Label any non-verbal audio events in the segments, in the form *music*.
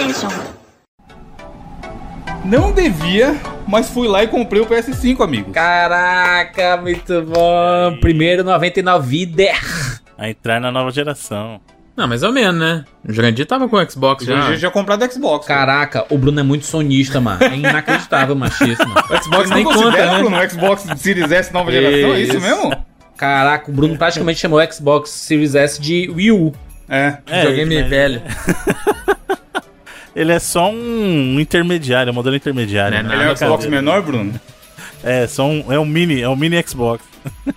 PlayStation. Não devia, mas fui lá e comprei o PS5, amigo. Caraca, muito bom. Primeiro 99 vida. A entrar na nova geração. Não, mais ou menos, né? O Jurandir tava com o Xbox Já, já. já, já comprado Xbox. Caraca, o Bruno é muito sonista, mano. É inacreditável, machismo. O Xbox nem conta, né? Bruno, o Xbox Series S nova geração, é isso mesmo? Caraca, o Bruno praticamente chamou o Xbox Series S de Wii U. É. É, Videogame ele- velho. *laughs* Ele é só um intermediário, um modelo intermediário. Não é né? Ele é um Xbox Brincadeira. menor, Bruno? É, só um, é um mini, é um mini Xbox.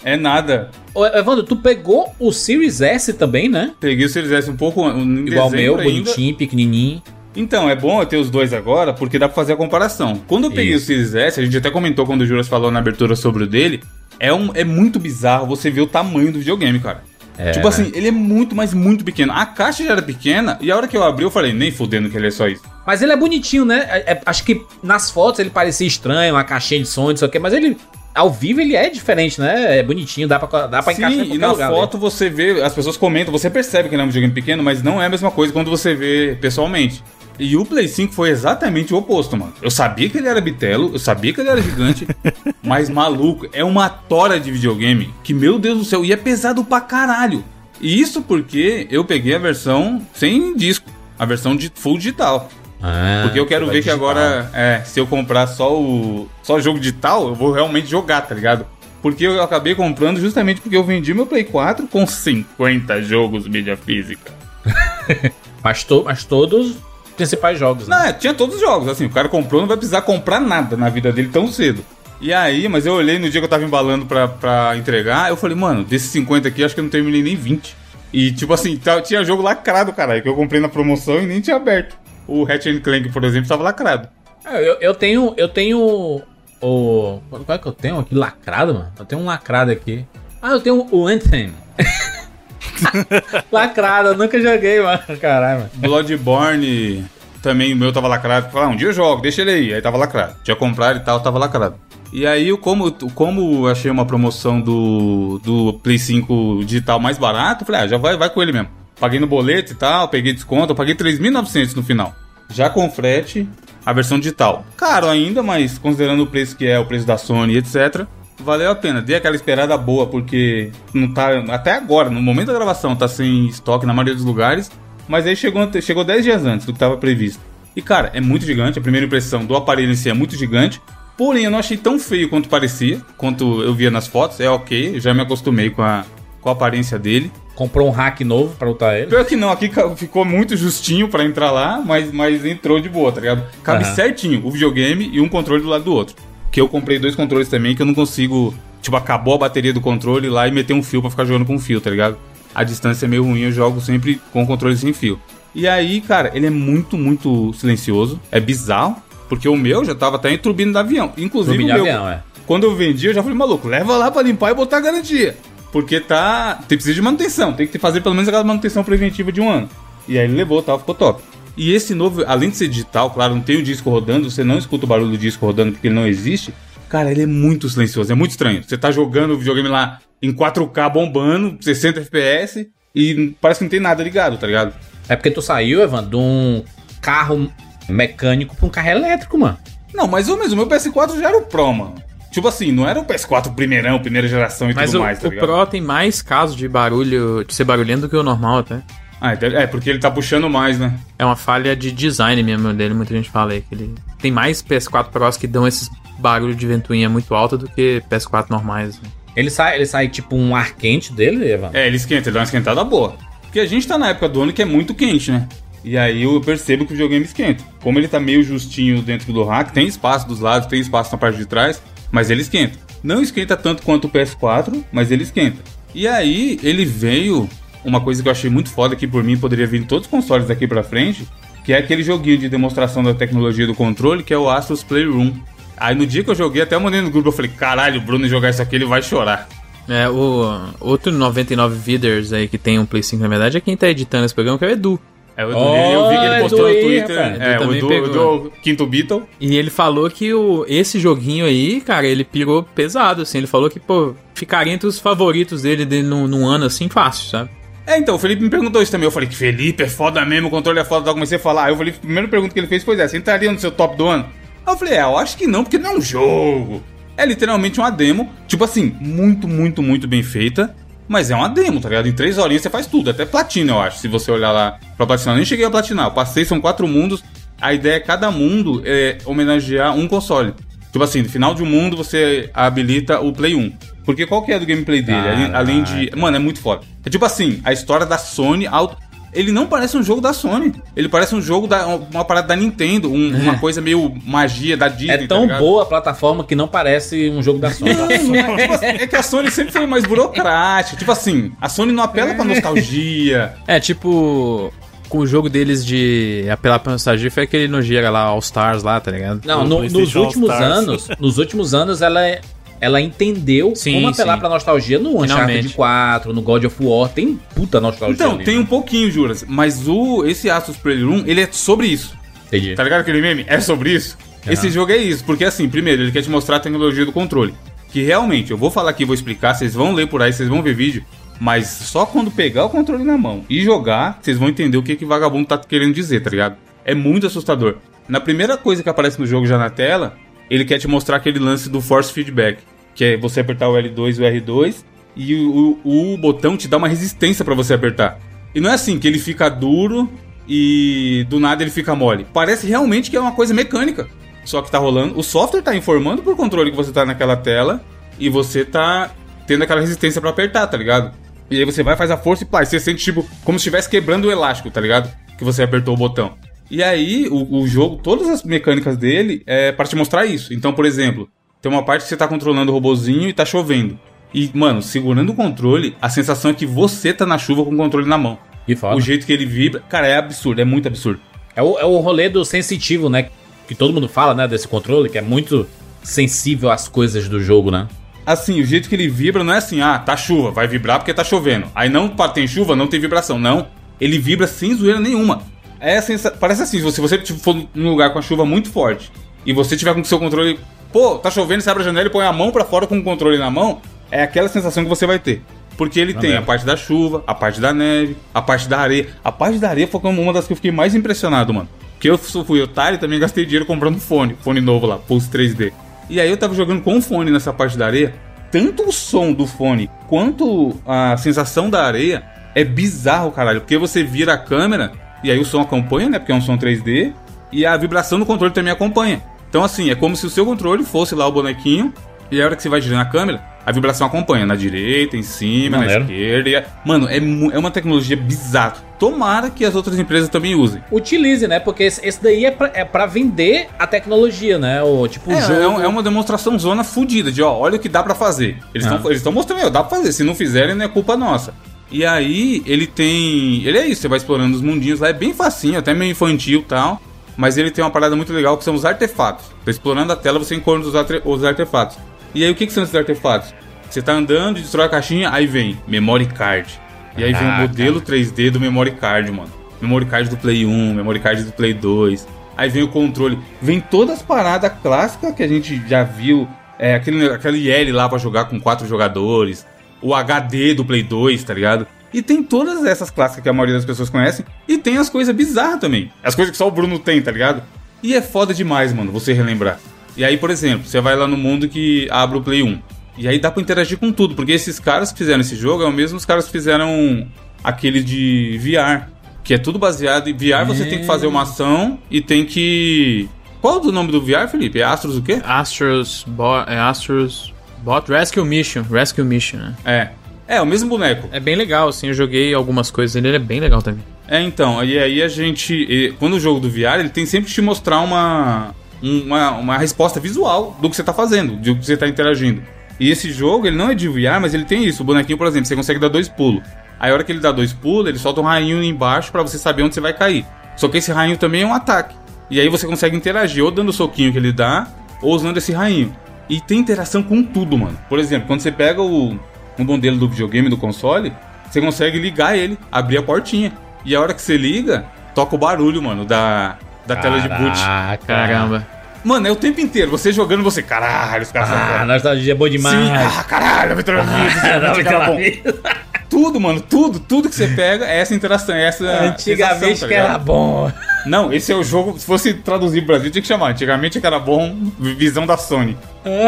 É nada. Ô, Evandro, tu pegou o Series S também, né? Peguei o Series S um pouco em Igual o meu, ainda. bonitinho, pequenininho. Então, é bom eu ter os dois agora, porque dá pra fazer a comparação. Quando eu peguei Isso. o Series S, a gente até comentou quando o Juras falou na abertura sobre o dele, é, um, é muito bizarro você ver o tamanho do videogame, cara. É, tipo assim, ele é muito, mas muito pequeno. A caixa já era pequena, e a hora que eu abri, eu falei, nem fudendo que ele é só isso. Mas ele é bonitinho, né? É- é- acho que nas fotos ele parecia estranho, uma caixinha de som, não sei o quê, mas ele. Ao vivo ele é diferente, né? É bonitinho, dá pra, dá pra encaixar em Sim, qualquer e na lugar. né? foto você vê, as pessoas comentam, você percebe que ele é um videogame pequeno, mas não é a mesma coisa quando você vê pessoalmente. E o Play 5 foi exatamente o oposto, mano. Eu sabia que ele era bitelo, eu sabia que ele era gigante, *laughs* mas maluco, é uma tora de videogame que, meu Deus do céu, e é pesado pra caralho. E isso porque eu peguei a versão sem disco, a versão de full digital. Ah, Porque eu quero ver que agora, é, se eu comprar só o só jogo digital, eu vou realmente jogar, tá ligado? Porque eu acabei comprando justamente porque eu vendi meu Play 4 com 50 jogos mídia física. *laughs* Mas, to- mas todos os principais jogos, né? Não, é, tinha todos os jogos, assim, o cara comprou, não vai precisar comprar nada na vida dele tão cedo. E aí, mas eu olhei no dia que eu tava embalando pra, pra entregar, eu falei, mano, desses 50 aqui, acho que eu não terminei nem 20. E, tipo assim, tá- tinha jogo lacrado, caralho, que eu comprei na promoção e nem tinha aberto. O Ratchet Clank, por exemplo, tava lacrado. É, Eu, eu tenho. Eu tenho. O. Qual é que eu tenho aqui? Lacrado, mano? Eu tenho um lacrado aqui. Ah, eu tenho o Anthem. *laughs* *laughs* lacrado, nunca joguei, mano. Caralho, mano. Bloodborne também o meu tava lacrado. Falei, ah, um dia eu jogo, deixa ele aí. Aí tava lacrado. Tinha comprado e tal, tava lacrado. E aí, eu como, como achei uma promoção do, do Play 5 digital mais barato, falei, ah, já vai, vai com ele mesmo. Paguei no boleto e tal, peguei desconto, paguei 3.900 no final. Já com frete, a versão digital. Caro ainda, mas considerando o preço que é, o preço da Sony, etc., valeu a pena. Dei aquela esperada boa, porque não tá. Até agora, no momento da gravação, tá sem estoque na maioria dos lugares. Mas aí chegou, chegou 10 dias antes do que estava previsto. E cara, é muito gigante. A primeira impressão do aparelho em si é muito gigante. Porém, eu não achei tão feio quanto parecia, quanto eu via nas fotos. É ok, já me acostumei com a, com a aparência dele. Comprou um hack novo pra lutar ele. Pior que não, aqui ficou muito justinho pra entrar lá, mas, mas entrou de boa, tá ligado? Cabe Aham. certinho o videogame e um controle do lado do outro. Que eu comprei dois controles também, que eu não consigo. Tipo, acabou a bateria do controle lá e meter um fio pra ficar jogando com fio, tá ligado? A distância é meio ruim, eu jogo sempre com controle sem fio. E aí, cara, ele é muito, muito silencioso. É bizarro, porque o meu já tava até em turbina do avião. Inclusive, Turbina o meu, avião, é. quando eu vendi, eu já falei, maluco, leva lá pra limpar e botar a garantia. Porque tá. Tem precisa de manutenção, tem que fazer pelo menos aquela manutenção preventiva de um ano. E aí ele levou tal, ficou top. E esse novo, além de ser digital, claro, não tem o disco rodando, você não escuta o barulho do disco rodando porque ele não existe. Cara, ele é muito silencioso, é muito estranho. Você tá jogando o videogame lá em 4K bombando, 60 FPS, e parece que não tem nada ligado, tá ligado? É porque tu saiu, Evan, de um carro mecânico pra um carro elétrico, mano. Não, mas o mesmo, meu PS4 já era o Pro, mano. Tipo assim, não era o PS4 primeirão, primeira geração e Mas tudo o, mais, tá o ligado? Pro tem mais casos de barulho, de ser barulhento do que o normal até. Ah, então- é, porque ele tá puxando mais, né? É uma falha de design mesmo dele, muita gente fala aí. Que ele tem mais PS4 Pros que dão esses barulhos de ventoinha muito alta do que PS4 normais. né? Ele sai, ele sai tipo um ar quente dele, Evan. É, ele esquenta, ele dá uma esquentada boa. Porque a gente tá na época do ano que é muito quente, né? E aí eu percebo que o videogame esquenta. Como ele tá meio justinho dentro do rack, tem espaço dos lados, tem espaço na parte de trás, mas ele esquenta. Não esquenta tanto quanto o PS4, mas ele esquenta. E aí ele veio uma coisa que eu achei muito foda que por mim poderia vir em todos os consoles daqui pra frente, que é aquele joguinho de demonstração da tecnologia do controle, que é o Astros Playroom. Aí no dia que eu joguei, até mandei no grupo, eu falei, caralho, o Bruno jogar isso aqui, ele vai chorar. É, o outro 99 Viders aí que tem um Play 5 na verdade é quem tá editando esse programa, que é o Edu. É, o Edu, eu vi que ele postou no Edu aí, Twitter. rapaz. É, Edu o Edu, pegou. Edu, Quinto Beatle. E ele falou que o, esse joguinho aí, cara, ele pirou pesado, assim. Ele falou que, pô, ficaria entre os favoritos dele, dele num, num ano assim fácil, sabe? É, então, o Felipe me perguntou isso também. Eu falei que Felipe é foda mesmo, o controle é foda. Eu comecei a falar. Aí o Felipe, a primeira pergunta que ele fez foi essa: entraria no seu top do ano? Aí eu falei, é, eu acho que não, porque não é um jogo. É literalmente uma demo, tipo assim, muito, muito, muito bem feita. Mas é uma demo, tá ligado? Em três horinhas você faz tudo, até platina, eu acho. Se você olhar lá pra platinar, eu nem cheguei a platinar. Eu passei, são quatro mundos. A ideia é cada mundo é homenagear um console. Tipo assim, no final de um mundo você habilita o Play 1. Porque qual que é do gameplay dele? Além, Caraca. além de. Mano, é muito foda. É tipo assim, a história da Sony. Auto... Ele não parece um jogo da Sony. Ele parece um jogo da. uma parada da Nintendo. um- *laughs* uma coisa meio magia da Disney. É tá tão ligado? boa a plataforma que não parece um jogo da Sony. Não, é, tipo assim, é que a Sony sempre foi mais burocrática. Tipo assim, a Sony não apela pra nostalgia. É, tipo. Com o jogo deles de apelar pra nostalgia foi aquele Nojeira lá, All Stars lá, tá ligado? Não, no- nos últimos anos, nos últimos anos ela ela entendeu Sim, como apelar sim. pra nostalgia no Uncharted Finalmente. 4, no God of War, tem puta nostalgia Então, ali, tem né? um pouquinho, Juras. Mas o, esse Asus Playroom, ele é sobre isso. Entendi. Tá ligado aquele meme? É sobre isso? Esse jogo é isso, porque assim, primeiro, ele quer te mostrar a tecnologia do controle. Que realmente, eu vou falar aqui, vou explicar, vocês vão ler por aí, vocês vão ver vídeo. Mas só quando pegar o controle na mão e jogar, vocês vão entender o que que vagabundo tá querendo dizer, tá ligado? É muito assustador. Na primeira coisa que aparece no jogo já na tela, ele quer te mostrar aquele lance do force feedback. Que é você apertar o L2 e o R2 e o, o, o botão te dá uma resistência pra você apertar. E não é assim que ele fica duro e do nada ele fica mole. Parece realmente que é uma coisa mecânica. Só que tá rolando. O software tá informando pro controle que você tá naquela tela e você tá tendo aquela resistência pra apertar, tá ligado? E aí você vai, faz a força e pá, você sente tipo como se estivesse quebrando o elástico, tá ligado? Que você apertou o botão. E aí o, o jogo, todas as mecânicas dele é para te mostrar isso. Então, por exemplo, tem uma parte que você tá controlando o robozinho e tá chovendo. E, mano, segurando o controle, a sensação é que você tá na chuva com o controle na mão. Que foda. O jeito que ele vibra, cara, é absurdo, é muito absurdo. É o, é o rolê do sensitivo, né? Que todo mundo fala, né? Desse controle, que é muito sensível às coisas do jogo, né? Assim, o jeito que ele vibra não é assim, ah, tá chuva, vai vibrar porque tá chovendo. Aí não tem chuva, não tem vibração. Não. Ele vibra sem zoeira nenhuma. É sensa... Parece assim, se você tipo, for num lugar com a chuva muito forte e você tiver com o seu controle. Pô, tá chovendo, você abre a janela e põe a mão pra fora com o controle na mão. É aquela sensação que você vai ter. Porque ele tem a mesmo. parte da chuva, a parte da neve, a parte da areia. A parte da areia foi uma das que eu fiquei mais impressionado, mano. Porque eu fui otário e também gastei dinheiro comprando fone, fone novo lá, Pulse 3D. E aí eu tava jogando com o fone nessa parte da areia. Tanto o som do fone quanto a sensação da areia é bizarro, caralho. Porque você vira a câmera e aí o som acompanha, né? Porque é um som 3D. E a vibração do controle também acompanha. Então, assim, é como se o seu controle fosse lá o bonequinho. E a hora que você vai girando a câmera, a vibração acompanha na direita, em cima, Maneiro. na esquerda. Mano, é, é uma tecnologia bizarra. Tomara que as outras empresas também usem. Utilize, né? Porque esse, esse daí é pra, é pra vender a tecnologia, né? O, tipo, o É, jogo. é um- é uma demonstração zona fodida de, ó, olha o que dá pra fazer. Eles Ah. estão eles tão mostrando, ó, dá pra fazer. Se não fizerem, não é culpa nossa. E aí, ele tem. Ele é isso, você vai explorando os mundinhos lá, é bem facinho, até meio infantil e tal. Mas ele tem uma parada muito legal que são os artefatos. Tá explorando a tela, você encontra os, os artefatos. E aí, o que, que são esses artefatos? Você tá andando, destrói a caixinha, aí vem memory card. E aí vem o Caraca. modelo 3D do memory card, mano. Memory card do Play 1, memory card do Play 2. Aí vem o controle. Vem todas as paradas clássicas que a gente já viu. É, aquele, aquele L lá pra jogar com quatro jogadores. O HD do Play 2, tá ligado? E tem todas essas clássicas que a maioria das pessoas conhecem. E tem as coisas bizarras também. As coisas que só o Bruno tem, tá ligado? E é foda demais, mano, você relembrar. E aí, por exemplo, você vai lá no mundo que abre o Play 1. E aí dá pra interagir com tudo, porque esses caras que fizeram esse jogo é o mesmo os caras que fizeram aquele de VR. Que é tudo baseado em VR, você tem que fazer uma ação e tem que. Qual é o nome do VR, Felipe? É Astros o quê? Astros, Bo é Astros Bot Rescue Mission. Rescue Mission, né? É. É, o mesmo boneco. É bem legal, assim, eu joguei algumas coisas dele, ele é bem legal também. É, então, e aí a gente. e Quando o jogo do VR, ele tem sempre que te mostrar uma, uma, uma resposta visual do que você tá fazendo, do que você tá interagindo. E esse jogo, ele não é de VR, mas ele tem isso. O bonequinho, por exemplo, você consegue dar dois pulos. Aí a hora que ele dá dois pulos, ele solta um rainho embaixo pra você saber onde você vai cair. Só que esse rainho também é um ataque. E aí você consegue interagir ou dando o soquinho que ele dá, ou usando esse rainho. E tem interação com tudo, mano. Por exemplo, quando você pega o, um modelo do videogame, do console, você consegue ligar ele, abrir a portinha. E a hora que você liga, toca o barulho, mano, da, da tela de boot. Caraca. Caramba. Mano, é o tempo inteiro. Você jogando, você, caralho, os caras são Ah, nostalgia é boa demais. Sim, ah, caralho, Vitor Ah, não, Vitor Amigos. tudo, mano, tudo, tudo que você pega é essa interação, é essa. Antigamente tá que era bom. Não, esse é o jogo. Se fosse traduzir pro Brasil, tinha que chamar. Antigamente que era bom, visão da Sony.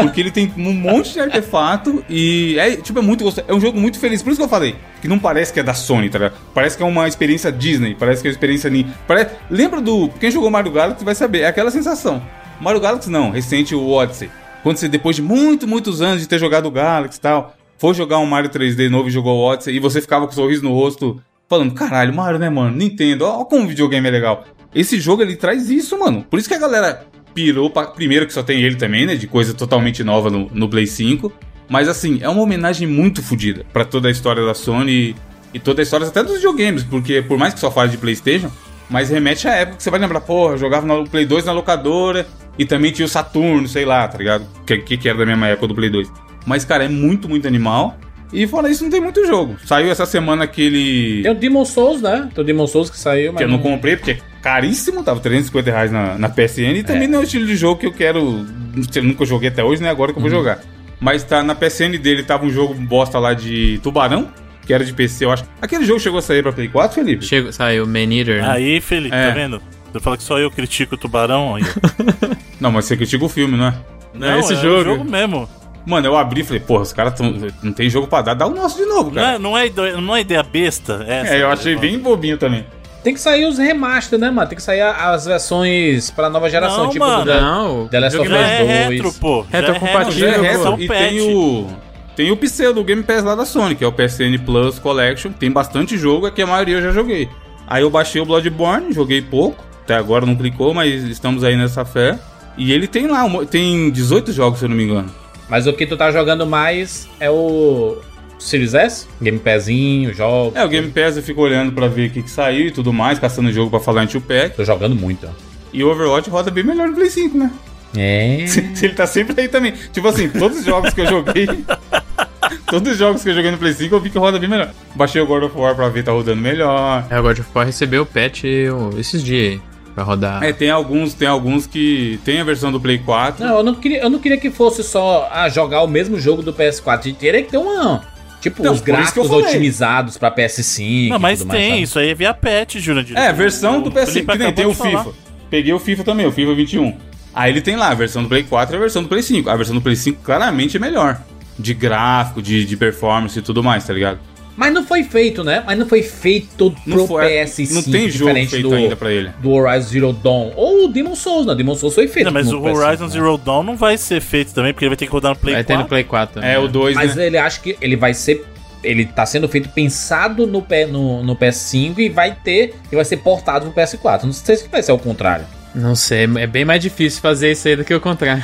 Porque ele tem um monte de artefato e é, tipo, é muito gostoso. É um jogo muito feliz. Por isso que eu falei que não parece que é da Sony, tá ligado? Parece que é uma experiência Disney, parece que é uma experiência. Parece... Lembra do. Quem jogou Mario Galaxy vai saber, é aquela sensação. Mario Galaxy não, recente o Odyssey. Quando você, depois de muito, muitos anos de ter jogado o Galaxy e tal, foi jogar um Mario 3D novo e jogou o Odyssey e você ficava com um sorriso no rosto, falando, caralho, Mario, né, mano? Nintendo, ó, como o videogame é legal. Esse jogo ele traz isso, mano. Por isso que a galera pirou pra... Primeiro que só tem ele também, né? De coisa totalmente nova no, no Play 5. Mas assim, é uma homenagem muito fodida pra toda a história da Sony e toda a história até dos videogames, porque por mais que só fale de Playstation, mas remete à época que você vai lembrar, porra, jogava no Play 2 na locadora e também tinha o Saturno, sei lá, tá ligado? Que, que, que era da mesma época do Play 2. Mas, cara, é muito, muito animal. E fora isso, não tem muito jogo. Saiu essa semana aquele. Tem o Demon Souls, né? Tem o Demon Souls que saiu, mas. Que eu não comprei, porque é caríssimo, tava 350 reais na, na PSN. E também não é o estilo de jogo que eu quero. Eu nunca joguei até hoje, né? Agora que eu vou jogar. Mas tá na PSN dele, tava um jogo bosta lá de Tubarão, que era de PC, eu acho. Aquele jogo chegou a sair pra Play 4, Felipe? Chega, saiu Man Eater. né? Aí, Felipe, É. tá vendo? Você fala que só eu critico o tubarão aí. *laughs* Não, mas você critica o filme, não é? Não, esse é jogo. o jogo mesmo. Mano, eu abri e falei, porra, os caras não tem jogo pra dar, dá o nosso de novo, Não cara. é, não, é, não é ideia besta essa. É, eu achei bem bobinho também. Tem que sair os remaster, né, mano? Tem que sair as versões pra nova geração, Não, tipo mano. do The, Não, The Last of Us é 2. retro, pô. Já é Retrocompatível, retro, é reto, um e patch. tem o. Tem o pseudo Game Pass lá da Sony, que é o PSN Plus Collection. Tem bastante jogo, é que a maioria eu já joguei. Aí eu baixei o Bloodborne, joguei pouco. Até agora não clicou, mas estamos aí nessa fé. E ele tem lá, tem 18 jogos, se eu não me engano. Mas o que tu tá jogando mais é o Series S? Game Passinho, jogos. É, o Game Pass eu fico olhando pra ver o que, que saiu e tudo mais, caçando jogo pra falar em 2-pack. Tô jogando muito. E o Overwatch roda bem melhor no Play 5, né? É. Ele tá sempre aí também. Tipo assim, todos os jogos que eu joguei. *laughs* todos os jogos que eu joguei no Play 5 eu vi que roda bem melhor. Baixei o God of War pra ver, tá rodando melhor. É, o God of War recebeu o patch esses dias aí. Pra rodar. É, tem alguns, tem alguns que tem a versão do Play 4. Não, eu não, queria, eu não queria que fosse só ah, jogar o mesmo jogo do PS4. Teria que ter uma. Tipo, Não, os gráficos otimizados pra PS5. Não, e mas tudo mais, tem, sabe? isso aí é via patch, Jurandir. É, a versão do O PS5, Felipe que nem tem o falar. FIFA. Peguei o FIFA também, o FIFA 21. Aí ele tem lá a versão do Play 4 e a versão do Play 5. A versão do Play 5 claramente é melhor. De gráfico, de, de performance e tudo mais, tá ligado? Mas não foi feito, né? Mas não foi feito Não pro foi- PS5. não tem jogo diferente feito do, ainda pra ele. Do Horizon Zero Dawn. Ou o Demon Souls, não. Demon Souls foi feito Não, mas o PS5, Horizon né? Zero Dawn não vai ser feito também, porque ele vai ter que rodar no Play Vai ter 4. no Play 4 também. É o 2, Mas né? ele acha que ele vai ser. Ele tá sendo feito pensado no, no, no PS5 e vai ter. E vai ser portado pro PS4. Não sei se vai ser o contrário. Não sei, é bem mais difícil fazer isso aí do que o contrário.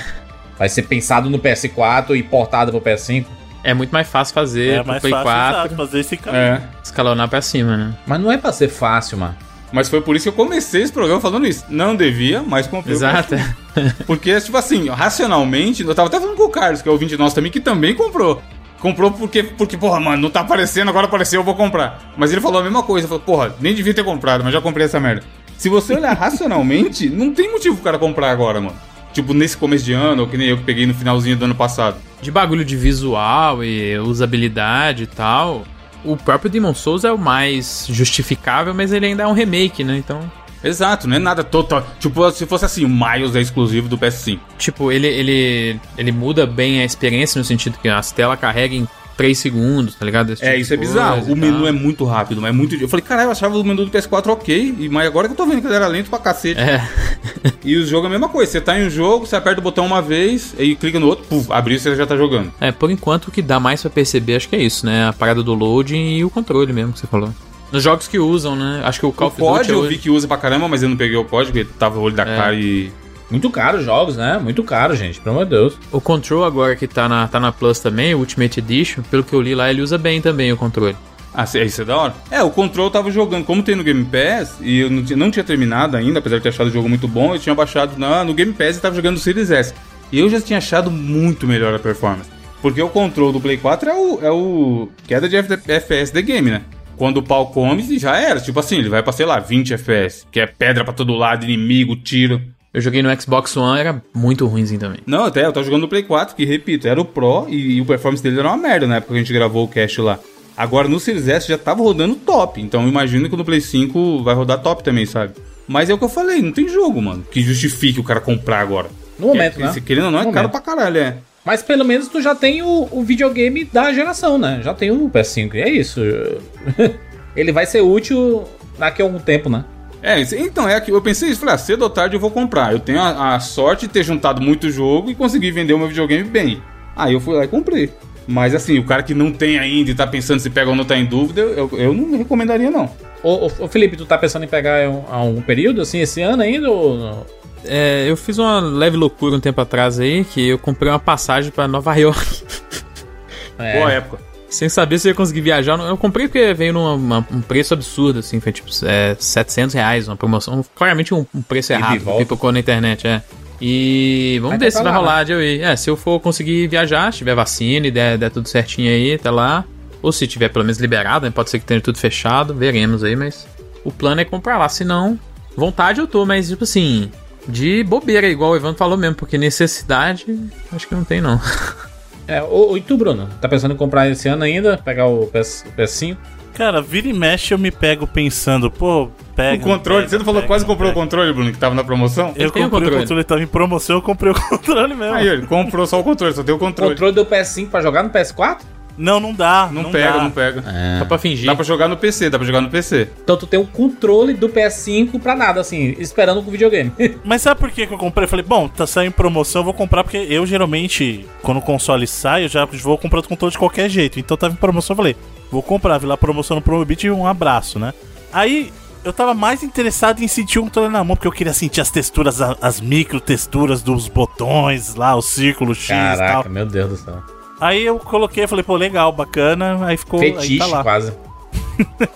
Vai ser pensado no PS4 e portado pro PS5. É muito mais fácil fazer É pro mais Play fácil 4, exato, fazer esse caminho. É. escalonar pra cima, né? Mas não é pra ser fácil, mano. Mas foi por isso que eu comecei esse programa falando isso. Não devia, mas comprei o Exato. PS5. *laughs* Porque, tipo assim, racionalmente, eu tava até falando com o Carlos, que é o ouvinte nosso também, que também comprou. Comprou porque, porque, porra, mano, não tá aparecendo, agora apareceu, eu vou comprar. Mas ele falou a mesma coisa, falou, porra, nem devia ter comprado, mas já comprei essa merda. Se você olhar *laughs* racionalmente, não tem motivo pro cara comprar agora, mano. Tipo, nesse começo de ano, ou que nem eu que peguei no finalzinho do ano passado. De bagulho de visual e usabilidade e tal, o próprio Demon Souls é o mais justificável, mas ele ainda é um remake, né? Então, Exato, não é nada total. Tipo, se fosse assim, o Miles é exclusivo do PS5. tipo, ele, ele, ele muda bem a experiência no sentido que as telas carregam 3 segundos, tá ligado? É, tipo isso é bizarro. O menu é muito rápido, mas é muito. Eu falei, caralho, eu achava o menu do PS4 ok, mas agora que eu tô vendo que ele era lento pra cacete. É, *laughs* E o jogo é a mesma coisa. Você tá em um jogo, você aperta o botão uma vez, e clica no outro, puf, abriu e você já tá jogando. é, por enquanto o que dá mais pra perceber acho que é isso, né? A parada do loading e o controle mesmo que você falou. Nos jogos que usam, né? Acho que o Call O of Duty COD eu vi que usa pra caramba, mas eu não peguei o código, ele tava o olho da É. cara e. Muito caro os jogos, né? Muito caro, gente. Pelo amor de Deus. O Control agora que tá na, tá na Plus também, o Ultimate Edition, pelo que eu li lá, ele usa bem também o controle. Ah, isso é da hora? É, o Control eu tava jogando, como tem no Game Pass, e eu não tinha, não tinha terminado ainda, apesar de ter achado o jogo muito bom, eu tinha baixado na, no Game Pass e tava jogando no Series S. E eu já tinha achado muito melhor a performance. Porque o Control do Play 4 é o, é o queda de FPS de game, né? Quando o pau come, já era. Tipo assim, ele vai pra, sei lá, 20 FPS, que é pedra pra todo lado, inimigo, tiro. Eu joguei no Xbox One, era muito ruimzinho também. Não, até eu tava jogando no Play 4, que repito, era o Pro e, e o performance dele era uma merda na época que a gente gravou o cast lá. Agora no Series S já tava rodando top. Então eu imagino que no Play 5 vai rodar top também, sabe? Mas é o que eu falei, não tem jogo, mano, que justifique o cara comprar agora. No momento, é, né? Se querendo ou não, é No caro momento. pra caralho, é. Mas pelo menos tu já tem o, o videogame da geração, né? Já tem o PS5. E é isso. *laughs* Ele vai ser útil daqui a algum tempo, né? É, então, é que eu pensei isso, falei, ah, cedo ou tarde eu vou comprar. Eu tenho a, a sorte de ter juntado muito jogo e conseguir vender o meu videogame bem. Aí eu fui lá e comprei. Mas assim, o cara que não tem ainda e tá pensando se pega ou não tá em dúvida, eu, eu não recomendaria não. Ô, ô, ô, Felipe, tu tá pensando em pegar um, a um período, assim, esse ano ainda? Ou não? É, eu fiz uma leve loucura um tempo atrás aí, que eu comprei uma passagem pra Nova York. *laughs* É. Boa época. Sem saber se eu ia conseguir viajar. Eu comprei porque veio num uma- um preço absurdo, assim. Foi tipo é, 700 reais, uma promoção. Claramente um, um preço errado. pipocou na internet, é. E vamos Vai ver se vai lá, rolar de eu ir. É, se eu for conseguir viajar, se tiver vacina e der, der tudo certinho aí, até lá. Ou se tiver pelo menos liberado, né? Pode ser que tenha tudo fechado, veremos aí, mas o plano é comprar lá. Se não, vontade eu tô, mas tipo assim, de bobeira, igual o Evandro falou mesmo, porque necessidade, acho que não tem não. *laughs* É, ô, e tu, Bruno? Tá pensando em comprar esse ano ainda? Pegar o, PS, o PS5? Cara, vira e mexe eu me pego pensando, pô, pega. o controle, pega, você não falou pega, quase comprou o pega. controle, Bruno, que tava na promoção? Eu o comprei o controle. controle, tava em promoção, eu comprei o *laughs* controle mesmo. Aí ele comprou só o controle, só tem o controle. Controle do PS5 pra jogar no PS4? Não, não dá. Não, pega, dá. não pega. Só pra fingir. Dá pra jogar no PC, dá pra jogar no PC. Então tu tem o controle do PS5 pra nada, assim, esperando com o videogame. *laughs* Mas sabe por que, que eu comprei? Eu falei, bom, tá saindo em promoção, eu vou comprar, porque eu geralmente, quando o console sai, eu já vou comprar o controle de qualquer jeito. Então tava em promoção, eu falei, vou comprar, vi lá a promoção no Promobit e um abraço, né? Aí eu tava mais interessado em sentir o controle na mão, porque eu queria sentir as texturas, as micro texturas dos botões lá, o círculo X e tal. Caraca, meu Deus do céu. Aí eu coloquei, falei, pô, legal, bacana. Aí ficou. aí Fetiche tá lá. *laughs* quase.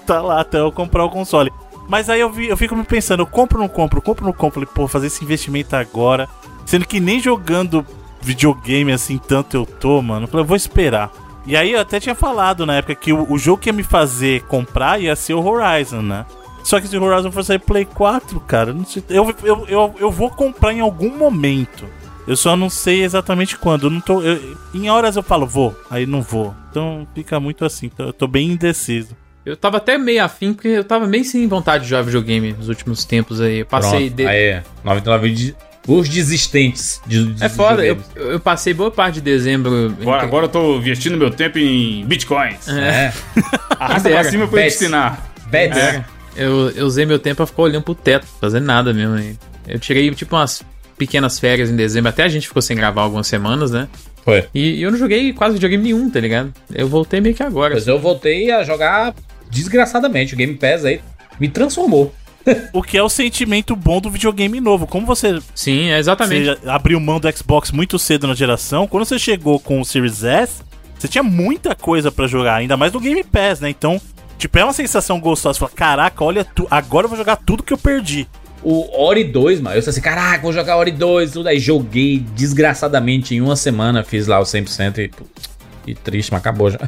tá lá até eu comprar o console. Mas aí eu, vi, eu fico me pensando, eu compro ou não compro, compro ou não compro. Falei, pô, fazer esse investimento agora. Sendo que nem jogando videogame assim tanto eu tô, mano. Eu falei, eu vou esperar. E aí eu até tinha falado na época que o, o jogo que ia me fazer comprar ia ser o Horizon, né? Só que se o Horizon for sair Play 4, cara, eu não sei, eu, eu, eu, eu vou comprar em algum momento. Eu só não sei exatamente quando. Eu não tô, eu- em horas eu falo, vou, aí não vou. Então fica muito assim. então Eu tô bem indeciso. Eu tava até meio afim, porque eu tava meio sem vontade de jogar videogame nos últimos tempos aí. Eu passei Pronto, de... Aí, 99 de... Os desistentes de, de É foda, eu, eu passei boa parte de dezembro. Agora, agora eu tô investindo meu tempo em bitcoins. É. *laughs* Arrasta pra cima pra eu te Bets. ensinar. Bets. É. Eu, eu usei meu tempo pra ficar olhando pro teto, fazendo nada mesmo. aí. Eu tirei tipo umas pequenas férias em dezembro, até a gente ficou sem gravar algumas semanas, né? Foi. E, e eu não joguei quase videogame nenhum, tá ligado? Eu voltei meio que agora. Pois eu voltei a jogar desgraçadamente. O Game Pass aí me transformou. O que é o sentimento bom do videogame novo. Como você, Sim, é exatamente. você abriu mão do Xbox muito cedo na geração, quando você chegou com o Series S, você tinha muita coisa pra jogar, ainda mais no Game Pass, né? Então, tipo, é uma sensação gostosa. Você fala, caraca, olha, tu, agora eu vou jogar tudo que eu perdi. O Ori 2, mano. Eu falei assim, caraca, vou jogar Ori 2, tudo aí. Joguei desgraçadamente em uma semana, fiz lá o 100% e, e triste, mas acabou já.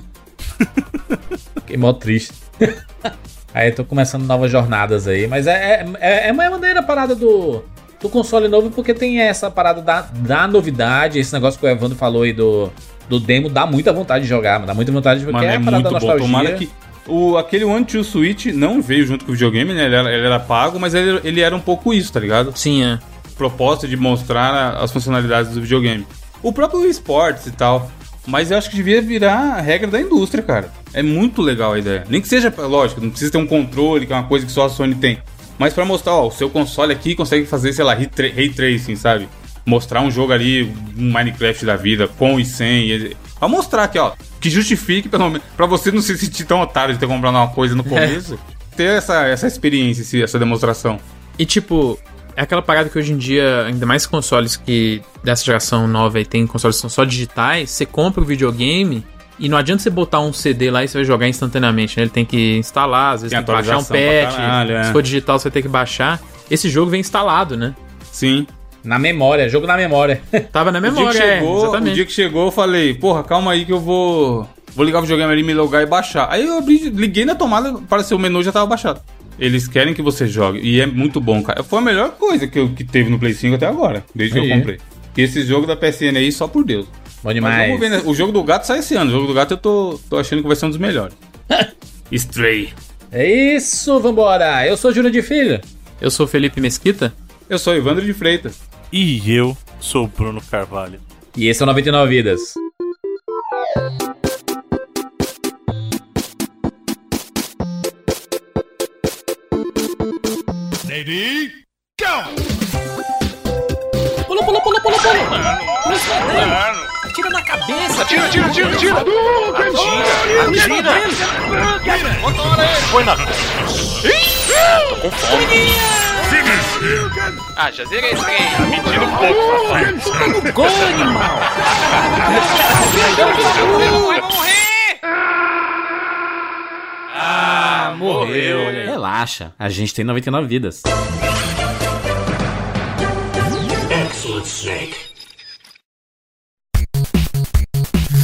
*laughs* Fiquei mó triste. *laughs* aí tô começando novas jornadas aí, mas é, é, é, é uma maneira a parada do, do console novo, porque tem essa parada da, da novidade, esse negócio que o Evandro falou aí do, do demo, dá muita vontade de jogar, mano, dá muita vontade de jogar. Mano, é é a parada muito da bom. nostalgia. Tomara que. O, aquele One Two Switch não veio junto com o videogame, né? Ele era, ele era pago, mas ele, ele era um pouco isso, tá ligado? Sim, é. Proposta de mostrar as funcionalidades do videogame. O próprio Wii Sports e tal. Mas eu acho que devia virar a regra da indústria, cara. É muito legal a ideia. Nem que seja, lógico, não precisa ter um controle, que é uma coisa que só a Sony tem. Mas pra mostrar, ó, o seu console aqui consegue fazer, sei lá, ray tracing, sabe? Mostrar um jogo ali, um Minecraft da vida, com e sem. e- Pra mostrar aqui, ó, que justifique, pelo menos, pra você não se sentir tão otário de ter comprado uma coisa no começo. Ter essa, essa experiência, essa demonstração. E tipo, é aquela parada que hoje em dia, ainda mais consoles que dessa geração nova e tem consoles que são só digitais, você compra o videogame e não adianta você botar um CD lá e você vai jogar instantaneamente, né? Ele tem que instalar, às vezes Tem tem, que baixar um patch, caralho, é. se for digital você vai ter que baixar. Esse jogo vem instalado, né? Sim. Na memória, jogo na memória. *laughs* Tava na O dia, memória, que é, chegou, o exatamente. dia que chegou, eu falei, porra, calma aí que eu vou. Vou ligar o videogame ali, me logar e baixar. Aí eu abri, liguei na tomada, apareceu o menu já tava baixado. Eles querem que você jogue. E é muito bom, cara. Foi a melhor coisa que, eu, que teve no Play 5 até agora, desde que Aí. eu comprei. E esse jogo da PSN aí, só por Deus. Bom Mas demais. vamos ver, né? O jogo do gato sai esse ano. O jogo do gato eu tô, tô achando que vai ser um dos melhores. *laughs* Stray. É isso, vambora. Eu sou Júlio de Filho. Eu sou Felipe Mesquita. Eu sou Evandro de Freitas. E eu sou o Bruno Carvalho. E esse é o 99 Vidas. Pula, pula, pula, pula, pula. Atira na cabeça. Tira, tira, tira, tira! Atira! Atira! Põe na. Tô com fome. Ah, já zerei esse trem. Me tira um pouco, papai. Gol, animal. Vai morrer. Ah, morreu. Relaxa, a gente tem 99 vidas.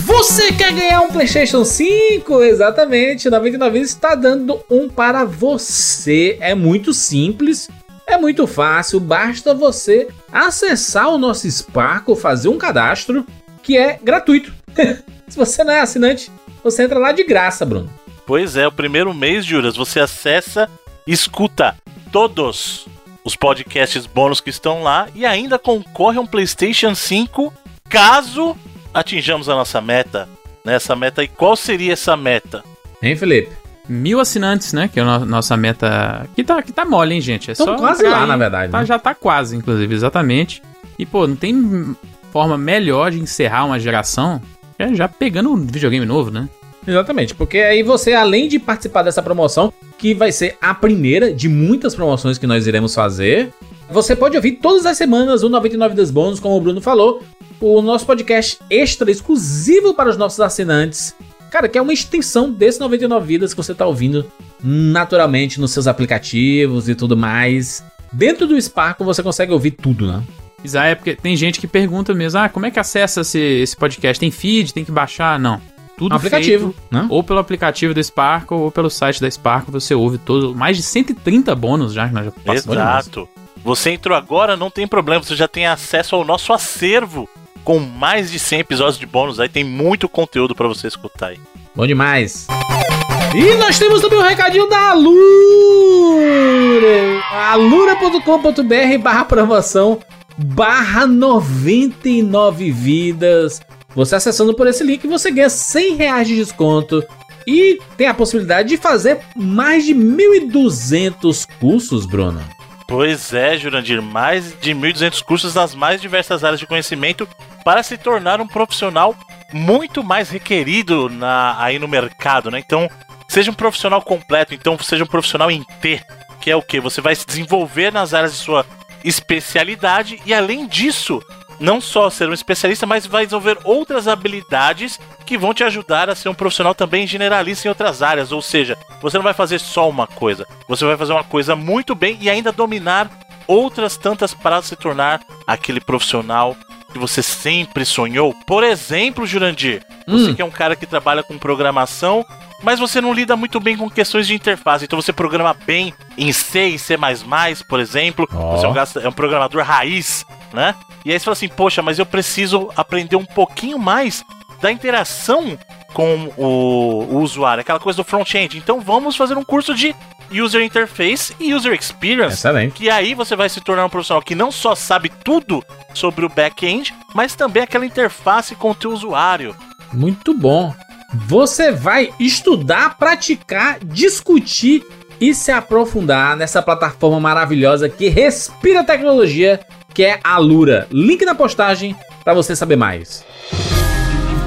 Você quer ganhar um PlayStation 5? Exatamente, 99 vidas está dando um para você. É muito simples, é muito fácil, basta você acessar o nosso Sparkle, fazer um cadastro que é gratuito. *laughs* Se você não é assinante, você entra lá de graça, Bruno. Pois é, o primeiro mês, Juras, você acessa, escuta todos os podcasts bônus que estão lá e ainda concorre a um PlayStation 5 caso atinjamos a nossa meta. Nessa meta e qual seria essa meta? Hein, Felipe? Mil assinantes, né? Que é a no- nossa meta. Que tá, que tá mole, hein, gente? É só quase lá, na verdade, Tá, né? Já tá quase, inclusive, exatamente. E, pô, não tem forma melhor de encerrar uma geração é já pegando um videogame novo, né? Exatamente, porque aí você, além de participar dessa promoção, que vai ser a primeira de muitas promoções que nós iremos fazer, você pode ouvir todas as semanas o 99 das Bônus, como o Bruno falou, o nosso podcast extra exclusivo para os nossos assinantes. Cara, que é uma extensão desse 99 Vidas que você tá ouvindo naturalmente nos seus aplicativos e tudo mais. Dentro do Sparkle você consegue ouvir tudo, né? Isso é porque tem gente que pergunta mesmo, ah, como é que acessa esse, esse podcast? Tem feed, tem que baixar? Não. Tudo Um aplicativo, feito né? ou pelo aplicativo do Sparkle ou pelo site da Sparkle, você ouve todo, mais de 130 bônus já que nós já passamos. Exato. Você entrou agora, não tem problema, você já tem acesso ao nosso acervo com mais de 100 episódios de bônus. Aí tem muito conteúdo pra você escutar aí. Bom demais. E nós temos também um recadinho da Alura. alura.com.br barra promoção barra 99 vidas. Você acessando por esse link, você ganha 100 reais de desconto. E tem a possibilidade de fazer mais de 1.200 cursos, Bruno. Pois é, Jurandir, mais de 1.200 cursos nas mais diversas áreas de conhecimento para se tornar um profissional muito mais requerido na, aí no mercado, né? Então, seja um profissional completo, então seja um profissional em T, que é o que? Você vai se desenvolver nas áreas de sua especialidade e além disso, não só ser um especialista, mas vai desenvolver outras habilidades que vão te ajudar a ser um profissional também generalista em outras áreas. Ou seja, você não vai fazer só uma coisa, você vai fazer uma coisa muito bem e ainda dominar outras tantas para se tornar aquele profissional que você sempre sonhou. Por exemplo, Jurandir, você Hum. que é um cara que trabalha com programação, mas você não lida muito bem com questões de interface. Então você programa bem em C e C++, por exemplo. Ó. Você é um, é um programador raiz, né? E aí você fala assim, poxa, mas eu preciso aprender um pouquinho mais da interação com o, o usuário, aquela coisa do front-end. Então vamos fazer um curso de User Interface e User Experience. Excelente. Que aí você vai se tornar um profissional que não só sabe tudo sobre o back-end, mas também aquela interface com o teu usuário. Muito bom. Você vai estudar, praticar, discutir e se aprofundar nessa plataforma maravilhosa que respira tecnologia, que é a Lura. Link na postagem para você saber mais.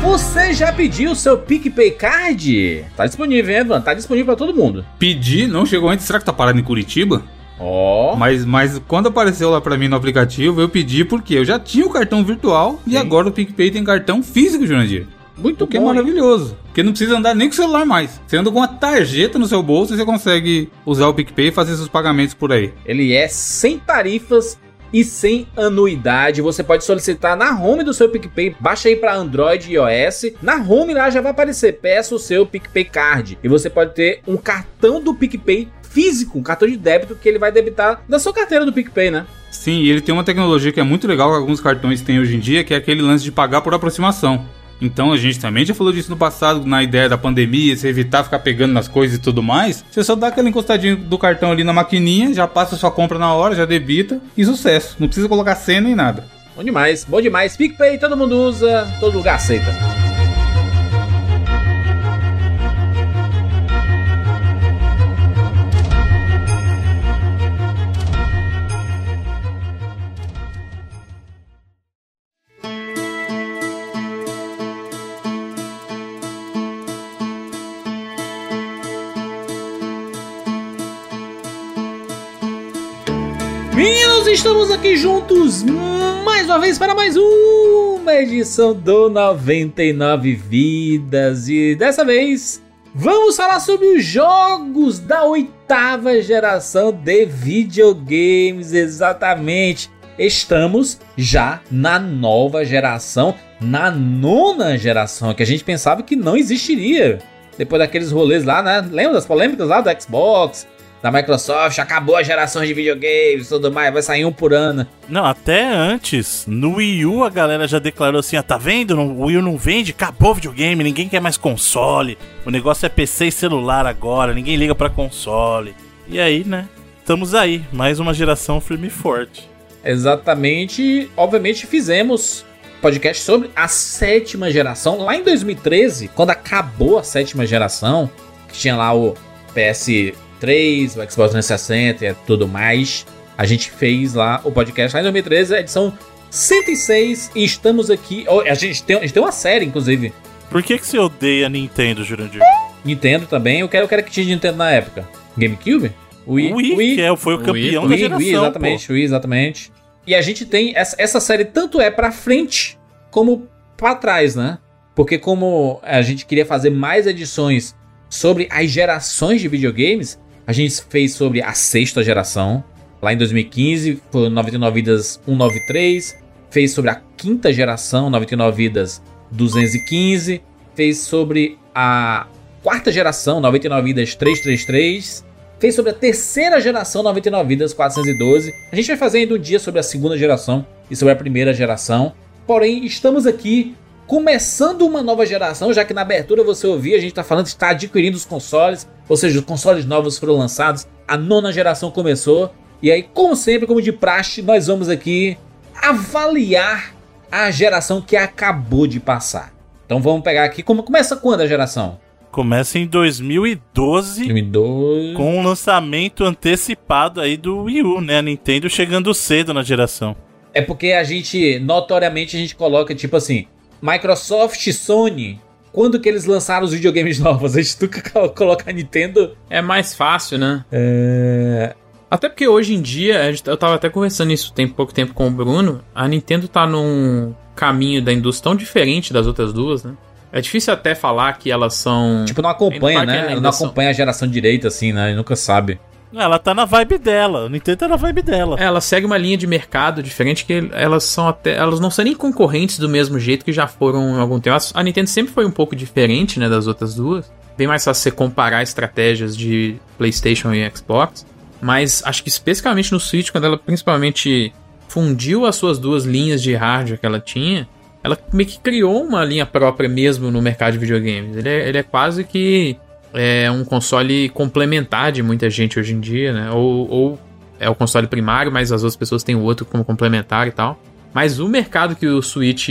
Você já pediu o seu PicPay Card? Tá disponível, hein, Evan? Tá disponível para todo mundo. Pedi, não chegou antes. Será que tá parado em Curitiba? Ó. Mas, mas quando apareceu lá pra mim no aplicativo, eu pedi porque eu já tinha o cartão virtual e Sim. agora o PicPay tem cartão físico, Jurandir. Muito O que é bom. hein? maravilhoso. Porque não precisa andar nem com o celular mais. Você anda com uma tarjeta no seu bolso e você consegue usar o PicPay e fazer seus pagamentos por aí. Ele é sem tarifas e sem anuidade. Você pode solicitar na home do seu PicPay. Baixa aí para Android e iOS. Na home lá já vai aparecer. Peça o seu PicPay Card. E você pode ter um cartão do PicPay físico, um cartão de débito que ele vai debitar da sua carteira do PicPay, né? Sim, ele tem uma tecnologia que é muito legal que alguns cartões têm hoje em dia, que é aquele lance de pagar por aproximação. Então a gente também já falou disso no passado, na ideia da pandemia, se evitar ficar pegando nas coisas e tudo mais. Você só dá aquela encostadinha do cartão ali na maquininha, já passa sua compra na hora, já debita e sucesso. Não precisa colocar senha nem nada. Bom demais, bom demais. PicPay todo mundo usa, todo lugar aceita. Meninos, estamos aqui juntos mais uma vez para mais uma edição do 99 Vidas e dessa vez vamos falar sobre os jogos da oitava geração de videogames. Exatamente, estamos já na nova geração, na nona geração, que a gente pensava que não existiria. Depois daqueles rolês lá, né? Lembra das polêmicas lá do Xbox, da Microsoft, acabou a geração de videogames e tudo mais, vai sair um por ano. Não, até antes, no Wii U a galera já declarou assim: ah, tá vendo? O Wii U não vende, acabou o videogame, ninguém quer mais console. O negócio é PC e celular agora, ninguém liga pra console. E aí, né? Estamos aí, mais uma geração firme e forte. Exatamente, obviamente fizemos podcast sobre a sétima geração lá em 2013, quando acabou a sétima geração, que tinha lá o PS3, o Xbox 360 e tudo mais. A gente fez lá o podcast lá em 2013, a edição 106, e estamos aqui. oh, A gente tem, a gente tem uma série, inclusive. Por que, que você odeia Nintendo, Jurandir? Nintendo também. Eu quero, eu quero que tinha de Nintendo na época. GameCube? Wii, Wii, que é, foi o campeão da Wii, geração. Wii, exatamente, Wii, exatamente. E a gente tem essa, essa série tanto é pra frente como pra trás, né? Porque como a gente queria fazer mais edições sobre as gerações de videogames, a gente fez sobre a sexta geração. Lá em 2015 foi 99 vidas 193, fez sobre a quinta geração 99 vidas 215, fez sobre a quarta geração 99 vidas 333, fez sobre a terceira geração 99 vidas 412. A gente vai fazer ainda um dia sobre a segunda geração e sobre a primeira geração. Porém, estamos aqui começando uma nova geração, já que na abertura você ouviu, a gente está falando que está adquirindo os consoles, ou seja, os consoles novos foram lançados, a nona geração começou. E aí, como sempre, como de praxe, nós vamos aqui avaliar a geração que acabou de passar. Então vamos pegar aqui, como começa quando a geração? Começa em 2012, 2012. com um lançamento antecipado aí do Wii U, né? A Nintendo chegando cedo na geração. É porque a gente, notoriamente, a gente coloca tipo assim, Microsoft e Sony. Quando que eles lançaram os videogames *laughs* novos? A gente nunca coloca a Nintendo. É mais fácil, né? É... Até porque hoje em dia, eu tava até conversando isso tem pouco tempo com o Bruno, a Nintendo tá num caminho da indústria tão diferente das outras duas, né? É difícil até falar que elas são. Tipo, não acompanha, né? não acompanha a geração direita, assim, né? Nunca sabe. Ela tá na vibe dela. A Nintendo tá na vibe dela. É, ela segue uma linha de mercado diferente que elas são até. Elas não são nem concorrentes do mesmo jeito que já foram há algum tempo. A Nintendo sempre foi um pouco diferente, né, das outras duas. Bem mais fácil você comparar estratégias de PlayStation e Xbox. Mas acho que especificamente no Switch, quando ela principalmente fundiu as suas duas linhas de hardware que ela tinha, ela meio que criou uma linha própria mesmo no mercado de videogames. Ele é, ele é quase que é um console complementar de muita gente hoje em dia, né? Ou, ou é o console primário, mas as outras pessoas têm o outro como complementar e tal. Mas o mercado que o Switch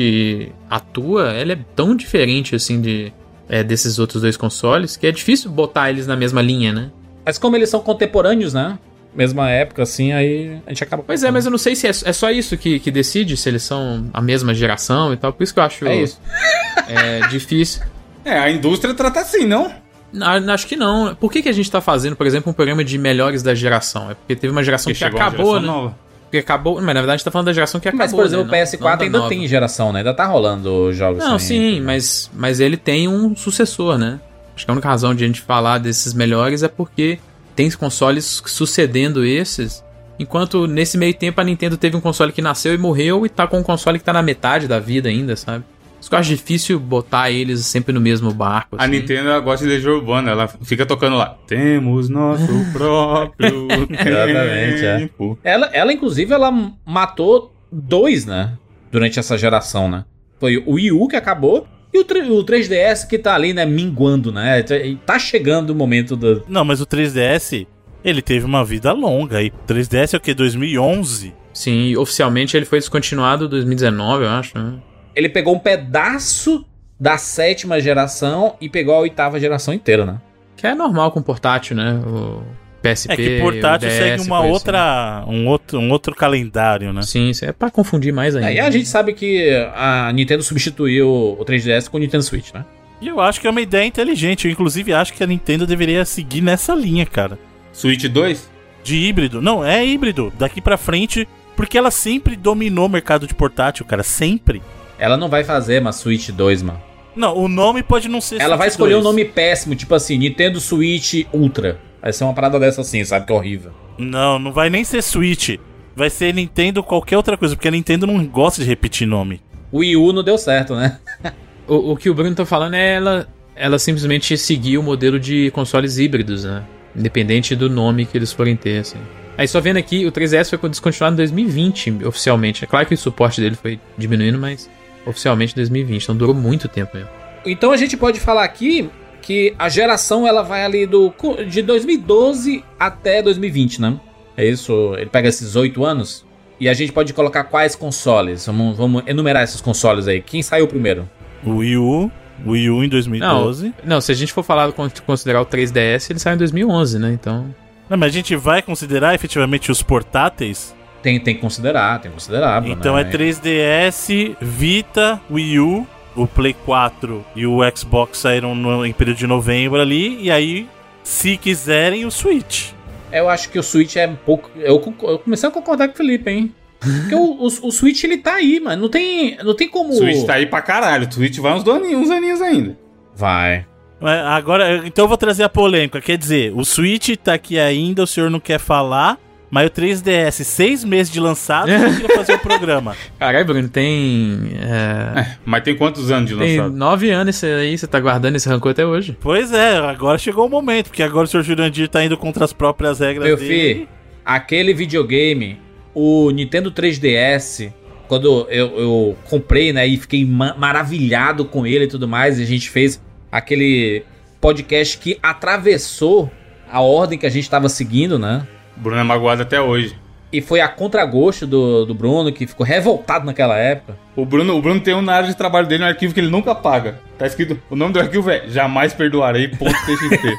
atua, ele é tão diferente assim de é, desses outros dois consoles que é difícil botar eles na mesma linha, né? Mas como eles são contemporâneos, né? Mesma época, assim, aí a gente acaba. Pois é, mas eu não sei se é, é só isso que, que decide, se eles são a mesma geração e tal. Por isso que eu acho É isso. *laughs* é, difícil. É, a indústria trata assim, não? Não, acho que não. Por que, que a gente tá fazendo, por exemplo, um programa de melhores da geração? É porque teve uma geração que, acabou, geração né? nova. Porque acabou. Mas na verdade a gente tá falando da geração que acabou. Mas, por exemplo, né? o PS4 Não- não da ainda nova. tem geração, né? Ainda tá rolando jogos. Não, sim, mas, mas ele tem um sucessor, né? Acho que a única razão de a gente falar desses melhores é porque tem consoles sucedendo esses. Enquanto nesse meio tempo a Nintendo teve um console que nasceu e morreu e tá com um console que tá na metade da vida ainda, sabe? Isso que eu acho difícil botar eles sempre no mesmo barco. A assim. Nintendo ela gosta de legião urbana, ela fica tocando lá. Temos nosso *laughs* próprio Exatamente, é. tempo. Ela, ela, inclusive, ela matou dois, né? Durante essa geração, né? Foi o Wii U que acabou e E o, 3DS que tá ali, né, minguando, né? Tá chegando o momento do. Não, mas o 3DS, ele teve uma vida longa. E 3DS é o que? 2011? Sim, oficialmente ele foi descontinuado em 2019, eu acho, né? Ele pegou um pedaço da sétima geração e pegou a oitava geração inteira, né? Que é normal com portátil, né? O PSP. É que portátil DS, segue uma outra, assim. um, outro, um outro calendário, né? Sim, isso é pra confundir mais ainda. Aí a gente sabe que a Nintendo substituiu o 3DS com o Nintendo Switch, né? E eu acho que é uma ideia inteligente. Eu, inclusive, acho que a Nintendo deveria seguir nessa linha, cara. Switch 2? De híbrido. Não, é híbrido. Daqui pra frente, porque ela sempre dominou o mercado de portátil, cara. Sempre. Ela não vai fazer uma Switch 2, mano. Não, o nome pode não ser Ela Switch vai escolher 2. um nome péssimo, tipo assim, Nintendo Switch Ultra. Vai ser uma parada dessa assim, sabe? Que é horrível. Não, não vai nem ser Switch. Vai ser Nintendo qualquer outra coisa, porque a Nintendo não gosta de repetir nome. O Wii U não deu certo, né? *laughs* o, o, que o Bruno tá falando é ela, ela simplesmente seguir o modelo de consoles híbridos, né? Independente do nome que eles forem ter, assim. Aí só vendo aqui, o 3DS foi descontinuado em 2020, oficialmente. É claro que o suporte dele foi diminuindo, mas oficialmente em 2020. Então durou muito tempo mesmo. Então a gente pode falar aqui que a geração ela vai ali do de 2012 até 2020, né? É isso? Ele pega esses oito anos e a gente pode colocar quais consoles? Vamos, vamos enumerar esses consoles aí. Quem saiu primeiro? O Wii U, o Wii U em 2012. Não, não, se a gente for falar considerar o 3DS, ele saiu em 2011, né? Então. Não, mas a gente vai considerar efetivamente os portáteis? Tem, tem que considerar, tem que considerar. Então né? é 3DS, Vita, Wii U o Play 4 e o Xbox saíram no, em período de novembro ali, e aí, se quiserem, o Switch. Eu acho que o Switch é um pouco. Eu, eu comecei a concordar com o Felipe, hein? *laughs* Porque o, o, o, Switch ele tá aí, mano. Não tem, não tem como. O Switch tá aí pra caralho. O Switch vai uns, aninhos, uns aninhos ainda. Vai. Agora, então eu vou trazer a polêmica. Quer dizer, o Switch tá aqui ainda, o senhor não quer falar. Mas o 3DS, seis meses de lançado, eu queria fazer o programa. *laughs* Caralho, Bruno, tem. É... É, mas tem quantos anos de tem lançado? Tem nove anos esse aí, você tá guardando esse rancor até hoje. Pois é, agora chegou o momento, porque agora o Sr. Jurandir tá indo contra as próprias regras Meu dele. Filho, aquele videogame, o Nintendo 3DS, quando eu, eu comprei, né, e fiquei ma maravilhado com ele e tudo mais, e a gente fez aquele podcast que atravessou a ordem que a gente tava seguindo, né? O Bruno é magoado até hoje. E foi a contragosto do, do Bruno, que ficou revoltado naquela época. O Bruno, o Bruno tem um na área de trabalho dele um arquivo que ele nunca apaga. Tá escrito, o nome do arquivo é jamais perdoarei, ponto TXT.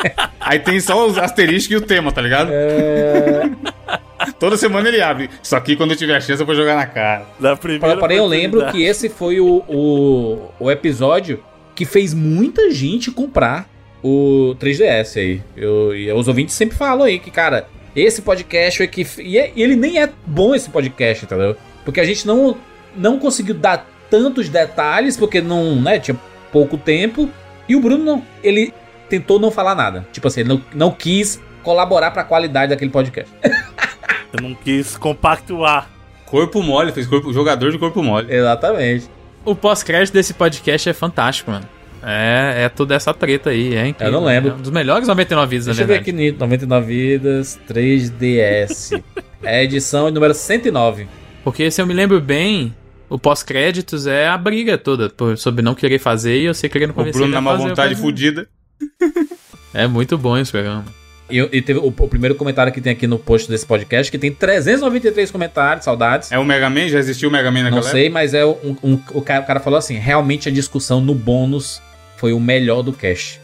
*laughs* Aí tem só os asteriscos e o tema, tá ligado? É... *laughs* Toda semana ele abre. Isso aqui, quando eu tiver a chance, eu vou jogar na cara. Da primeira Porém, eu lembro que esse foi o, o, o episódio que fez muita gente comprar o 3DS aí. Eu, e os ouvintes sempre falam aí que, cara, esse podcast é que. E, é, e ele nem é bom esse podcast, entendeu? Porque a gente não, não conseguiu dar tantos detalhes, porque não, né, tinha pouco tempo. E o Bruno, não, ele tentou não falar nada. Tipo assim, ele não, não quis colaborar para a qualidade daquele podcast. *laughs* Eu não quis compactuar. Corpo mole, fez corpo, jogador de corpo mole. Exatamente. O pós-crédito desse podcast é fantástico, mano. É, é toda essa treta aí, é incrível. Eu não lembro. É um dos melhores 99 vidas, Deixa na verdade. Deixa eu ver aqui, 99 vidas, 3DS. *laughs* é a edição número 109. Porque se eu me lembro bem, o pós-créditos é a briga toda por, sobre não querer fazer e você querendo convencer O Bruno na má vontade fudida. *laughs* é muito bom esse programa. E, e teve o, o, primeiro comentário que tem aqui no post desse podcast, que tem 393 comentários, saudades. É o Mega Man? Já existiu o Mega Man naquela Não sei, mas é um, um, o, cara, o cara falou assim, realmente a discussão no bônus foi o melhor do cast.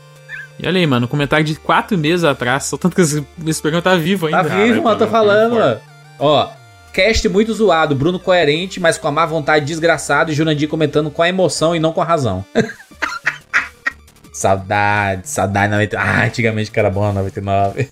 E olha aí, mano, um comentário de quatro meses atrás, só tanto que esse, esse programa tá vivo ainda. Tá vivo, mano, tô falando, mano. Ó, cast muito zoado, Bruno coerente, mas com a má vontade desgraçado e Jurandir comentando com a emoção e não com a razão. *laughs* saudade, saudade 99. Ah, antigamente que era bom 99.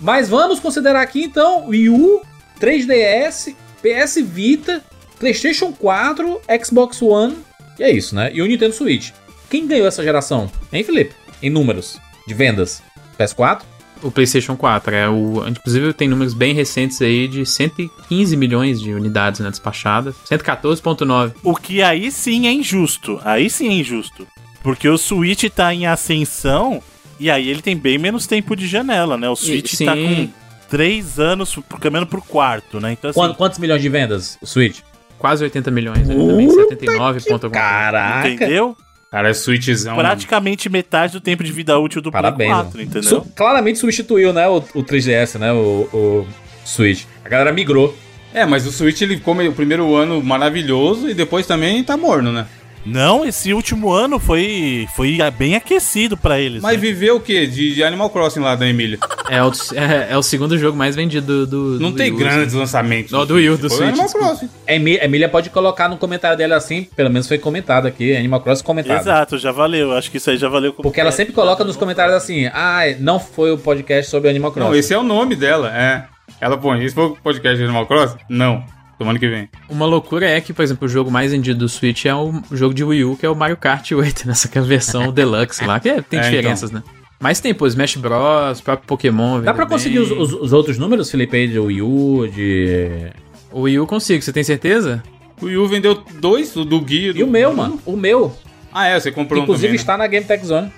Mas vamos considerar aqui então Wii U, 3DS, PS Vita, PlayStation 4, Xbox One, e é isso, né? E o Nintendo Switch. Quem ganhou essa geração? Hein, Felipe? Em números de vendas. PS4? O PlayStation 4. É o, inclusive tem números bem recentes aí de 115 milhões de unidades né, despachadas. 114,9. O que aí sim é injusto. Aí sim é injusto. Porque o Switch tá em ascensão e aí ele tem bem menos tempo de janela, né? O Switch e, tá com 3 anos caminhando pro quarto, né? Então, assim, Quantos milhões de vendas o Switch? Quase 80 milhões. Né? Também 79 ponto Caraca! Entendeu? Cara, é Switchzão. praticamente metade do tempo de vida útil do Parabéns. Play 4, mano. entendeu? Su- claramente substituiu, né, o, o 3DS, né, o, o Switch. A galera migrou. É, mas o Switch ele ficou meio- o primeiro ano maravilhoso e depois também tá morno, né? Não, esse último ano foi, foi bem aquecido pra eles. Mas né? viveu o quê? De, de Animal Crossing lá da Emília. É o, é, é o segundo jogo mais vendido do. do Não do tem Wii U, grandes assim. lançamentos. Não, do Wii U, do Switch, Animal. Crossing. A Emília pode colocar no comentário dela assim, pelo menos foi comentado aqui, Animal Crossing comentado. Exato, já valeu. Acho que isso aí já valeu. como Porque ela é. sempre coloca nos comentários assim, ah, não foi o podcast sobre Animal Crossing. Não, esse é o nome dela, é. Ela põe, esse foi o podcast de Animal Crossing? Não. Semana que vem. Uma loucura é que, por exemplo, o jogo mais vendido do Switch é o jogo de Wii U, que é o Mario Kart *laughs* 8, nessa que é a versão *laughs* Deluxe lá, que é- tem É, diferenças, né? Mas tem, pô, Smash Bros, próprio Pokémon. Dá pra conseguir os, bem. os- os outros números, Felipe, aí, de Wii U, de... O Wii U consigo, você tem certeza? O Wii U vendeu dois, o do Gui E o meu, mano, o meu. Ah, é, você comprou Inclusive um também, né? está na Game Tech Zone.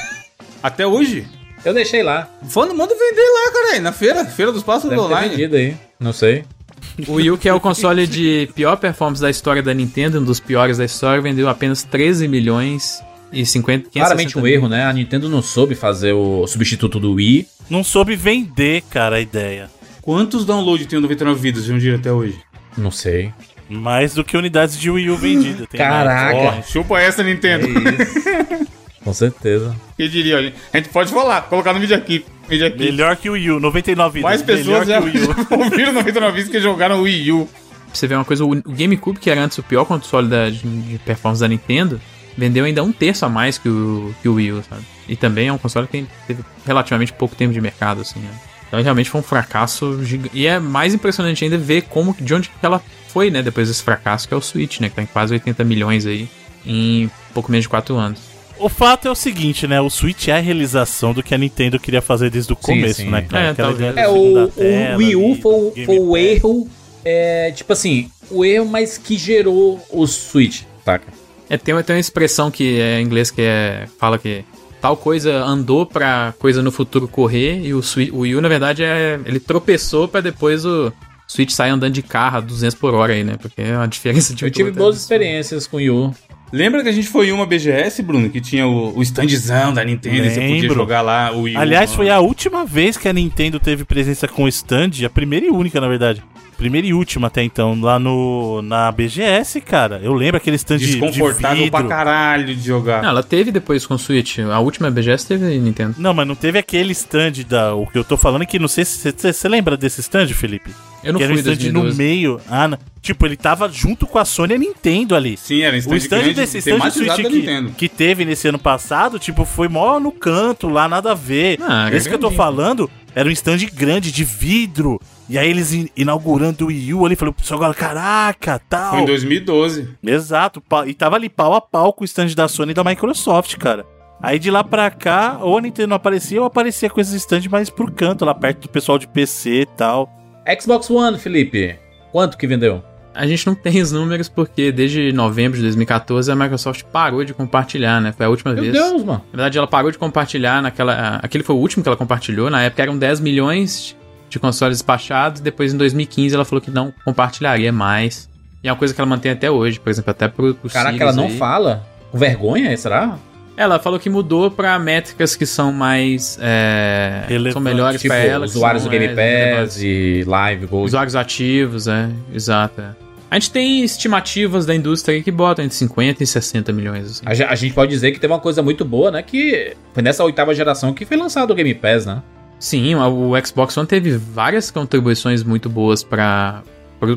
*laughs* Até hoje? Eu deixei lá. Manda, manda vender lá, cara, na feira, Feira dos Passos Deve ter Online. vendido aí. Não sei. O Wii U, que é o console de pior performance da história da Nintendo, um dos piores da história, vendeu apenas 13 milhões e 50... Claramente 560 um erro, né? A Nintendo não soube fazer o substituto do Wii. Não soube vender, cara, a ideia. Quantos downloads tem o 99 vidas de um dia até hoje? Não sei. Mais do que unidades de Wii U vendidas. tem Caraca. Ó, chupa essa, Nintendo. *laughs* Com certeza. Quem diria, a gente- a gente pode falar, colocar no vídeo aqui. Vídeo aqui. Melhor que o Wii U, 99 Mais pessoas já Melhor que o Wii U. *laughs* ouviram 99 vidas que jogaram o Wii U. Pra você ver uma coisa, o GameCube, que era antes o pior console da, de, de performance da Nintendo, vendeu ainda um terço a mais que o, que o Wii U, sabe? E também é um console que teve relativamente pouco tempo de mercado, assim, né? Então realmente foi um fracasso gigante. E é mais impressionante ainda ver como, de onde que ela foi, né, depois desse fracasso, que é o Switch, né? Que tá em quase 80 milhões aí em pouco menos de 4 anos. O fato é o seguinte, né? O Switch é a realização do que a Nintendo queria fazer desde o Sim, começo, sim. né, cara? É, Aquela É, o, tela o Wii U ali, foi, o- foi o erro, é, tipo assim, o erro, mas que gerou o Switch, saca? É, tem, tem uma expressão que é em inglês que é, fala que tal coisa andou pra coisa no futuro correr e o, Swi- o Wii U, na verdade, é, ele tropeçou pra depois o Switch sair andando de carro a 200 por hora aí, né? Porque é uma *laughs* diferença de um Eu tive boas experiências com o Wii U. Lembra que a gente foi em uma BGS, Bruno, que tinha o, o standzão da Nintendo e você podia Lembro. jogar lá o Wii U. Aliás, foi a última vez que a Nintendo teve presença com o stand, a primeira e única, na verdade. Primeira e última até então, lá no na BGS, cara. Eu lembro aquele stand de, de desconfortável vidro. pra caralho de jogar. Não, ela teve depois com o Switch. A última BGS teve Nintendo. Não, mas não teve aquele stand da. O que eu tô falando é que não sei se você lembra desse stand, Felipe? Eu não que era um fui stand 2012. no meio. Ah, não. tipo, ele tava junto com a Sony e a Nintendo ali. Sim, era um stand O stand grande, desse stand tematizado Switch que, Nintendo. que teve nesse ano passado, tipo, foi mó no canto, lá nada a ver. Ah, Esse que eu tô falando era um stand grande, de vidro. E aí eles in- inaugurando o Wii U ali, falou, pessoal, agora, caraca, tal. Foi em 2012. Exato, e tava ali pau a pau com o stand da Sony e da Microsoft, cara. Aí de lá pra cá, ou a Nintendo não aparecia, ou aparecia com esses stands mais pro canto, lá perto do pessoal de PC e tal. Xbox One, Felipe, quanto que vendeu? A gente não tem os números porque desde novembro de 2014 a Microsoft parou de compartilhar, né? Foi a última Meu vez. Deus, mano. Na verdade, ela parou de compartilhar naquela. Aquele foi o último que ela compartilhou. Na época eram 10 milhões de consoles despachados. Depois, em 2015, ela falou que não compartilharia mais. E é uma coisa que ela mantém até hoje, por exemplo, até pro, pro Caraca, Sirius ela não aí. fala? Com vergonha, será? Ela falou que mudou pra métricas que são mais. É, são melhores Tipo, pra ela. usuários do Game. Pass e Live Gold. Usuários ativos, é, exato. é. A gente tem estimativas da indústria que botam entre 50 e 60 milhões. Assim. A, a gente pode dizer que teve uma coisa muito boa, né? Que foi nessa oitava geração que foi lançado o Game Pass, né? Sim, o Xbox One teve várias contribuições muito boas para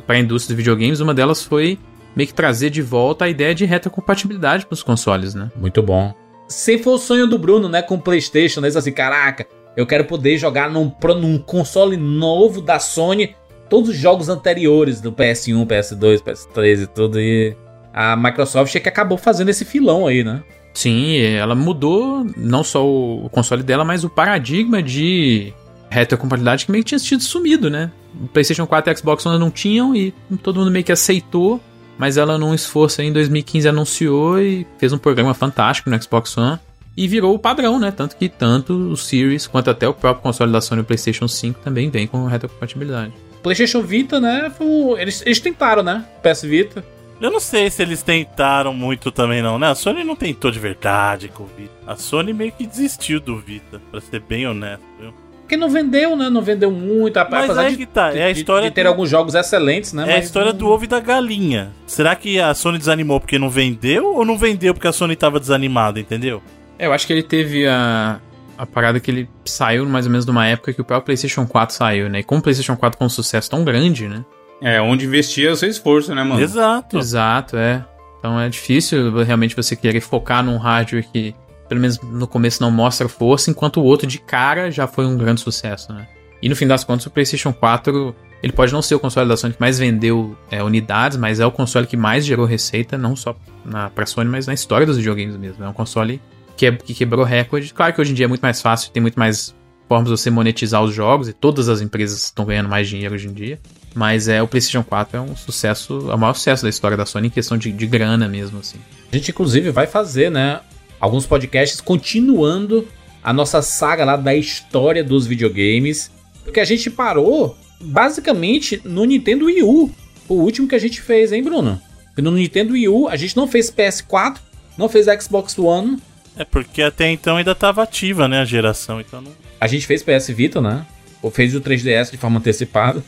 a indústria de videogames. Uma delas foi meio que trazer de volta a ideia de retrocompatibilidade para os consoles, né? Muito bom. Se for o sonho do Bruno, né, com o PlayStation, né? Assim, caraca, eu quero poder jogar num, num console novo da Sony todos os jogos anteriores do PS1, PS2, PS3 e tudo. E a Microsoft é que acabou fazendo esse filão aí, né? Sim, ela mudou não só o console dela, mas o paradigma de retrocompatibilidade que meio que tinha sido sumido, né? O PlayStation 4 e Xbox One não tinham e todo mundo meio que aceitou, mas ela num esforço aí em 2015 anunciou e fez um programa fantástico no Xbox One e virou o padrão, né? Tanto que tanto o Series quanto até o próprio console da Sony, o PlayStation 5, também vem com retrocompatibilidade. PlayStation Vita, né? o- eles, eles tentaram, né? PS Vita. Eu não sei se eles tentaram muito também, não, né? A Sony não tentou de verdade com o Vita. A Sony meio que desistiu do Vita, pra ser bem honesto, viu? Porque não vendeu, né? Não vendeu muito. Mas apesar aí de, que tá, é a de- história de ter do- alguns jogos excelentes, né? É a história não- do ovo e da galinha. Será que a Sony desanimou porque não vendeu ou não vendeu porque a Sony tava desanimada, entendeu? É, eu acho que ele teve a, a parada que ele saiu mais ou menos numa época que o próprio PlayStation 4 saiu, né? E como o PlayStation 4 com um sucesso tão grande, né? É, onde investia o seu esforço, né, mano? Exato. Exato, é. Então é difícil realmente você querer focar num hardware que, pelo menos no começo, não mostra força, enquanto o outro de cara já foi um grande sucesso, né? E no fim das contas, o PlayStation 4, ele pode não ser o console da Sony que mais vendeu é, unidades, mas é o console que mais gerou receita, não só na, pra Sony, mas na história dos videogames mesmo. É um console que, é- que quebrou recorde. Claro que hoje em dia é muito mais fácil, tem muito mais formas de você monetizar os jogos, e todas as empresas estão ganhando mais dinheiro hoje em dia. Mas é o PlayStation 4 é um sucesso, é o maior sucesso da história da Sony em questão de, de grana mesmo, assim. A gente, inclusive, vai fazer, né? Alguns podcasts continuando a nossa saga lá da história dos videogames. Porque a gente parou, basicamente, no Nintendo Wii U. O último que a gente fez, hein, Bruno? No Nintendo Wii U, a gente não fez PS4, não fez Xbox One, É porque até então ainda tava ativa, né, a geração, então não... a gente fez PS Vita, né? Ou fez o 3DS de forma antecipada.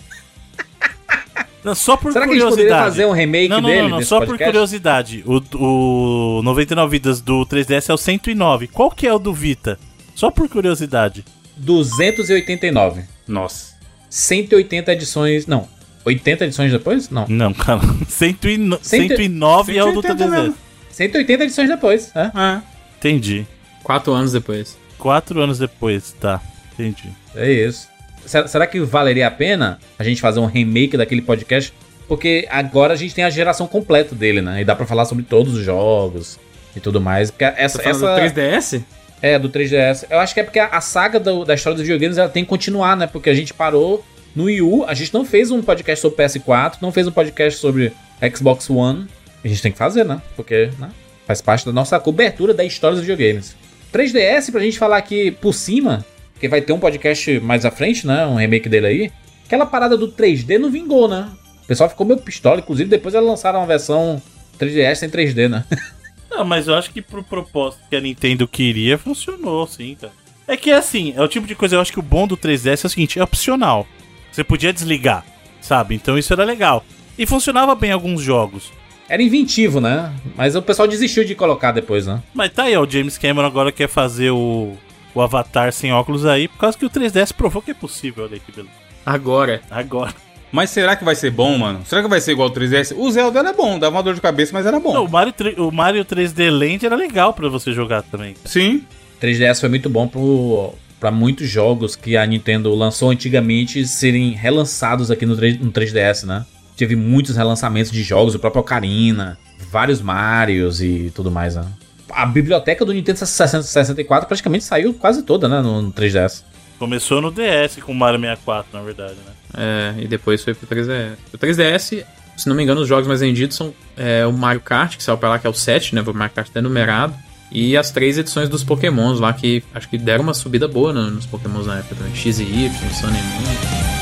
Não, só por Será que a gente curiosidade. poderia fazer um remake não, não, dele? não, não, só por podcast? curiosidade. O, o 99 vidas do 3DS é o 109. Qual que é o do Vita? Só por curiosidade. 289. Nossa. 180 edições. Não. 80 edições depois? Não. Não, cara. 109, *laughs* Cento- 109 é o do 180 3DS. mesmo. 180 edições depois. É. É. Entendi. Quatro anos depois. Quatro anos depois, tá. Entendi. É isso. Será, será que valeria a pena a gente fazer um remake daquele podcast? Porque agora a gente tem a geração completa dele, né? E dá pra falar sobre todos os jogos e tudo mais. Porque essa, Tá essa do 3DS? é do 3DS. Eu acho que é porque a, a saga do- da história dos videogames ela tem que continuar, né? Porque a gente parou no Wii U, a gente não fez um podcast sobre PS4, não fez um podcast sobre Xbox One. A gente tem que fazer, né? Porque né? Faz parte da nossa cobertura da história dos videogames. 3DS, pra gente falar aqui por cima, que vai ter um podcast mais à frente, né? Um remake dele aí. Aquela parada do 3D não vingou, né? O pessoal ficou meio pistola, inclusive depois eles lançaram uma versão 3DS sem 3D, né? *laughs* Não, mas eu acho que pro propósito que a Nintendo queria, funcionou, sim, cara. É que é assim, é o tipo de coisa, eu acho que o bom do 3DS é o seguinte, é opcional. Você podia desligar, sabe? Então isso era legal. E funcionava bem em alguns jogos. Era inventivo, né? Mas o pessoal desistiu de colocar depois, né? Mas tá aí, ó, o James Cameron agora quer fazer o, o Avatar sem óculos aí, por causa que o 3DS provou que é possível, olha aí que beleza. Agora. Agora. Mas será que vai ser bom, mano? Será que vai ser igual ao 3DS? O Zelda era bom, dava uma dor de cabeça, mas era bom. Não, o, Mario, o Mario 3D Land era legal pra você jogar também. Sim. 3DS foi muito bom pro, pra muitos jogos que a Nintendo lançou antigamente serem relançados aqui no, 3, no 3DS, né? Teve muitos relançamentos de jogos, o próprio Ocarina, vários Marios e tudo mais, né? A biblioteca do Nintendo 64 praticamente saiu quase toda, né? No, no 3DS. Começou no DS com o Mario 64, na verdade, né? É, e depois foi pro 3DS. O 3DS, se não me engano, os jogos mais vendidos são é, o Mario Kart, que saiu pra lá, que é o 7, né? O Mario Kart tá numerado. E as três edições dos Pokémons lá, que acho que deram uma subida boa no- nos Pokémons na época também. X e Y, Sun e Moon.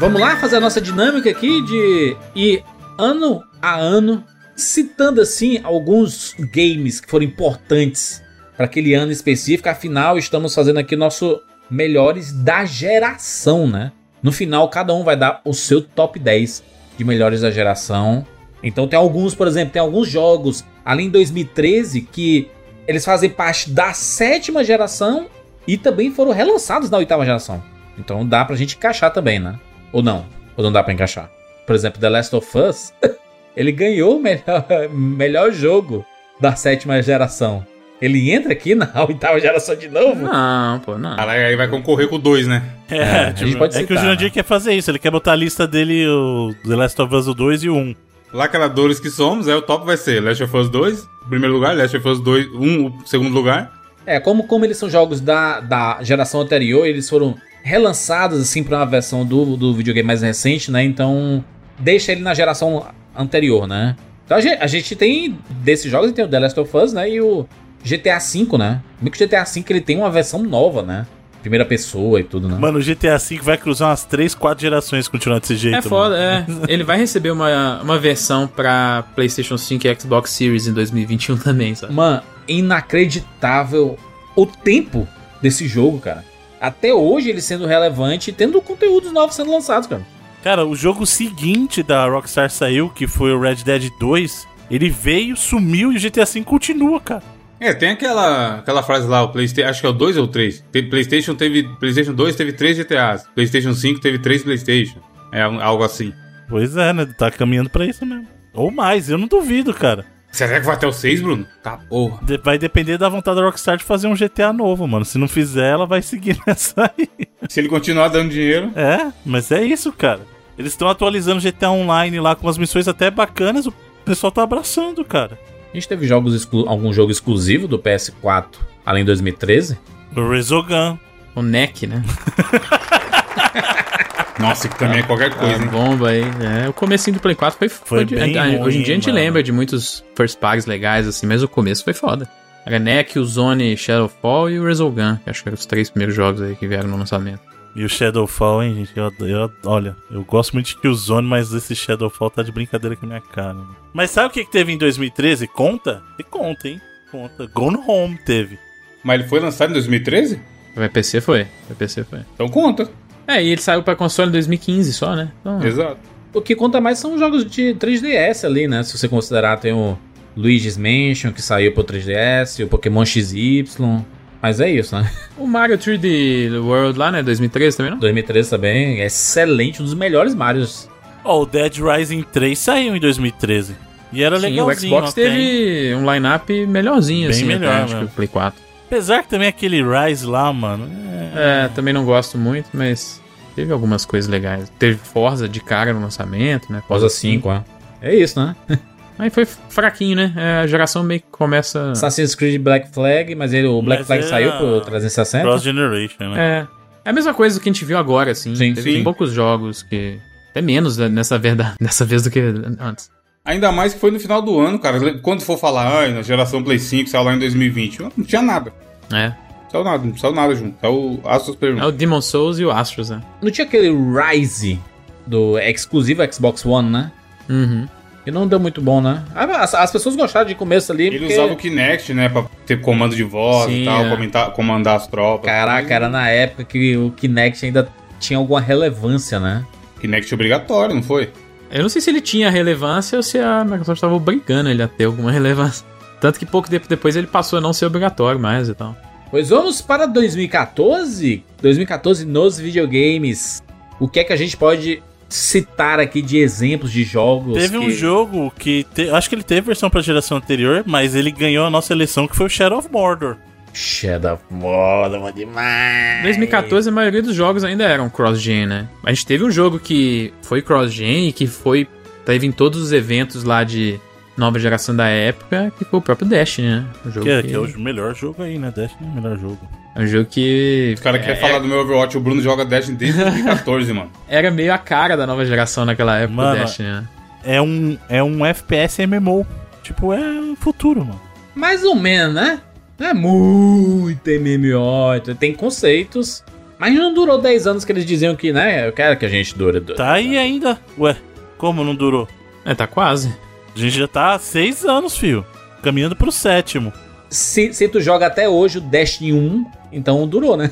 Vamos lá fazer a nossa dinâmica aqui de ir ano a ano citando assim alguns games que foram importantes para aquele ano específico. Afinal, estamos fazendo aqui nosso melhores da geração, né? No final, cada um vai dar o seu top 10 de melhores da geração. Então tem alguns, por exemplo, tem alguns jogos além de 2013 que eles fazem parte da sétima geração e também foram relançados na oitava geração. Então dá pra gente encaixar também, né? Ou não? Ou não dá pra encaixar? Por exemplo, The Last of Us, *laughs* ele ganhou o melhor, *laughs* melhor jogo da sétima geração. Ele entra aqui na *laughs* oitava geração de novo? Não, pô, não. Caralho, aí vai concorrer com o 2, né? É, a gente pode é que o citar, Jurandir né? quer fazer isso, ele quer botar a lista dele, o The Last of Us o 2 e o 1. Lacradores que somos, aí o top vai ser Last of Us 2, primeiro lugar, Last of Us 2, 1, o segundo lugar. É, como, como eles são jogos da, da geração anterior, eles foram relançados assim pra uma versão do, do videogame mais recente, né? Então deixa ele na geração anterior, né? Então a gente, a gente tem, desses jogos, tem o The Last of Us, né? E o GTA V, né? Meio que o GTA V ele tem uma versão nova, né? Primeira pessoa e tudo, né? Mano, o GTA V vai cruzar umas 3, 4 gerações continuando desse jeito. É foda, é. *laughs* Ele vai receber uma, uma versão pra PlayStation 5 e Xbox Series em 2021 também, sabe? Mano, inacreditável o tempo desse jogo, cara. Até hoje ele sendo relevante e tendo conteúdos novos sendo lançados, cara. Cara, o jogo seguinte da Rockstar saiu, que foi o Red Dead 2, ele veio, sumiu e o GTA V continua, cara. É, tem aquela, aquela frase lá, o PlayStation, acho que é o 2 ou 3. PlayStation teve, PlayStation 2 teve 3 GTAs, PlayStation 5 teve 3 PlayStation. É algo assim. Pois é, né? Tá caminhando pra isso mesmo. Ou mais, eu não duvido, cara. Será que vai até o 6, Bruno? Tá porra. De vai depender da vontade da Rockstar de fazer um GTA novo, mano. Se não fizer, ela vai seguir *laughs* nessa aí. Se ele continuar dando dinheiro. É, mas é isso, cara. Eles estão atualizando GTA Online lá com umas missões até bacanas. O pessoal tá abraçando, cara. A gente teve jogos algum jogo exclusivo do PS4 além de 2013? O Resogun. O NEC, né? *laughs* Nossa, que também é qualquer coisa, a hein? bomba aí. É, o comecinho do Play 4 foi, Foi de- bem a- ruim, Hoje em dia a gente mano. lembra de muitos first parties legais, assim, mas o começo foi foda. Era NEC, o Zone, Shadowfall e o Resogun, que acho que eram os três primeiros jogos aí que vieram no lançamento. E o Shadowfall, hein, gente? Eu, eu- olha, eu gosto muito de Killzone, mas esse Shadowfall tá de brincadeira com a minha cara. mano. Mas sabe o que, que teve em 2013? Conta? E conta, hein? Conta. Gone Home teve. Mas ele foi lançado em 2013? Vai PC foi, vai PC foi. Então conta. É, e ele saiu pra console em 2015 só, né? Então, Exato. O que conta mais são jogos de 3DS ali, né? Se você considerar, tem o Luigi's Mansion, que saiu pro 3DS, o Pokémon XY. Mas é isso, né? o Mario 3D World lá, né? 2013 também, não? 2013 também é excelente, um dos melhores Marios. Ó, o Dead Rising 3 saiu em 2013. E era Sim, o legalzinho Xbox até, hein? teve um line-up melhorzinho, Bem assim, melhor, até, acho né? que o Play 4. Apesar que também aquele Rise lá, mano. É... É, também não gosto muito, mas teve algumas coisas legais. Teve Forza de cara no lançamento, né? Forza 5, é. É isso, né? *laughs* Aí foi fraquinho, né? É, a geração meio que começa. Assassin's Creed Black Flag, mas ele, o Black Mas Flag é saiu pro a 360. Cross Generation, né? É. É a mesma coisa que a gente viu agora, assim. Sim, Teve sim. poucos jogos que. Até menos né, nessa verdade, *laughs* dessa vez do que antes. Ainda mais que foi no final do ano, cara. Quando for falar, ai, na geração Play 5, saiu lá em 2020. Não tinha nada. É. Não saiu nada, não saiu nada junto. Saiu Astros Play É o Demon Souls e o Astros, né? Não tinha aquele Rise do exclusivo Xbox One, né? Uhum. E não deu muito bom, né? As, as pessoas gostaram de começo ali. Ele porque- usava o Kinect, né? Pra ter comando de voz Sim, e tal, é. comentar- comandar as tropas. Caraca, era na época que o Kinect ainda tinha alguma relevância, né? Kinect obrigatório, não foi? Eu não sei se ele tinha relevância ou se a Microsoft estava obrigando ele a ter alguma *laughs* relevância. Tanto que pouco tempo depois ele passou a não ser obrigatório mais e tal. Pois vamos para 2014. 2014 nos videogames. O que é que a gente pode citar aqui de exemplos de jogos? Teve um que- jogo que. te- Acho que ele teve versão pra geração anterior, mas ele ganhou a nossa eleição, que foi o Shadow of Mordor. Shadow of Mordor, demais. Em 2014 a maioria dos jogos ainda eram cross-gen, né? A gente teve um jogo que foi cross-gen e que foi. Teve em todos os eventos lá de nova geração da época, que foi o próprio Destiny, né? O jogo Que é, que- que é o melhor jogo aí, né? Destiny é o melhor jogo. é um jogo que. Os caras é, querem falar do meu Overwatch. O Bruno joga Destiny desde *laughs* 2014, mano. Era meio a cara da nova geração naquela época, Mano, o Destiny, né? É um, é um FPS MMO. Tipo, é o futuro, mano. Mais ou menos, né? Não é muito MMO, tem conceitos. Mas não durou 10 anos que eles diziam que, né? Eu quero que a gente dure. dure. Tá aí ainda. Ué, como não durou? É, tá quase. A gente já tá há seis anos, fio. Caminhando pro sétimo. Se, se tu joga até hoje o Destiny 1, então durou, né?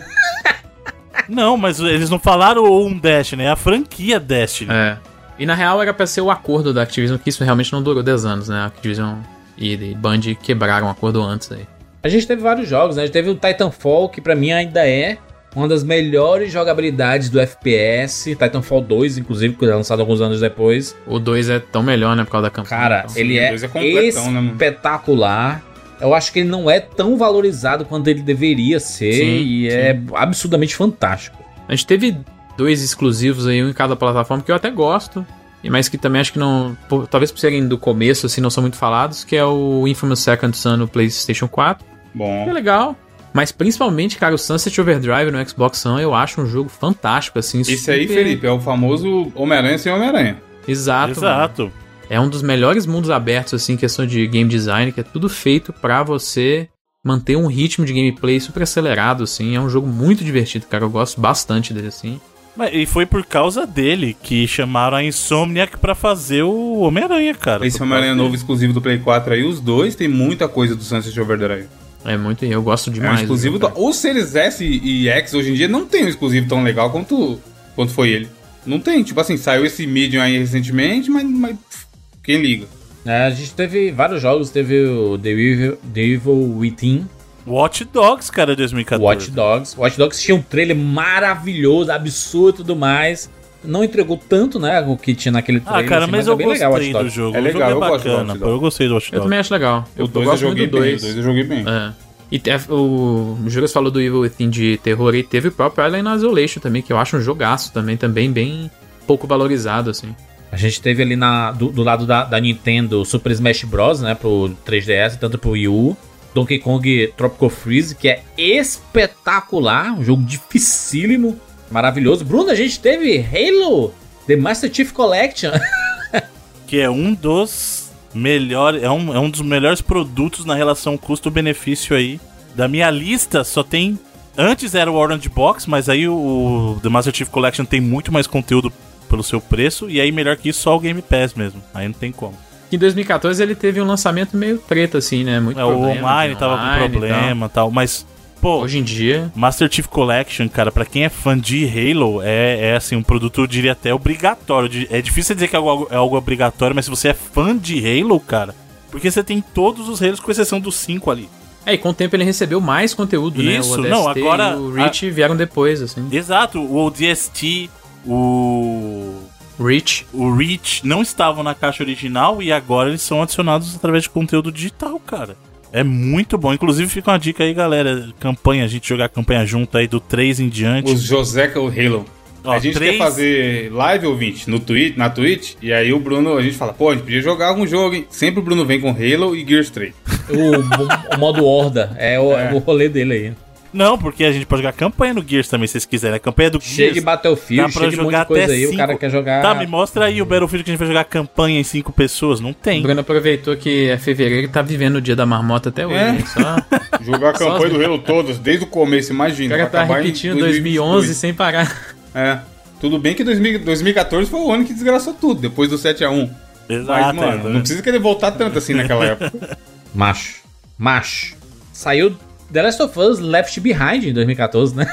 *laughs* Não, mas eles não falaram o um Destiny, é a franquia Destiny. É. E na real era pra ser o acordo da Activision, que isso realmente não durou 10 anos, né? A Activision e, e Band quebraram o acordo antes aí. A gente teve vários jogos, né? A gente teve o Titanfall, que pra mim ainda é uma das melhores jogabilidades do FPS. Titanfall 2, inclusive, que foi lançado alguns anos depois. O 2 é tão melhor, né? Por causa da campanha. Cara, então. ele é, é né, espetacular. Eu acho que ele não é tão valorizado quanto ele deveria ser Sim, e sim. é absurdamente fantástico. A gente teve dois exclusivos aí, um em cada plataforma, que eu até gosto. e Mas que também acho que não. por- talvez por serem do começo, assim, não são muito falados, que é o Infamous Second Son no PlayStation 4. Que é Bom. legal. Mas principalmente, cara, o Sunset Overdrive no Xbox One eu acho um jogo fantástico, assim. Isso aí, super- Felipe, é o famoso Homem-Aranha sem Homem-Aranha. Exato. mano. Exato. É um dos melhores mundos abertos, assim, questão de game design, que é tudo feito pra você manter um ritmo de gameplay super acelerado, assim. É um jogo muito divertido, cara. Eu gosto bastante dele, assim. Mas, e foi por causa dele que chamaram a Insomniac pra fazer o Homem-Aranha, cara. Esse Homem-Aranha novo exclusivo do Play 4 aí, os dois tem muita coisa do Sunset Overdrive. É muito, eu gosto É um demais. exclusivo. do do- O Series S e X hoje em dia não tem um exclusivo tão legal quanto, quanto foi ele. Não tem, tipo assim, saiu esse Medium aí recentemente, mas, mas pff, quem liga? É, a gente teve vários jogos, teve o The Evil, The Evil Within, Watch Dogs, cara, 2014. Watch Dogs. Watch Dogs tinha um trailer maravilhoso, absurdo e tudo mais. Não entregou tanto, né, o que tinha naquele Ah, trailer. cara, assim, mas é eu bem legal gostei do jogo. É o jogo legal, é eu gosto bacana. Eu gostei do Watch Eu Dogs. também acho legal. Eu, O eu 2 eu joguei bem, o 2. 2 eu joguei bem. É. E te- o Juras falou do Evil Within de terror e teve o próprio Alien Isolation também, que eu acho um jogaço também, também bem pouco valorizado, assim. A gente teve ali na, do, do lado da, da Nintendo Super Smash Bros, né, pro 3DS, tanto pro Wii U. Donkey Kong Tropical Freeze, que é espetacular, um jogo dificílimo, maravilhoso. Bruno, a gente teve Halo, The Master Chief Collection. *laughs* Que é um dos melhores. É um, é um dos melhores produtos na relação custo-benefício aí. Da minha lista só tem. Antes era o Orange Box, mas aí o, o The Master Chief Collection tem muito mais conteúdo pelo seu preço. E aí, melhor que isso, só o Game Pass mesmo. Aí não tem como. Em 2014 ele teve um lançamento meio treta, assim, né? Muito É, o problema online de tava online com problema e tal. Mas, tal. Pô, Hoje em dia, Master Chief Collection, cara, pra quem é fã de Halo, é, é assim, um produto, eu diria até obrigatório. É difícil dizer que é algo, é algo obrigatório, mas se você é fã de Halo, cara, porque você tem todos os Halos, com exceção dos 5 ali. é, e com o tempo ele recebeu mais conteúdo, né? Isso, O ODST não, agora- e o Reach vieram depois, assim. Exato, o ODST, o. Reach. O Reach não estavam na caixa original e agora eles são adicionados através de conteúdo digital, cara. É muito bom. Inclusive, fica uma dica aí, galera. Campanha, a gente jogar a campanha junto aí do 3 em diante. Os Joseca o Halo. Ó, a gente três- quer fazer live, ouvinte, no Twitch, na Twitch, e aí o Bruno, a gente fala, pô, a gente podia jogar algum jogo, hein? Sempre o Bruno vem com Halo e Gears 3. o, o modo Horda, é o, É. o rolê dele aí. Não, porque a gente pode jogar campanha no Gears também, se vocês quiserem. A campanha do Cheio de Gears. Battlefield, Dá pra de monte jogar de coisa até aí, o cara cinco. quer jogar... Tá, me mostra aí o Battlefield que a gente vai jogar campanha em 5 pessoas. Não O tem. Bruno aproveitou que é fevereiro e tá vivendo o dia da marmota até hoje. É. né? Só... *laughs* Jogar a campanha do Halo todas, desde o começo, O imagina. cara vai tá repetindo 2011 sem parar. É. Tudo bem que 2000 2014 foi o ano que desgraçou tudo, depois do 7x1. Mas, Exato. mano, é. não precisa querer voltar tanto assim naquela *laughs* época. Macho. Macho. Saiu The Last of Us Left Behind em 2014, *laughs* né?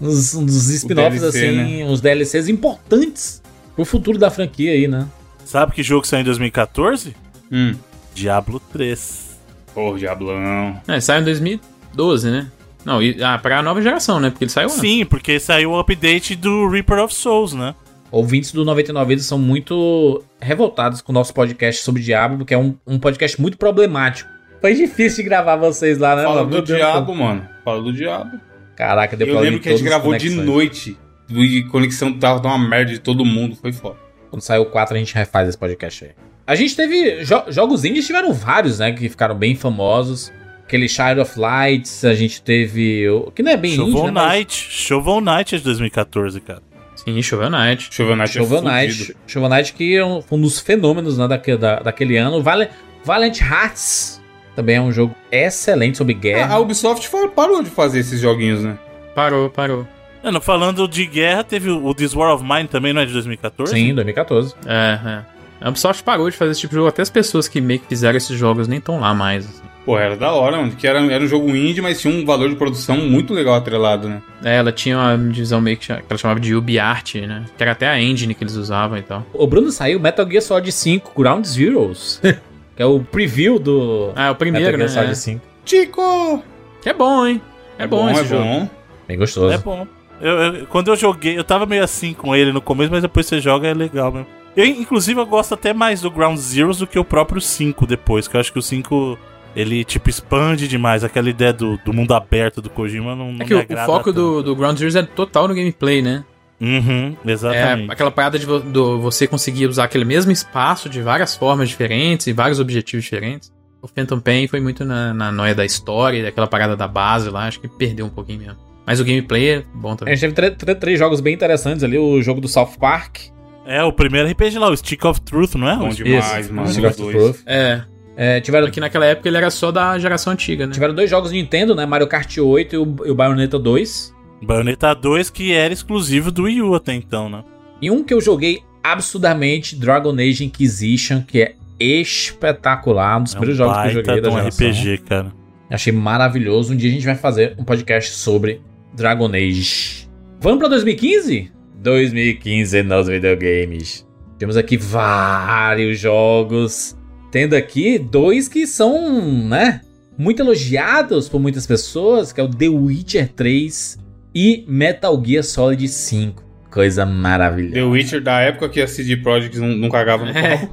uns, uns spin-offs, assim, uns DLCs importantes pro futuro da franquia aí, né? Sabe que jogo saiu em 2014? hum. Diablo 3. Pô, Diablão. É, saiu em 2012, né? Não, e, ah, pra nova geração, né? Porque ele saiu antes. Sim, porque saiu o update do Reaper of Souls, né? Ouvintes do 99 Vidas são muito revoltados com o nosso podcast sobre Diablo, porque é um, um podcast muito problemático. Foi difícil de gravar vocês lá, né? Fala mano? do diabo, mano. Fala do diabo. Caraca, deu Eu lembro que a gente gravou de noite. E conexão tava uma merda de todo mundo. Foi foda. Quando sair o 4, a gente refaz esse podcast aí. A gente teve. jo- jogos indies tiveram vários, né? Que ficaram bem famosos. Aquele Child of Lights, a gente teve. o- Que não é bem indie, Shovel né? mas- Knight. Shovel Knight é de 2014, cara. Sim, Shovel Knight. Shovel Knight Shovel é Knight. Shovel Knight que é um, foi um dos fenômenos né, daquele, da- daquele ano. Vale, Valiant Hearts também é um jogo excelente sobre Ah, guerra. A Ubisoft parou de fazer esses joguinhos, né? Parou, parou. Mano, falando de guerra, teve o o This War of Mine também, não é de 2014? Sim, 2014. É, é. A Ubisoft parou de fazer esse tipo de jogo. Até as pessoas que meio que fizeram esses jogos nem estão lá mais. assim. Pô, era da hora, mano. Que era, era um jogo indie, mas tinha um valor de produção muito legal atrelado, né? É, ela tinha uma divisão meio que, que ela chamava de UbiArt, né? Que era até a engine que eles usavam e tal. O Bruno saiu Metal Gear Solid 5 Ground Zeroes. *laughs* é o preview do Ah, é o primeiro, né? Solid É. 5. Chico! Que é bom, hein? É, bom, esse é jogo. bom. Bem gostoso. É bom. Eu- eu- quando eu joguei, eu tava meio assim com ele no começo, mas depois você joga é legal mesmo. Eu, inclusive, eu gosto até mais do Ground Zeroes do que o próprio 5 depois, que eu acho que o 5, ele, tipo, expande demais. Aquela ideia do, do mundo aberto do Kojima não, não É que me o, o foco tanto. do, do Ground Zeroes é total no gameplay, né? Uhum, É exatamente. aquela parada de vo- do, você conseguir usar aquele mesmo espaço de várias formas diferentes e vários objetivos diferentes. O Phantom Pain foi muito na, na noia da história, daquela parada da base lá, acho que perdeu um pouquinho mesmo. Mas o gameplay é bom A também. gente teve três jogos bem interessantes ali. O jogo do South Park, É, o primeiro RPG lá, o Stick of Truth, não é? Bom O- demais, Isso, mano. Stick of. Truth. É. É, tiveram, Aqui naquela época ele era só da geração antiga, né? tiveram dois jogos Nintendo, né? Mario Kart 8 e o, e o Bayonetta 2. Bayonetta 2, que era exclusivo do Wii U até então, né? E um que eu joguei absurdamente, Dragon Age Inquisition, que é espetacular. Um dos É primeiros um jogos que eu joguei da um geração. RPG, cara. Achei maravilhoso. Um dia a gente vai fazer um podcast sobre Dragon Age. Vamos pra 2015? 2015 nos videogames. Temos aqui vários jogos. Tendo aqui dois que são, né? Muito elogiados por muitas pessoas, que é o The Witcher 3 e Metal Gear Solid 5. Coisa maravilhosa. The Witcher da época que a CD Projekt não, não cagava no É. pau.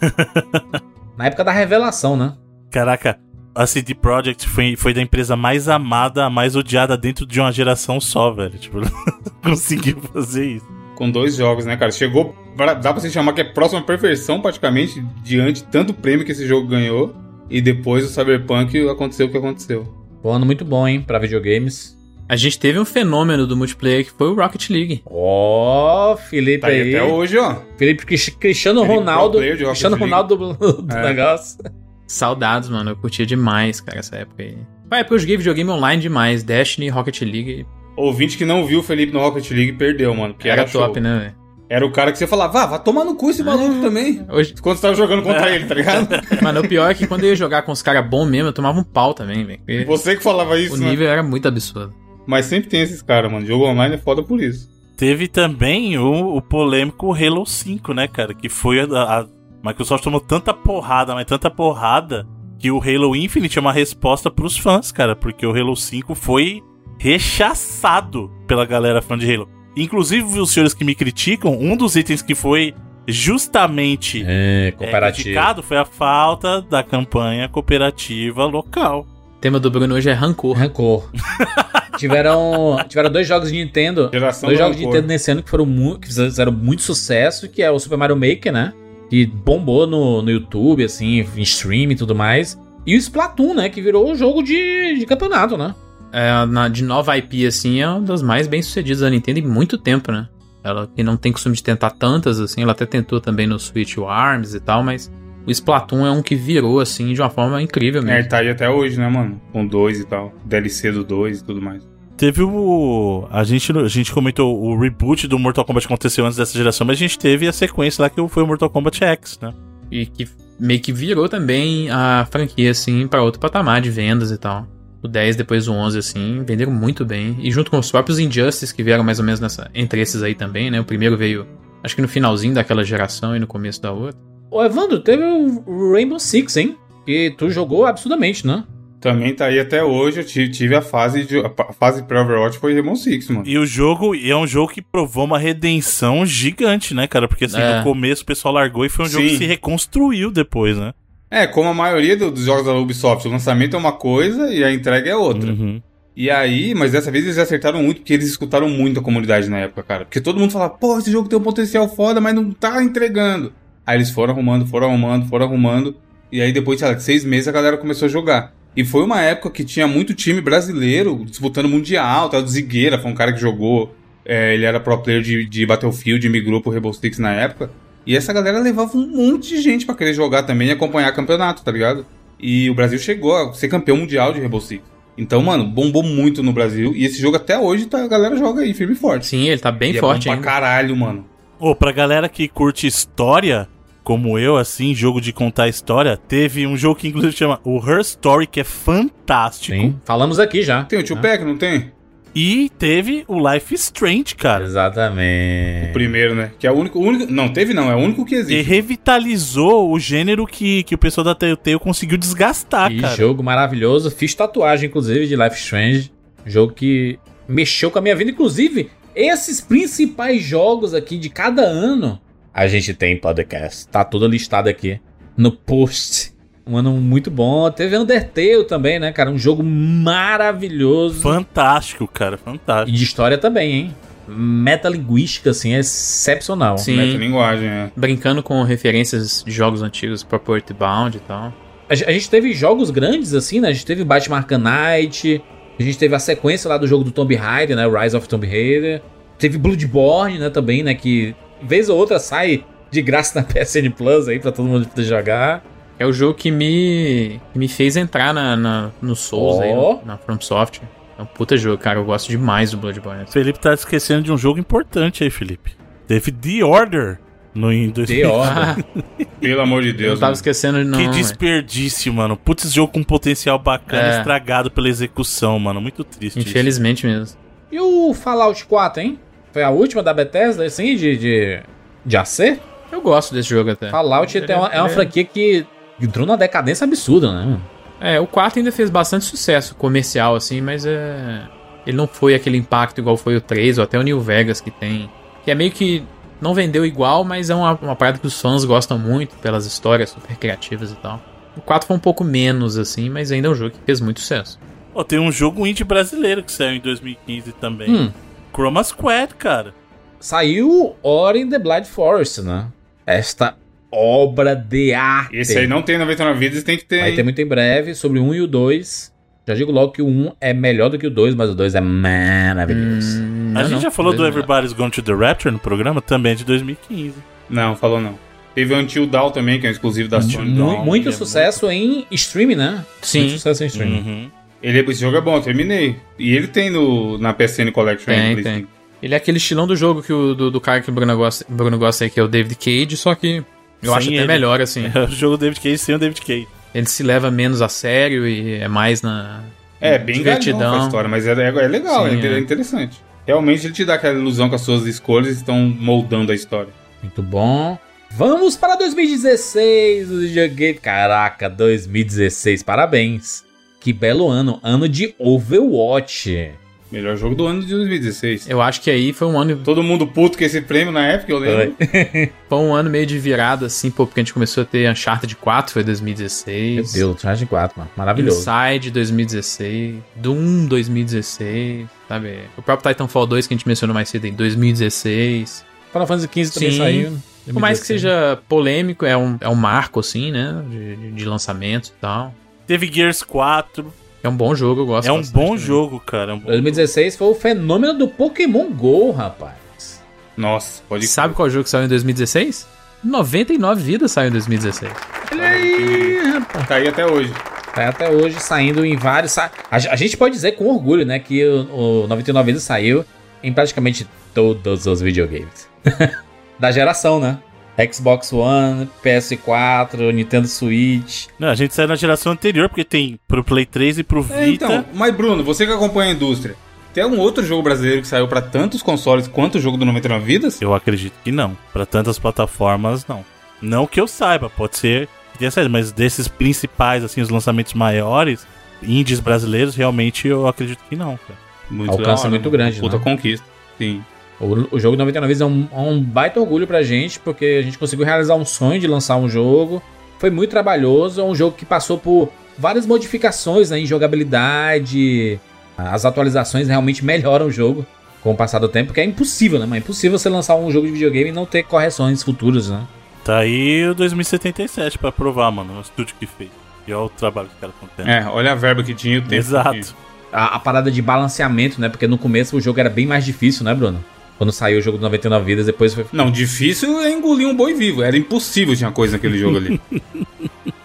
*laughs* Na época da revelação, né? Caraca, a CD Projekt foi, foi da empresa mais amada, a mais odiada dentro de uma geração só, velho. Tipo, *laughs* conseguiu fazer isso. Com dois jogos, né, cara? Chegou. pra- dá pra se chamar que é próxima perfeição, praticamente, diante de tanto prêmio que esse jogo ganhou. E depois o Cyberpunk aconteceu o que aconteceu. Um ano muito bom, hein, pra videogames. A gente teve um fenômeno do multiplayer que foi o Rocket League. Ó, Felipe Tá aí aí. até hoje, ó. Felipe Cris- Cristiano Felipe Ronaldo. Cristiano League. Ronaldo do, do É. negócio. Saudades, mano. Eu curtia demais, cara, essa época aí. Foi a época que eu joguei videogame online demais. Destiny, Rocket League. Ouvinte que não viu o Felipe no Rocket League perdeu, mano. Porque era era, top, show. né, velho? Era o cara que você falava, vá, vá tomar no cu esse maluco também. Hoje... Quando você tava jogando contra ele, tá ligado? *laughs* Mano, o pior é que quando eu ia jogar com os caras bons mesmo, eu tomava um pau também, velho. Você que falava isso, O né? nível era muito absurdo. Mas sempre tem esses caras, mano. Jogo online é foda por isso. Teve também o, o polêmico Halo 5, né, cara? Que foi a, a Microsoft tomou tanta porrada, mas tanta porrada, que o Halo Infinite é uma resposta pros fãs, cara. Porque o Halo 5 foi rechaçado pela galera fã de Halo. Inclusive, os senhores que me criticam, um dos itens que foi justamente É, é, criticado foi a falta da campanha cooperativa local. O tema do Bruno hoje é rancor. Rancor. *laughs* tiveram, tiveram dois jogos de Nintendo. Geração dois do jogos de rancor. Nintendo nesse ano que foram mu- que fizeram muito sucesso, que é o Super Mario Maker, né? Que bombou no, no YouTube, assim, em stream e tudo mais. E o Splatoon, né? Que virou um jogo de, de campeonato, né? É, na- de nova IP, assim, é uma das mais bem sucedidas da Nintendo em muito tempo, né? Ela que não tem costume de tentar tantas, assim, ela até tentou também no Switch o ARMS e tal, mas o Splatoon é um que virou, assim, de uma forma incrível É, mesmo. tá aí até hoje, né, mano? Com dois e tal. DLC do 2 e tudo mais. Teve o. A gente, a gente comentou o reboot do Mortal Kombat que aconteceu antes dessa geração, mas a gente teve a sequência lá que foi o Mortal Kombat X, né? E que meio que virou também a franquia, assim, pra outro patamar de vendas e tal. O 10, depois o 11, assim, venderam muito bem. E junto com os próprios Injustice, que vieram mais ou menos nessa, entre esses aí também, né? O primeiro veio, acho que no finalzinho daquela geração e no começo da outra. Ô, Evandro, teve o Rainbow Six, hein? Que tu jogou absurdamente, né? Também tá aí até hoje. Eu tive, tive a fase de. A fase pré-Overwatch foi Rainbow Six, mano. E o jogo e é um jogo que provou uma redenção gigante, né, cara? Porque assim, É. no começo o pessoal largou e foi um jogo Sim. que se reconstruiu depois, né? É, como a maioria do- dos jogos da Ubisoft, o lançamento é uma coisa e a entrega é outra. Uhum. E aí, mas dessa vez eles acertaram muito, porque eles escutaram muito a comunidade na época, cara. Porque todo mundo falava, pô, esse jogo tem um potencial foda, mas não tá entregando. Aí eles foram arrumando, foram arrumando, foram arrumando. E aí depois, sei lá, de seis meses a galera começou a jogar. E foi uma época que tinha muito time brasileiro disputando Mundial, tá? O Zigueira foi um cara que jogou. é, ele era pro player de, de Battlefield, migrou pro Rainbow Six na época. E essa galera levava um monte de gente pra querer jogar também e acompanhar campeonato, tá ligado? E o Brasil chegou a ser campeão mundial de Six. Então, mano, bombou muito no Brasil. E esse jogo até hoje tá, a galera joga aí, firme e forte. Sim, ele tá bem e forte é bom ainda. pra caralho, mano. Ô, pra galera que curte história, como eu, assim, jogo de contar história, teve um jogo que inclusive chama o Her Story, que é fantástico. Sim. Falamos aqui já. Tem o Tio Pack, não tem? E teve o Life is Strange, cara. Exatamente. O primeiro, né? Que é o único, o único. Não, teve não, é o único que E existe. revitalizou o gênero que, que o pessoal da Telltale conseguiu desgastar, Que cara. jogo maravilhoso. Fiz tatuagem, inclusive, de Life is Strange. Jogo que mexeu com a minha vida. Inclusive, esses principais jogos aqui de cada ano, a gente tem em podcast. Tá tudo listado aqui no post. Um ano muito bom. Teve Undertale também, né, cara? Um jogo maravilhoso. Fantástico, cara, E fantástico. de história também, hein? Metalinguística, assim, é excepcional. Sim. Metalinguagem, é. Brincando com referências de jogos antigos, Property Bound e tal. A, ge- a gente teve jogos grandes, assim, né? A gente teve Batman Arkham Knight. A gente teve a sequência lá do jogo do Tomb Raider, né? Rise of Tomb Raider. Teve Bloodborne, né? Também, né? Que vez ou outra sai de graça *laughs* na PSN Plus aí pra todo mundo poder jogar. É o jogo que me, que me fez entrar na, na- no Souls aí, Ó. no- na From Software. É um puta jogo, cara. Eu gosto demais do Bloodborne. Felipe tá esquecendo de um jogo importante aí, Felipe. Teve The Order no em 2000. The Order. Ah, Pelo amor de eu Deus. tava mano. esquecendo de não. Que é. desperdício, mano. Putz, esse jogo com potencial bacana, É. estragado pela execução, mano. Muito triste. isso. Infelizmente mesmo. E o Fallout 4, hein? Foi a última da Bethesda, assim, de, de, de AC? Eu gosto desse jogo até. Fallout tem uma- é uma ele franquia que entrou numa decadência absurda, né? É, o 4 ainda fez bastante sucesso comercial, assim, mas é. Ele não foi aquele impacto igual foi o 3 ou até o New Vegas que tem. Que é meio que. Não vendeu igual, mas é uma, uma parada que os fãs gostam muito pelas histórias super criativas e tal. O 4 foi um pouco menos, assim, mas ainda é um jogo que fez muito sucesso. Ó, tem um jogo indie brasileiro que saiu em 2015 também. Hum. Chroma Squad, cara. Saiu Ori in the Blind Forest, né? Esta obra de arte. Esse aí não tem 99 vidas, tem que ter. Vai ter muito em breve sobre o 1 e o 2. Já digo logo que o 1 é melhor do que o 2, mas o 2 é maravilhoso. Hum, A não, gente não. já falou do Dois- Everybody's Gone to the Rapture no programa, também é de 2015. Não, falou não. Teve o Until Dawn também, que é um exclusivo da Sony. Mu- Dawn, muito ele é sucesso em streaming, né? Sim. Muito sucesso em streaming. Uhum. Ele, esse jogo é bom, eu terminei. E ele tem no, na PSN Collection. Tem, aí, tem. Ele é aquele estilão do jogo que o, do, do cara que o Bruno gosta, Bruno gosta aí, que é o David Cage, só que eu Sem acho até ele. melhor, assim. *laughs* É o jogo David Cage sem o David Cage. Ele se leva menos a sério e é mais na. É, bem divertidão. a história, mas é, é, é legal, Sim, é, inter- é. interessante. Realmente ele te dá aquela ilusão que as suas escolhas estão moldando a história. Muito bom. Vamos para 2016, o videogame. Caraca, 2016, parabéns. Que belo ano, ano de Overwatch. Melhor jogo do ano de 2016. Eu acho que aí foi um ano, Todo mundo puto com esse prêmio na época, eu lembro. foi *laughs* um ano meio de virada, assim, pô, porque a gente começou a ter Uncharted 4, foi 2016. Meu Deus, Charge 4, mano. Maravilhoso. Inside 2016, Doom 2016, sabe? O próprio Titanfall 2 que a gente mencionou mais cedo em 2016. Final Fantasy XV também Sim. saiu. Por mais que 2016. seja polêmico, é um, é um marco, assim, né? De, de- de lançamento e tal. Teve Gears 4. É um bom jogo, eu gosto É um bom também. jogo, cara. É um bom 2016 foi o fenômeno do Pokémon GO, rapaz. Nossa, pode Sabe qual jogo saiu em 2016? 99 vidas saiu em 2016. Olha aí, rapaz. Tá aí até hoje. Tá até hoje saindo em vários. sa- A, a gente pode dizer com orgulho, né, que o, o 99 Vidas saiu em praticamente todos os videogames. *laughs* da geração, né? Xbox One, PS4, Nintendo Switch. Não, a gente saiu na geração anterior, porque tem pro Play 3 e pro Vita. É, então, mas Bruno, você que acompanha a indústria, tem algum outro jogo brasileiro que saiu pra tantos consoles quanto o jogo do 99 Vidas? Eu acredito que não. Pra tantas plataformas, não. Não que eu saiba, pode ser que tenha saído, mas desses principais, assim, os lançamentos maiores, indies brasileiros, realmente eu acredito que não, cara. Muito Alcance da hora, muito grande, Puta né? conquista. Sim. O, o jogo 99 Vidas é um, é um baita orgulho pra gente, porque a gente conseguiu realizar um sonho de lançar um jogo. Foi muito trabalhoso, é um jogo que passou por várias modificações né, em jogabilidade. As atualizações realmente melhoram o jogo com o passar do tempo, porque é impossível, né? Mas é impossível você lançar um jogo de videogame e não ter correções futuras, né? Tá aí o 2077 pra provar, mano, o estúdio que fez. E olha o trabalho que os caras estão tendo. É, olha a verba que tinha e o tempo. Exato. que. A, a parada de balanceamento, né? Porque no começo o jogo era bem mais difícil, né, Bruno? Quando saiu o jogo do 99 Vidas, depois foi. Não, difícil é engolir um boi vivo. Era impossível tinha coisa naquele jogo ali. *laughs*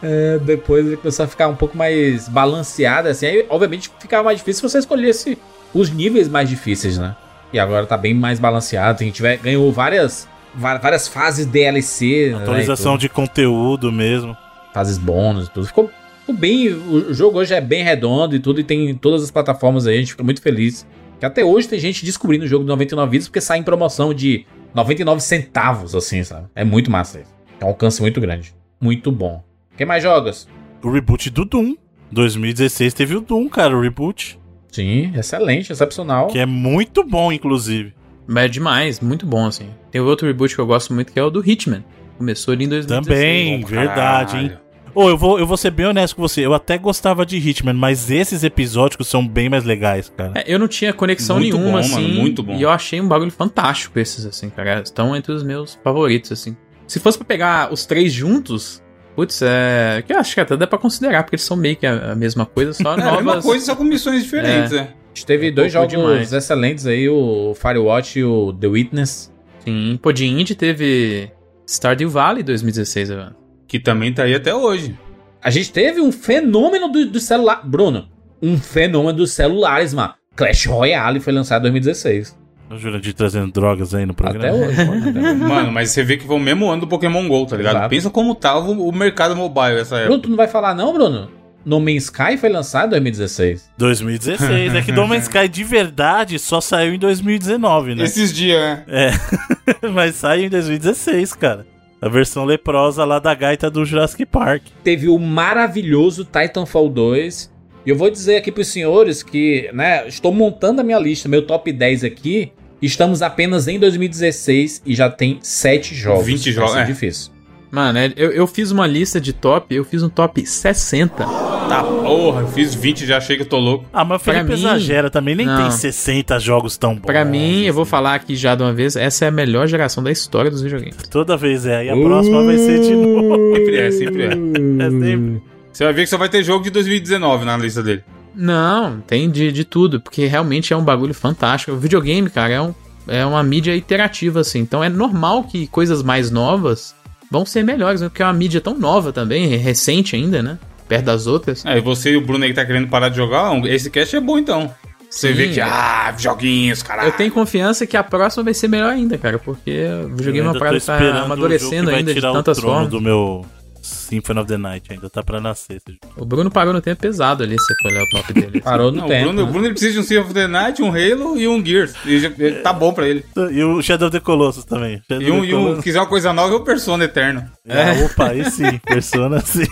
É, depois ele começou a ficar um pouco mais balanceado, assim. Aí, obviamente, ficava mais difícil se você escolhesse os níveis mais difíceis, né? E agora tá bem mais balanceado. Tem, tiver, ganhou várias, várias fases DLC. né, Atualização tudo. de conteúdo mesmo. fases bônus e tudo. Ficou, ficou bem. O jogo hoje é bem redondo e tudo, e tem em todas as plataformas aí. A gente fica muito feliz. Que até hoje tem gente descobrindo o jogo de 99 vidas porque sai em promoção de 99 centavos, assim, sabe? É muito massa isso. É um alcance muito grande. Muito bom. Quem mais jogos? O reboot do Doom. 2016 teve o Doom, cara, o reboot. Sim, excelente, excepcional. Que é muito bom, inclusive. Mas é demais, muito bom, assim. Tem outro reboot que eu gosto muito que é o do Hitman. Começou ali em 2016. Também, Bom, verdade, hein? Ô, eu vou, eu vou ser bem honesto com você. Eu até gostava de Hitman, mas esses episódicos são bem mais legais, cara. É, eu não tinha conexão Muito nenhuma, bom, assim. mano, muito bom. E eu achei um bagulho fantástico esses, assim, cara. Estão entre os meus favoritos, assim. Se fosse pra pegar os três juntos, putz, é. Que eu acho que até dá pra considerar, porque eles são meio que a, mesma coisa, só *laughs* É a mesma novas. coisa, só com missões diferentes, é. A gente teve dois pouco jogos demais. excelentes aí, o Firewatch e o The Witness. Sim, pô, de indie teve Stardew Valley 2016, Evandro. Que também tá aí até hoje. A gente teve um fenômeno do, do celular. Bruno, um fenômeno dos celulares, mano. Clash Royale foi lançado em 2016. O Jurandir trazendo drogas aí no programa. Até hoje, mano. *laughs* Até hoje. Mano, mas você vê que foi o mesmo ano do Pokémon GO, tá ligado? Exato. Pensa como tava o mercado mobile nessa Bruno, época. tu não vai falar não, Bruno? No Man's Sky foi lançado em 2016. 2016. É que No Man's Sky de verdade só saiu em 2019, né? Esses dias, né? É. *laughs* Mas saiu em 2016, cara. A versão leprosa lá da gaita do Jurassic Park. Teve o maravilhoso Titanfall 2. E eu vou dizer aqui pros senhores que, né, estou montando a minha lista, meu top 10 aqui. Estamos apenas em 2016 e já tem 7 jogos. 20 Vai jogos, é. difícil. Mano, é- eu, eu fiz uma lista de top, eu fiz um top 60. Tá porra, eu fiz 20 já achei que eu tô louco. Ah, mas o Pra Felipe mim, exagera também. Nem não. tem 60 jogos tão bons. Pra mim, eu vou falar aqui já de uma vez, essa é a melhor geração da história dos videogames. Toda vez é. E a próxima vai ser de novo. *laughs* Sempre é, sempre é. *laughs* É sempre. Você vai ver que só vai ter jogo de 2019 na lista dele. Não, tem de, de tudo, porque realmente é um bagulho fantástico. O videogame, cara, é, um, é uma mídia interativa, assim. Então é normal que coisas mais novas vão ser melhores, né? porque é uma mídia tão nova também, recente ainda, né? Perto das outras. É, e você e o Bruno aí que tá querendo parar de jogar, esse cast é bom então. Você Sim, vê que, ah, joguinhos, caralho. Eu tenho confiança que a próxima vai ser melhor ainda, cara, porque o videogame é uma parada que tá amadurecendo ainda de tirar o tantas formas. do meu Symphony of the Night. Ainda tá pra nascer esse jogo. O Bruno parou no tempo pesado ali, se for olhar o top dele. Parou no Não, tempo. o Bruno, o né? Bruno ele precisa de um Sea of the Night, um Halo e um Gears. E já- tá bom pra ele. E o Shadow of the Colossus também. Shadow E um, e um quiser uma coisa nova, é o Persona Eterno. É, opa, aí sim. *laughs* Persona sim.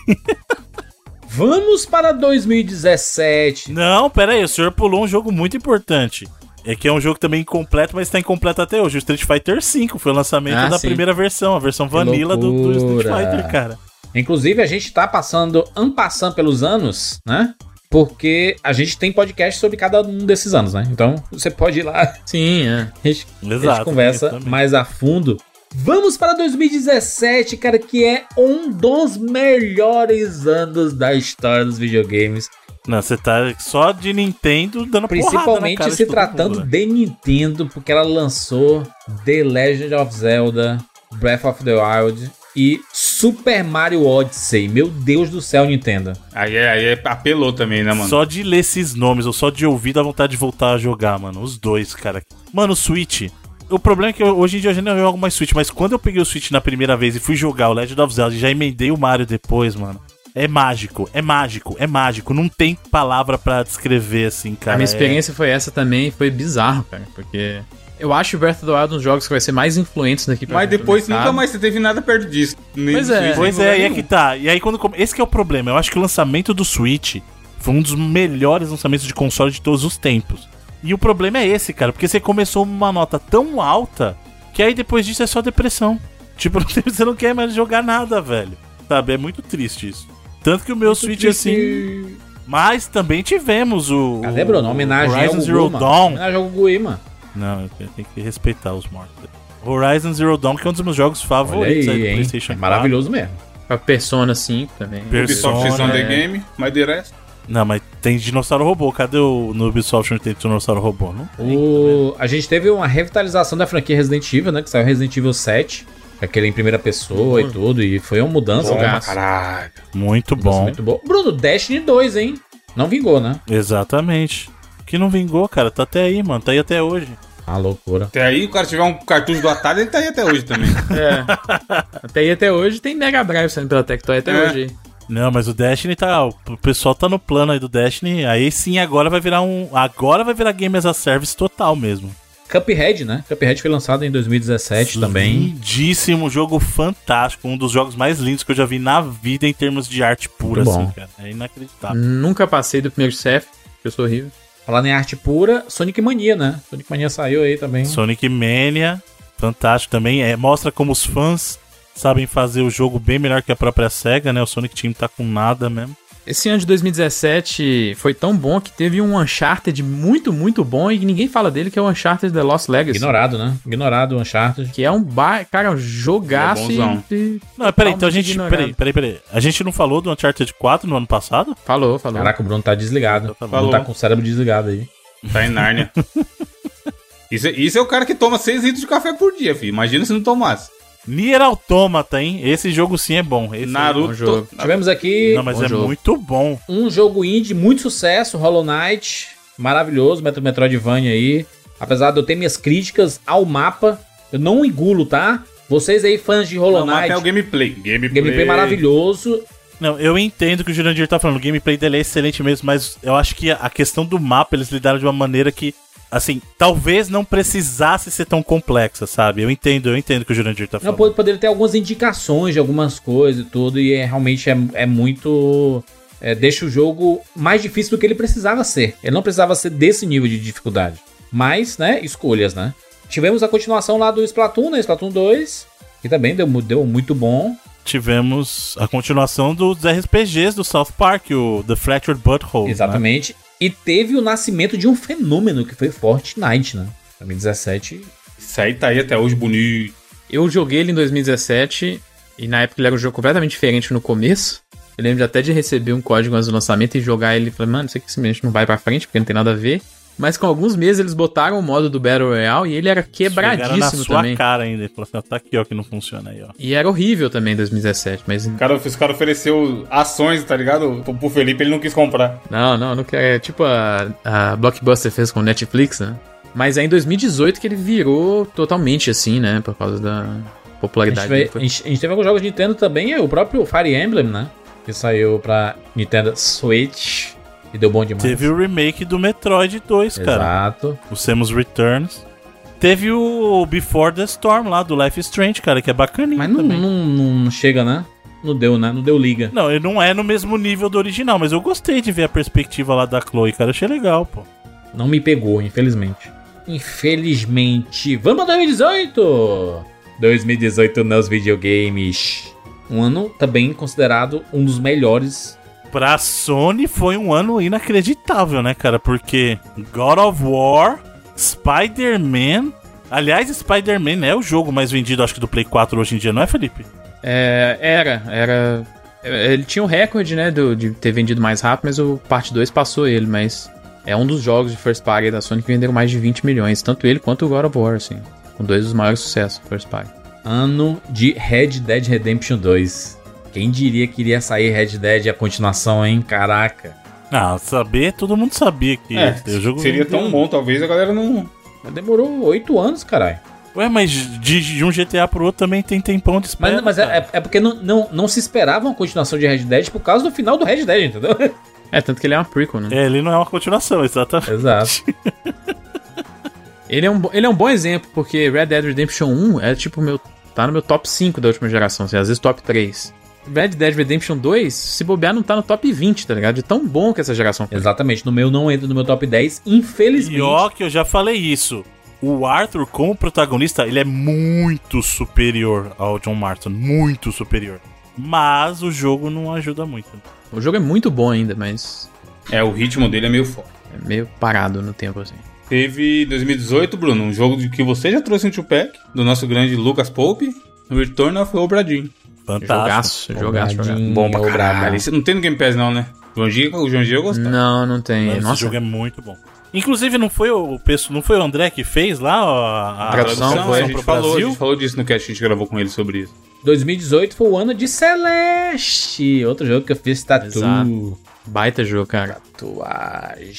Vamos para 2017. Não, pera aí. O senhor pulou um jogo muito importante. É que é um jogo também incompleto, mas tá incompleto até hoje. O Street Fighter V foi o lançamento Ah, da sim. primeira versão, a versão vanilla do, do Street. Fighter, cara. Inclusive, a gente tá passando, ampassando pelos anos, né? Porque a gente tem podcast sobre cada um desses anos, né? Então, você pode ir lá, Sim, é. *laughs* a gente, a gente Exato. conversa mais a fundo. Vamos para 2017, cara, que é um dos melhores anos da história dos videogames. Não, você tá só de Nintendo dando Principalmente se tratando mundo, né? de Nintendo, porque ela lançou The Legend of Zelda, Breath of the Wild e Super Mario Odyssey. Meu Deus do céu, Nintendo. Aí, é- aí é- apelou também, né, mano? Só de ler esses nomes, ou só de ouvir, dá vontade de voltar a jogar, mano. Os dois, cara. Mano, o Switch. O problema é que eu- hoje em dia eu já não jogo mais Switch, mas quando eu peguei o Switch na primeira vez e fui jogar o Legend of Zelda e já emendei o Mario depois, mano. É mágico, é mágico, é mágico. Não tem palavra pra descrever assim, cara. a minha É- experiência foi essa também, foi bizarro, cara, porque eu acho o Breath of the Wild um dos jogos que vai ser mais influentes daqui pra Mas depois nunca mais você teve nada perto disso. Nem Pois é. Pois é, e é que tá. E aí quando esse que é o problema. Eu acho que o lançamento do Switch foi um dos melhores lançamentos de console de todos os tempos. E o problema é esse, cara, porque você começou uma nota tão alta que aí depois disso é só depressão. *laughs* Tipo, você não quer mais jogar nada, velho. Sabe? É muito triste isso. Tanto que o meu Switch assim. Mas também tivemos o. Cadê, Bruno? Homenagem Horizon ao Zero. Dawn. Homenagem ao mano. Não, eu tenho- tenho que respeitar os mortos. Horizon Zero Dawn, que é um dos meus jogos favoritos aí, aí, do hein? PlayStation É maravilhoso mesmo. A Persona 5 também. Ubisoft Persona, The é. Game, mas de resto. Não, mas tem dinossauro robô. Cadê o no Ubisoft onde tem dinossauro robô? Não tem. O... A gente teve uma revitalização da franquia Resident Evil, né? Que saiu Resident Evil 7. Aquele em primeira pessoa e tudo. E foi uma mudança. Bom caralho. Muito Mudança bom. Muito bom. Bruno, Destiny 2, hein? Não vingou, né? Exatamente. Que não vingou, cara. Tá até aí, mano. Tá aí até hoje. Ah, loucura. Até aí, o cara tiver um cartucho do Atari, ele tá aí até hoje também. *laughs* É. até aí até hoje tem Mega Drive saindo pela Tectoy até É. hoje. aí. Não, mas o Destiny tá. O pessoal tá no plano aí do Destiny. Aí sim, agora vai virar um. Agora vai virar Game as a Service total mesmo. Cuphead, né? Cuphead foi lançado em 2017 também. Lindíssimo, jogo fantástico. Um dos jogos mais lindos que eu já vi na vida em termos de arte pura, Muito assim, bom. cara. É inacreditável. Nunca passei do primeiro CF, que eu sou horrível. Falando em arte pura, Sonic Mania, né? Sonic Mania saiu aí também. Sonic Mania, fantástico também. É, mostra como os fãs sabem fazer o jogo bem melhor que a própria SEGA, né? O Sonic Team tá com nada mesmo. Esse ano de 2017 foi tão bom que teve um Uncharted muito, muito bom e ninguém fala dele, que é o Uncharted The Lost Legacy. Ignorado, né? Ignorado o Uncharted. Que é um bar, cara, um jogaço É e, Não, peraí, então a gente. ignorado. Peraí, peraí, peraí. A gente não falou do Uncharted 4 no ano passado? Falou, falou. Caraca, o Bruno tá desligado. Tá O Bruno tá com o cérebro desligado aí. Tá em Nárnia. *laughs* Isso, é- isso é o cara que toma 6 litros de café por dia, filho. Imagina se não tomasse. Nier Automata, hein? Esse jogo sim é bom. Esse Naruto. bom jogo. Tivemos aqui Não, mas Bom é jogo. muito bom. um jogo indie, muito sucesso, Hollow Knight. Maravilhoso, Metro Metroidvania aí. Apesar de eu ter minhas críticas ao mapa, eu não engulo, tá? Vocês aí, fãs de Hollow Não, mas Knight, é o gameplay. Gameplay, gameplay maravilhoso. Não, eu entendo que o Jurandir tá falando, o gameplay dele é excelente mesmo, mas eu acho que a questão do mapa eles lidaram de uma maneira que, assim, talvez não precisasse ser tão complexa, sabe? Eu entendo, eu entendo o que o Jurandir tá Não, falando. pode- poderia ter algumas indicações de algumas coisas e tudo, e é, realmente é, é muito. é, deixa o jogo mais difícil do que ele precisava ser. Ele não precisava ser desse nível de dificuldade. Mas, né, escolhas, né? Tivemos a continuação lá do Splatoon, né? Splatoon 2, que também deu, deu muito bom. Tivemos a continuação dos RPGs do South Park, o The Fractured Butthole. né? E teve o nascimento de um fenômeno que foi Fortnite, né? 2017. Isso aí tá aí até hoje bonito. Eu joguei ele em 2017 e na época ele era um jogo completamente diferente no começo. Eu lembro de até de receber um código antes do lançamento e jogar ele e falei, mano, isso aqui simplesmente não vai pra frente porque não tem nada a ver. Mas com alguns meses eles botaram o modo do Battle Royale e ele era Chegaram na quebradíssimo sua também. cara ainda. Ele falou assim, ó, tá aqui, ó, que não funciona aí, ó. E era horrível também em 2017, mas. O cara, os cara ofereceu ações, tá ligado? Pro, pro Felipe, ele não quis comprar. Não, não, não quero. É tipo a, a Blockbuster fez com Netflix, né? Mas é em 2018 que ele virou totalmente assim, né? Por causa da A popularidade gente, vai- dele. a gente- a gente teve alguns jogos de Nintendo também, é o próprio Fire Emblem, né? Que saiu pra Nintendo Switch e deu bom demais. Teve o remake do Metroid 2, cara. Exato. O Samus Returns. Teve o Before the Storm lá do Life Strange, cara, que é bacaninho Mas não, não, não chega, né? Não deu, né? Não deu liga. Não, ele não é no mesmo nível do original, mas eu gostei de ver a perspectiva lá da Chloe, cara. Achei legal, pô. Não me pegou, infelizmente. Infelizmente. Vamos pra 2018! 2018 nos videogames. Um ano também considerado um dos melhores. Pra Sony foi um ano inacreditável, né, cara? Porque God of War, Spider-Man. Aliás, Spider-Man é o jogo mais vendido, acho que do Play 4 hoje em dia, não é, Felipe? É, era, era. Ele tinha um recorde, né, do- de ter vendido mais rápido, mas o parte 2 passou ele, mas é um dos jogos de first party da Sony que venderam mais de 20 milhões, tanto ele quanto o God of War, assim. Com dois dos maiores sucessos first party. Ano de Red Dead Redemption 2. Quem diria que iria sair Red Dead a continuação, hein? Caraca. Ah, saber, todo mundo sabia que É, o jogo seria tão bom, talvez a galera não. Demorou oito anos, caralho. Ué, mas de, de um GTA pro outro também tem tempão de espera. Mas, mas é, é- é porque não, não, não se esperava uma continuação de Red Dead por causa do final do Red Dead, entendeu? *laughs* É, tanto que ele é uma prequel, né? É, ele não é uma continuação, exatamente. Exato. *laughs* Ele, é um, ele é um bom exemplo, porque Red Dead Redemption 1 é tipo meu. tá no meu top 5 da última geração, assim, às vezes top 3. Red Dead Redemption 2, se bobear, não tá no top 20, tá ligado? De tão bom que essa geração. Exatamente. No meu não entra no meu top 10, infelizmente. E ó, que eu já falei isso. O Arthur, como protagonista, ele é muito superior ao John Marston. Muito superior. Mas o jogo não ajuda muito. O jogo é muito bom ainda, mas É, o ritmo dele é meio foda. é meio parado no tempo, assim. Teve 2018, Bruno, um jogo de que você já trouxe em Tupac, do nosso grande Lucas Pope, Return of Obra Dinn. Fantástico. Jogaço, jogaço, jogaço. Bom pra caralho. Esse não tem no Game Pass não, né? O João Giga gostou. Não, não tem. Esse Nossa, jogo é muito bom. Inclusive, não foi o, pesso- não foi o André que fez lá a, a Tradução, Tradução, foi a gente falou, a gente falou disso no cast, a gente gravou com ele sobre isso. 2018 foi o ano de Celeste. Outro jogo que eu fiz tatu. Exato. baita jogo, cara. Tatuagem.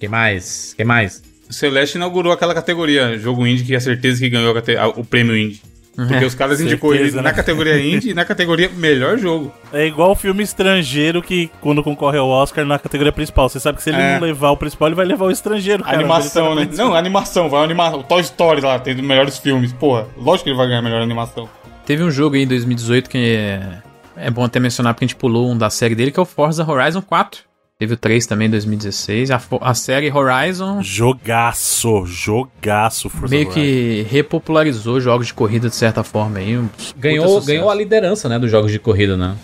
que mais? que mais? O Celeste inaugurou aquela categoria, jogo indie, que é certeza que ganhou o prêmio indie. Porque os caras indicou ele Certeza, na né? categoria indie e na categoria melhor jogo. É igual o filme estrangeiro que, quando concorre ao Oscar na categoria principal, você sabe que se ele É. não levar o principal, ele vai levar o estrangeiro, cara. animação, Ele né? Não, animação, vai animação. O Toy Story lá, tem dos melhores filmes. Porra, lógico que ele vai ganhar a melhor animação. Teve um jogo aí em 2018 que é, é bom até mencionar porque a gente pulou um da série dele, que é o Forza Horizon 4. Teve o 3 também em 2016. A, a série Horizon Jogaço, jogaço, Forza meio Horizon. que repopularizou jogos de corrida de certa forma aí. um Ganhou, ganhou a liderança, né, dos jogos de corrida, né?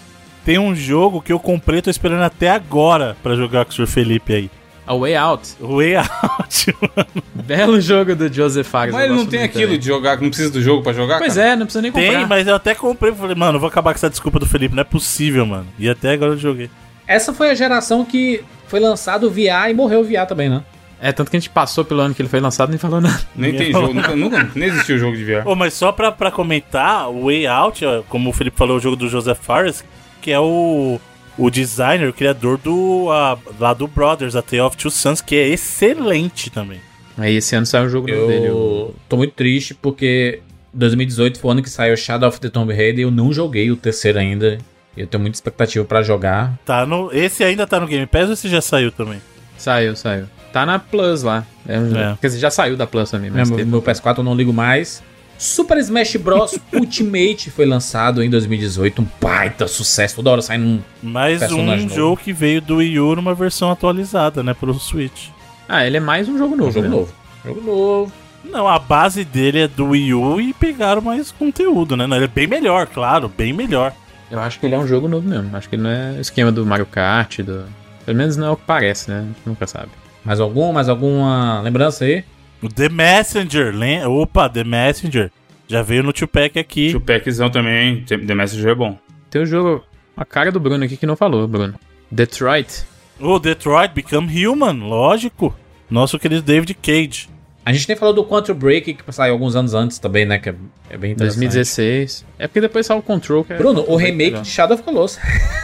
Tem um jogo que eu comprei, tô esperando até agora pra jogar com o Sr. Felipe aí. A Way Out. O Way Out. *laughs* Belo jogo do Joseph Fares. Mas ele não tem aquilo também. de jogar, não precisa do jogo pra jogar, Pois cara? é, não precisa nem comprar. Tem, mas eu até comprei. Falei, mano, vou acabar com essa desculpa do Felipe. Não é possível, mano. E até agora eu joguei. Essa foi a geração que foi lançado o VR e morreu o VR também, né? É, tanto que a gente passou pelo ano que ele foi lançado e nem falou nada. Nem tem jogo, nunca, nunca nem existiu jogo de VR. Ô, mas só pra, pra comentar, o Way Out, como o Felipe falou, o jogo do Joseph Fares, que é o, o designer, o criador do a- lá do Brothers, a Tale of Two Sons, que é excelente também. Aí esse ano saiu um jogo novo dele. o- Eu tô muito triste porque 2018 foi o ano que saiu Shadow of the Tomb Raider e eu não joguei o terceiro ainda. Eu tenho muita expectativa pra jogar. Tá no, esse ainda tá no Game Pass ou esse já saiu também? Saiu, saiu. Tá na Plus lá. É, um- É. Quer dizer, já saiu da Plus também, mas Meu, teve. meu PS4 eu não ligo mais. Super Smash Bros. *laughs* Ultimate foi lançado em 2018, um baita sucesso. Toda hora saindo um. Mais Personagem um novo. jogo que veio do Wii U numa versão atualizada, né, pro Switch. Ah, ele é mais um jogo novo. jogo né? novo. Jogo novo. Não, a base dele é do Wii U e pegaram mais conteúdo, né? Não, Ele é bem melhor, claro, bem melhor. Eu acho que ele é um jogo novo mesmo. Acho que ele não é o esquema do Mario Kart, do... Pelo menos não é o que parece, né? A gente nunca sabe. Mais algum? Mais alguma lembrança aí? O The Messenger, lem... opa, The Messenger. Já veio no Tupac aqui. O packzão também, hein? The Messenger é bom. Tem o jogo... A cara do Bruno aqui que não falou, Bruno. Detroit. O Detroit Become Human, lógico. Nosso querido David Cage. A gente nem falou do Quantum Break, que saiu alguns anos antes também, né? Que é, é bem interessante. 2016. É porque depois saiu o Control, que é... Bruno, o remake de Shadow of Colossus.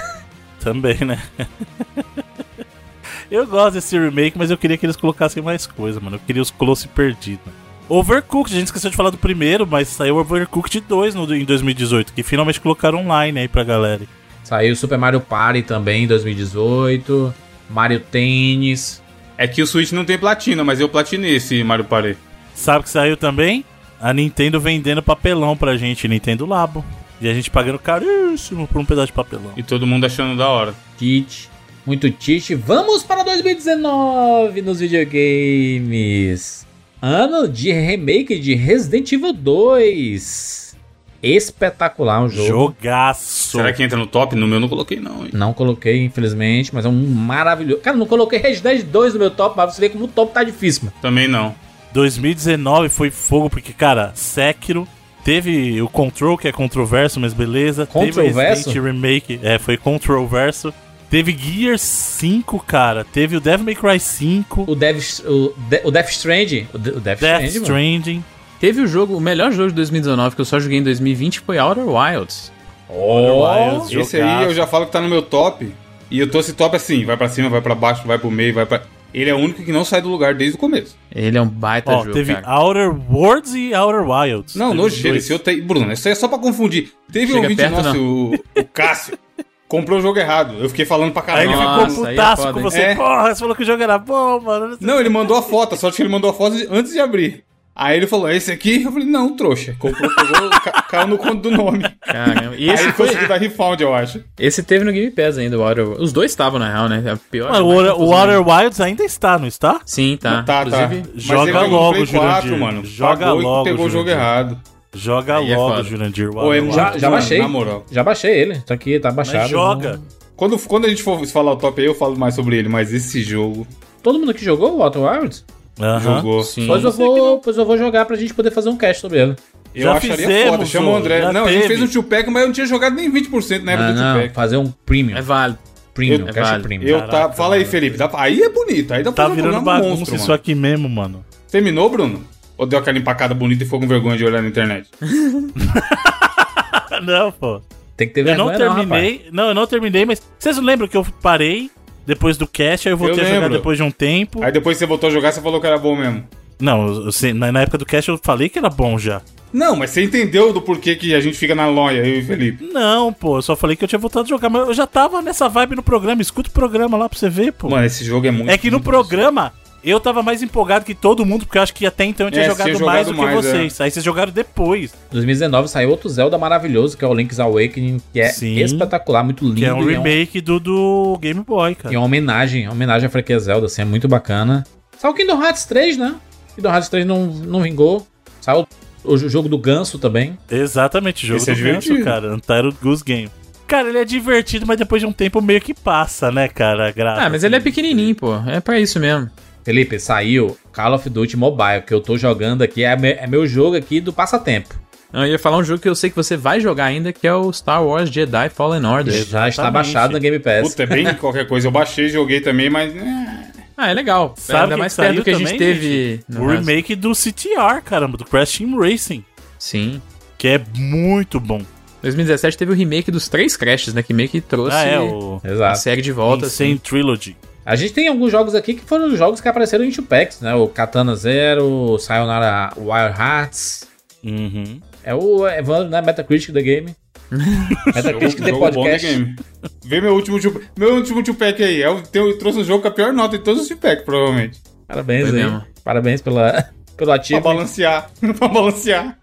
*laughs* Também, né? *laughs* eu gosto desse remake, mas eu queria que eles colocassem mais coisa, mano. Eu queria os Colossi perdidos. Overcooked, a gente esqueceu de falar do primeiro, mas saiu Overcooked 2 no, em 2018, que finalmente colocaram online aí pra galera. Saiu Super Mario Party também em 2018. Mario Tennis. É que o Switch não tem platina, mas eu platinei esse Mario Party. Sabe que saiu também? A Nintendo vendendo papelão pra gente, Nintendo Labo. E a gente pagando caríssimo por um pedaço de papelão. E todo mundo achando da hora. Tite. Muito Tite. Vamos para 2019 nos videogames. Ano de remake de Resident Evil 2. Espetacular um jogo. Jogaço. Será que entra no top? No meu não coloquei, não, hein? Não coloquei, infelizmente, mas é um maravilhoso. Cara, não coloquei Red Dead 2 no meu top, mas você vê como o top tá difícil, mano. Também não. 2019 foi fogo, porque, cara, Sekiro. Teve o Control, que é controverso, mas beleza. Controverso? Teve Resident Remake, é, foi controverso. Teve Gear 5, cara. Teve o Devil May Cry 5. O Death, o, De- o Death Stranding. O, De- o Death, Death Stranding, mano. Stranding. Teve o jogo, o melhor jogo de 2019 que eu só joguei em 2020 foi Outer Wilds. Oh, Wilds, Esse aí eu já falo que tá no meu top. E eu tô esse top assim, vai pra cima, vai pra baixo, vai pro meio, vai pra. Ele é o único que não sai do lugar desde o começo. Ele é um baita Ó, jogo, teve cara. Outer Worlds e Outer Wilds. Não, dois. Esse eu tenho. Bruno, isso aí é só pra confundir. Teve um Chega ouvinte perto, nosso, o, o Cássio, comprou o jogo errado. Eu fiquei falando pra Aí caralho. ele Nossa, ficou aí é putaço foda, com você. É. Porra, você falou que o jogo era bom, mano. Não, ele mandou a foto, só que ele mandou a foto antes de abrir. Aí ele falou, esse aqui? Eu falei, não, trouxa. Comprou, pegou, ca- caiu no conto do nome. Caramba. E Aí esse, ele foi, conseguiu dar refund, eu acho. esse teve no Game Pass ainda, o Outer Os dois estavam, na real, né? É pior. Mano, o, o. Outer Wilds ainda está, não está? Sim, tá. Tá, Inclusive, tá. Mas joga logo, Play 4, Jurandir. mano. Joga Pagou e logo, pegou o jogo Jurandir. errado. Joga Aí é logo, foda. Jurandir. o Pô, é muito, Já- Wilds. já baixei. Na moral. Já baixei ele. Tá aqui, tá baixado. Mas joga. Não- Quando, quando a gente for falar o top aí, eu falo mais sobre ele. Mas esse jogo Todo mundo que jogou o Outer Wilds? Aham. jogou. sim. Pois eu, não- vou, pois eu vou jogar pra gente poder fazer um cast sobre ele. Eu Já acharia fizemos, foda. Chama o André. Não, a gente teve. fez um two-pack, mas eu não tinha jogado nem 20% na época Não, do não, fazer um premium. É válido. premium, eu- cast é válido. premium. Eu Caraca, tá, fala aí. Felipe. dá pra- aí é bonito. Aí dá pra Tá fazer um virando programa bagunça monstro, isso mano. aqui mesmo, mano. Terminou, Bruno? Ou deu aquela empacada bonita e ficou com vergonha de olhar na internet? *laughs* *laughs* não, pô. Tem que ter Eu vergonha, não não, terminei. Não, eu não terminei, mas vocês não lembram que eu parei depois do cast, aí eu voltei Eu a jogar depois de um tempo. Aí depois você voltou a jogar, você falou que era bom mesmo. Não, eu- eu- na, época do cast eu falei que era bom já. Não, mas você entendeu do porquê que a gente fica na loja, eu e o Felipe. Não, pô, eu só falei que eu tinha voltado a jogar, mas eu já tava nessa vibe no programa. Escuta o programa lá pra você ver, pô. Mano, esse jogo é muito. é que no programa eu tava mais empolgado que todo mundo, porque eu acho que até então eu tinha É, jogado, tinha mais jogado do que mais, vocês. Aí vocês jogaram depois. 2019 saiu outro Zelda maravilhoso, que é o Link's Awakening, que é Sim. espetacular, muito lindo. Que é um e remake do, do Game Boy, E cara. é uma homenagem, uma homenagem à franquia Zelda, assim, é muito bacana. Saiu o Kingdom Hearts 3, né? Kingdom Hearts 3 não, não vingou. Saiu o jo- jogo do Ganso também. Exatamente, jogo Esse é do Ganso, divertido. cara. Untitled Goose Game. Cara, ele é divertido, mas depois de um tempo meio que passa, né, cara? graça, Ah, mas ele é pequenininho, pô. É pra isso mesmo. Felipe, saiu Call of Duty Mobile, que eu tô jogando aqui, é, me- é meu jogo aqui do passatempo. Eu ia falar um jogo que eu sei que você vai jogar ainda, que é o Star Wars Jedi Fallen Order. Já está Exatamente. baixado na Game Pass. Puta, é bem *laughs* qualquer coisa. Eu baixei, joguei também, mas. é, Ah, é legal. Sabe Ainda mais perto do que a gente também, teve. O remake do CTR, caramba, do Crash Team Racing. Sim. Que é muito bom. 2017 teve o remake dos três Crashes, né? Que meio que trouxe Ah, é, o a Exato. série de volta. Insane Assim. Trilogy. A gente tem alguns jogos aqui que foram jogos que apareceram em Tupacs, né? O Katana Zero, o Sayonara Wild Hearts. Uhum. É o Evandro, né? Metacritic da game. *laughs* Metacritic The Jogo da Podcast. game. Vê meu último two- meu último two-pack aí. Eu, tenho- eu trouxe um jogo com a pior nota de todos os two-pack, provavelmente. Parabéns Foi aí. mesmo. Parabéns pela, *laughs* pelo Pra ativo. balancear. *laughs* pra balancear.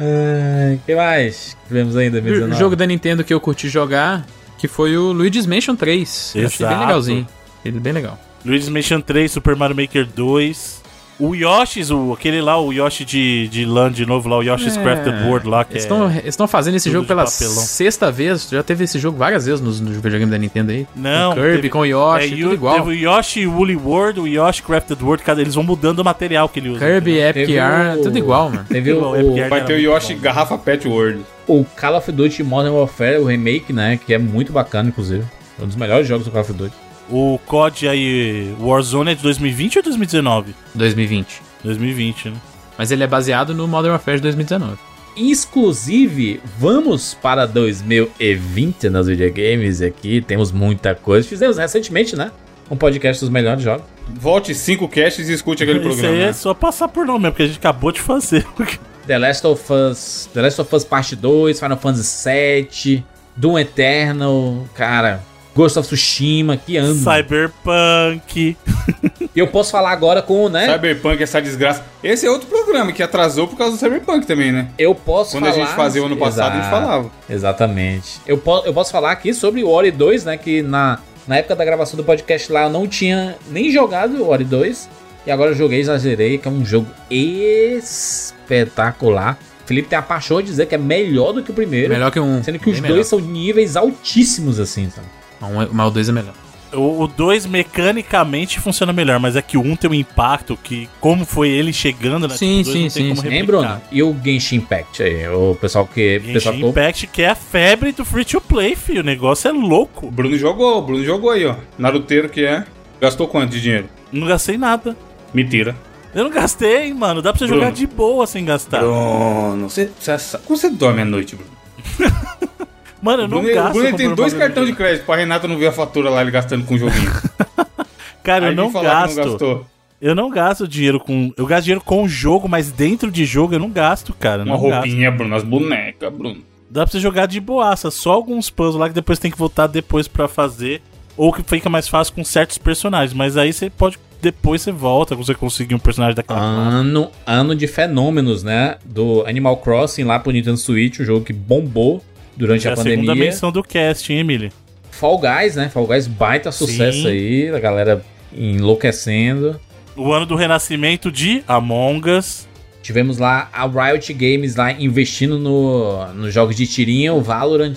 O que mais tivemos aí em O 2019? jogo da Nintendo que eu curti jogar, que foi o Luigi's Mansion 3. Eu achei bem Exato. legalzinho. Ele é bem legal. Luigi's Mansion 3, Super Mario Maker 2. O Yoshi's, o, aquele lá, o Yoshi de, de LAN de novo lá, o Yoshi's É, Crafted World lá, que Eles é... estão fazendo esse jogo pela papelão. sexta vez. Já teve esse jogo várias vezes nos, nos videogames da Nintendo aí. Não, com Kirby, teve- com o Yoshi, é, tudo o- igual. Teve o Yoshi Woolly World, o Yoshi Crafted World, cada, eles vão mudando o material que ele usa. Kirby, Epic Teve Art, o- tudo igual, mano. Teve o, é porque Vai ter o Yoshi bom. Garrafa Pet World. o Call of Duty Modern Warfare, o remake, né? Que é muito bacana, inclusive. É um dos melhores jogos do Call of Duty. O COD aí, Warzone é de 2020 ou 2019? 2020. 2020, né? Mas ele é baseado no Modern Warfare de 2019. Exclusive, vamos para 2020 nas videogames aqui. Temos muita coisa. Fizemos recentemente, né? Um podcast dos melhores jogos. Volte cinco caches e escute aquele *laughs* Isso programa. aí é né? só passar por nome mesmo, porque a gente acabou de fazer. *laughs* The Last of Us, The Last of Us Parte 2, Final Fantasy VII, Doom Eternal, cara, Ghost of Tsushima, que ano. Cyberpunk. E *laughs* eu posso falar agora com, né? Cyberpunk, essa desgraça. Esse é outro programa que atrasou por causa do Cyberpunk também, né? Eu posso Quando falar... a gente fazia o ano passado, a gente Exato, falava. Exatamente. Eu, po eu posso falar aqui sobre o Ori 2, né? Que na, na época da gravação do podcast lá eu não tinha nem jogado o Ori 2. E agora eu joguei, já zerei, que é um jogo espetacular. O Felipe tem a paixão de dizer que é melhor do que o primeiro. Melhor que um. Sendo que os dois melhor. são níveis altíssimos, assim, sabe? Um, é- mas o 2 é melhor. O 2 mecanicamente funciona melhor, mas é que o 1 um tem um impacto que, como foi ele chegando na Sim, dois, sim, não tem sim, como sim. Hein. Bruno? E o Genshin Impact aí? O pessoal que. o pessoal Genshin to- Impact, que é a febre do free to play, filho. O negócio é louco. O Bruno jogou, o Bruno jogou aí, ó. Naruteiro que é. Gastou quanto de dinheiro? Não gastei nada. Mentira. Eu não gastei, mano. Dá pra você Bruno. jogar de boa sem gastar. Bruno, você, você, como você dorme à noite, Bruno? *laughs* Mano, eu O não Bruno, o gasto. Bruno ele tem dois cartões de crédito pra Renata não ver a fatura lá ele gastando com o joguinho. *laughs* Cara, eu Aí não falar que gasto. não. Eu não gasto dinheiro com. Eu gasto dinheiro com o jogo, mas dentro de jogo eu não gasto, cara. Uma não gasto. roupinha, Bruno, as bonecas, Bruno. Dá pra você jogar de boaça, só alguns puzzles lá que depois tem que voltar depois pra fazer. Ou que fica mais fácil com certos personagens. Mas aí você pode. Depois você volta quando você conseguir um personagem daquela classe. Ano, ano de fenômenos, né? Do Animal Crossing lá pro Nintendo Switch, o jogo que bombou durante É a a segunda pandemia. menção do cast, hein, Emily? Fall Guys, né? Fall Guys baita sucesso Sim. aí, a galera enlouquecendo. O ano do renascimento de Among Us. Tivemos lá a Riot Games lá investindo no, nos jogos de tirinha, o Valorant.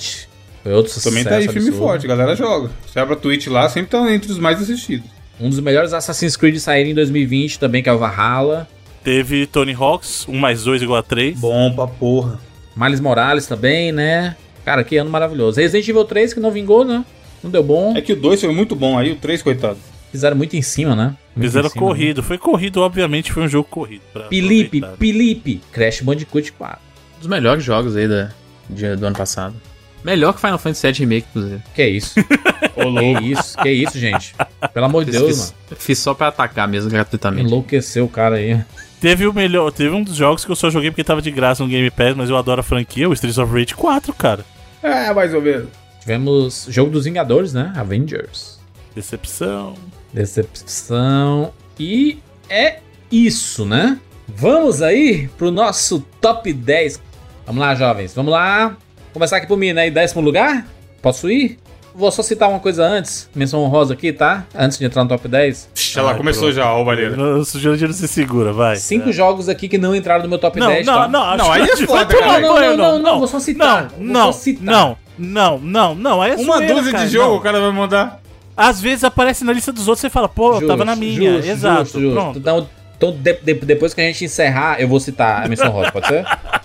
Foi outro sucesso. Também tá aí filme absurdo. forte, a galera joga. Você abre a Twitch lá, sempre tá entre os mais assistidos. Um dos melhores Assassin's Creed saíram em 2020 também, que é o Valhalla. Teve Tony Hawks, 1 mais 2 igual a 3. Bom pra porra. Miles Morales também, né? Cara, que ano maravilhoso. Resident Evil 3 que não vingou, né? Não deu bom. É que o 2 foi muito bom, aí o 3, coitado. Fizeram muito em cima, né? Muito Fizeram cima, corrido. Foi corrido, obviamente, foi um jogo corrido. Felipe, aproveitar. Felipe, Crash Bandicoot 4. Um dos melhores jogos aí da, de- do ano passado. Melhor que Final Fantasy VII Remake, inclusive. Que isso? *laughs* que isso? Que isso, gente? Pelo amor de Deus, fiz- mano. fiz só pra atacar mesmo, gratuitamente. Enlouqueceu o cara aí. Teve o melhor, teve um dos jogos que eu só joguei porque tava de graça no Game Pass, mas eu adoro a franquia, o Streets of Rage 4, cara. É, mais ou menos. Tivemos jogo dos Vingadores, né? Avengers. Decepção. Decepção. E é isso, né? Vamos aí pro nosso top 10. Vamos lá, jovens. Vamos lá. Começar aqui por mim, né? Em décimo lugar? Posso ir? Vou só citar uma coisa antes. Menção honrosa aqui, tá? Antes de entrar no top 10. Ixi, lá Ai, começou pronto. já, ó, o Baleira. O Jurandir não se segura, vai. Cinco É. jogos aqui que não entraram no meu top Não, 10, não, tá? não, Não, aí é foda. Não, banho, não, não, não, vou só citar, vou Não, só citar. não, não, não, não, aí é Uma dúzia cara, de jogo não. o cara vai mandar. Às vezes aparece na lista dos outros e você fala, pô, eu tava na minha. justo, Exato, justo, justo. pronto. Então, então de- de- depois que a gente encerrar, eu vou citar a menção rosa, pode ser? *laughs*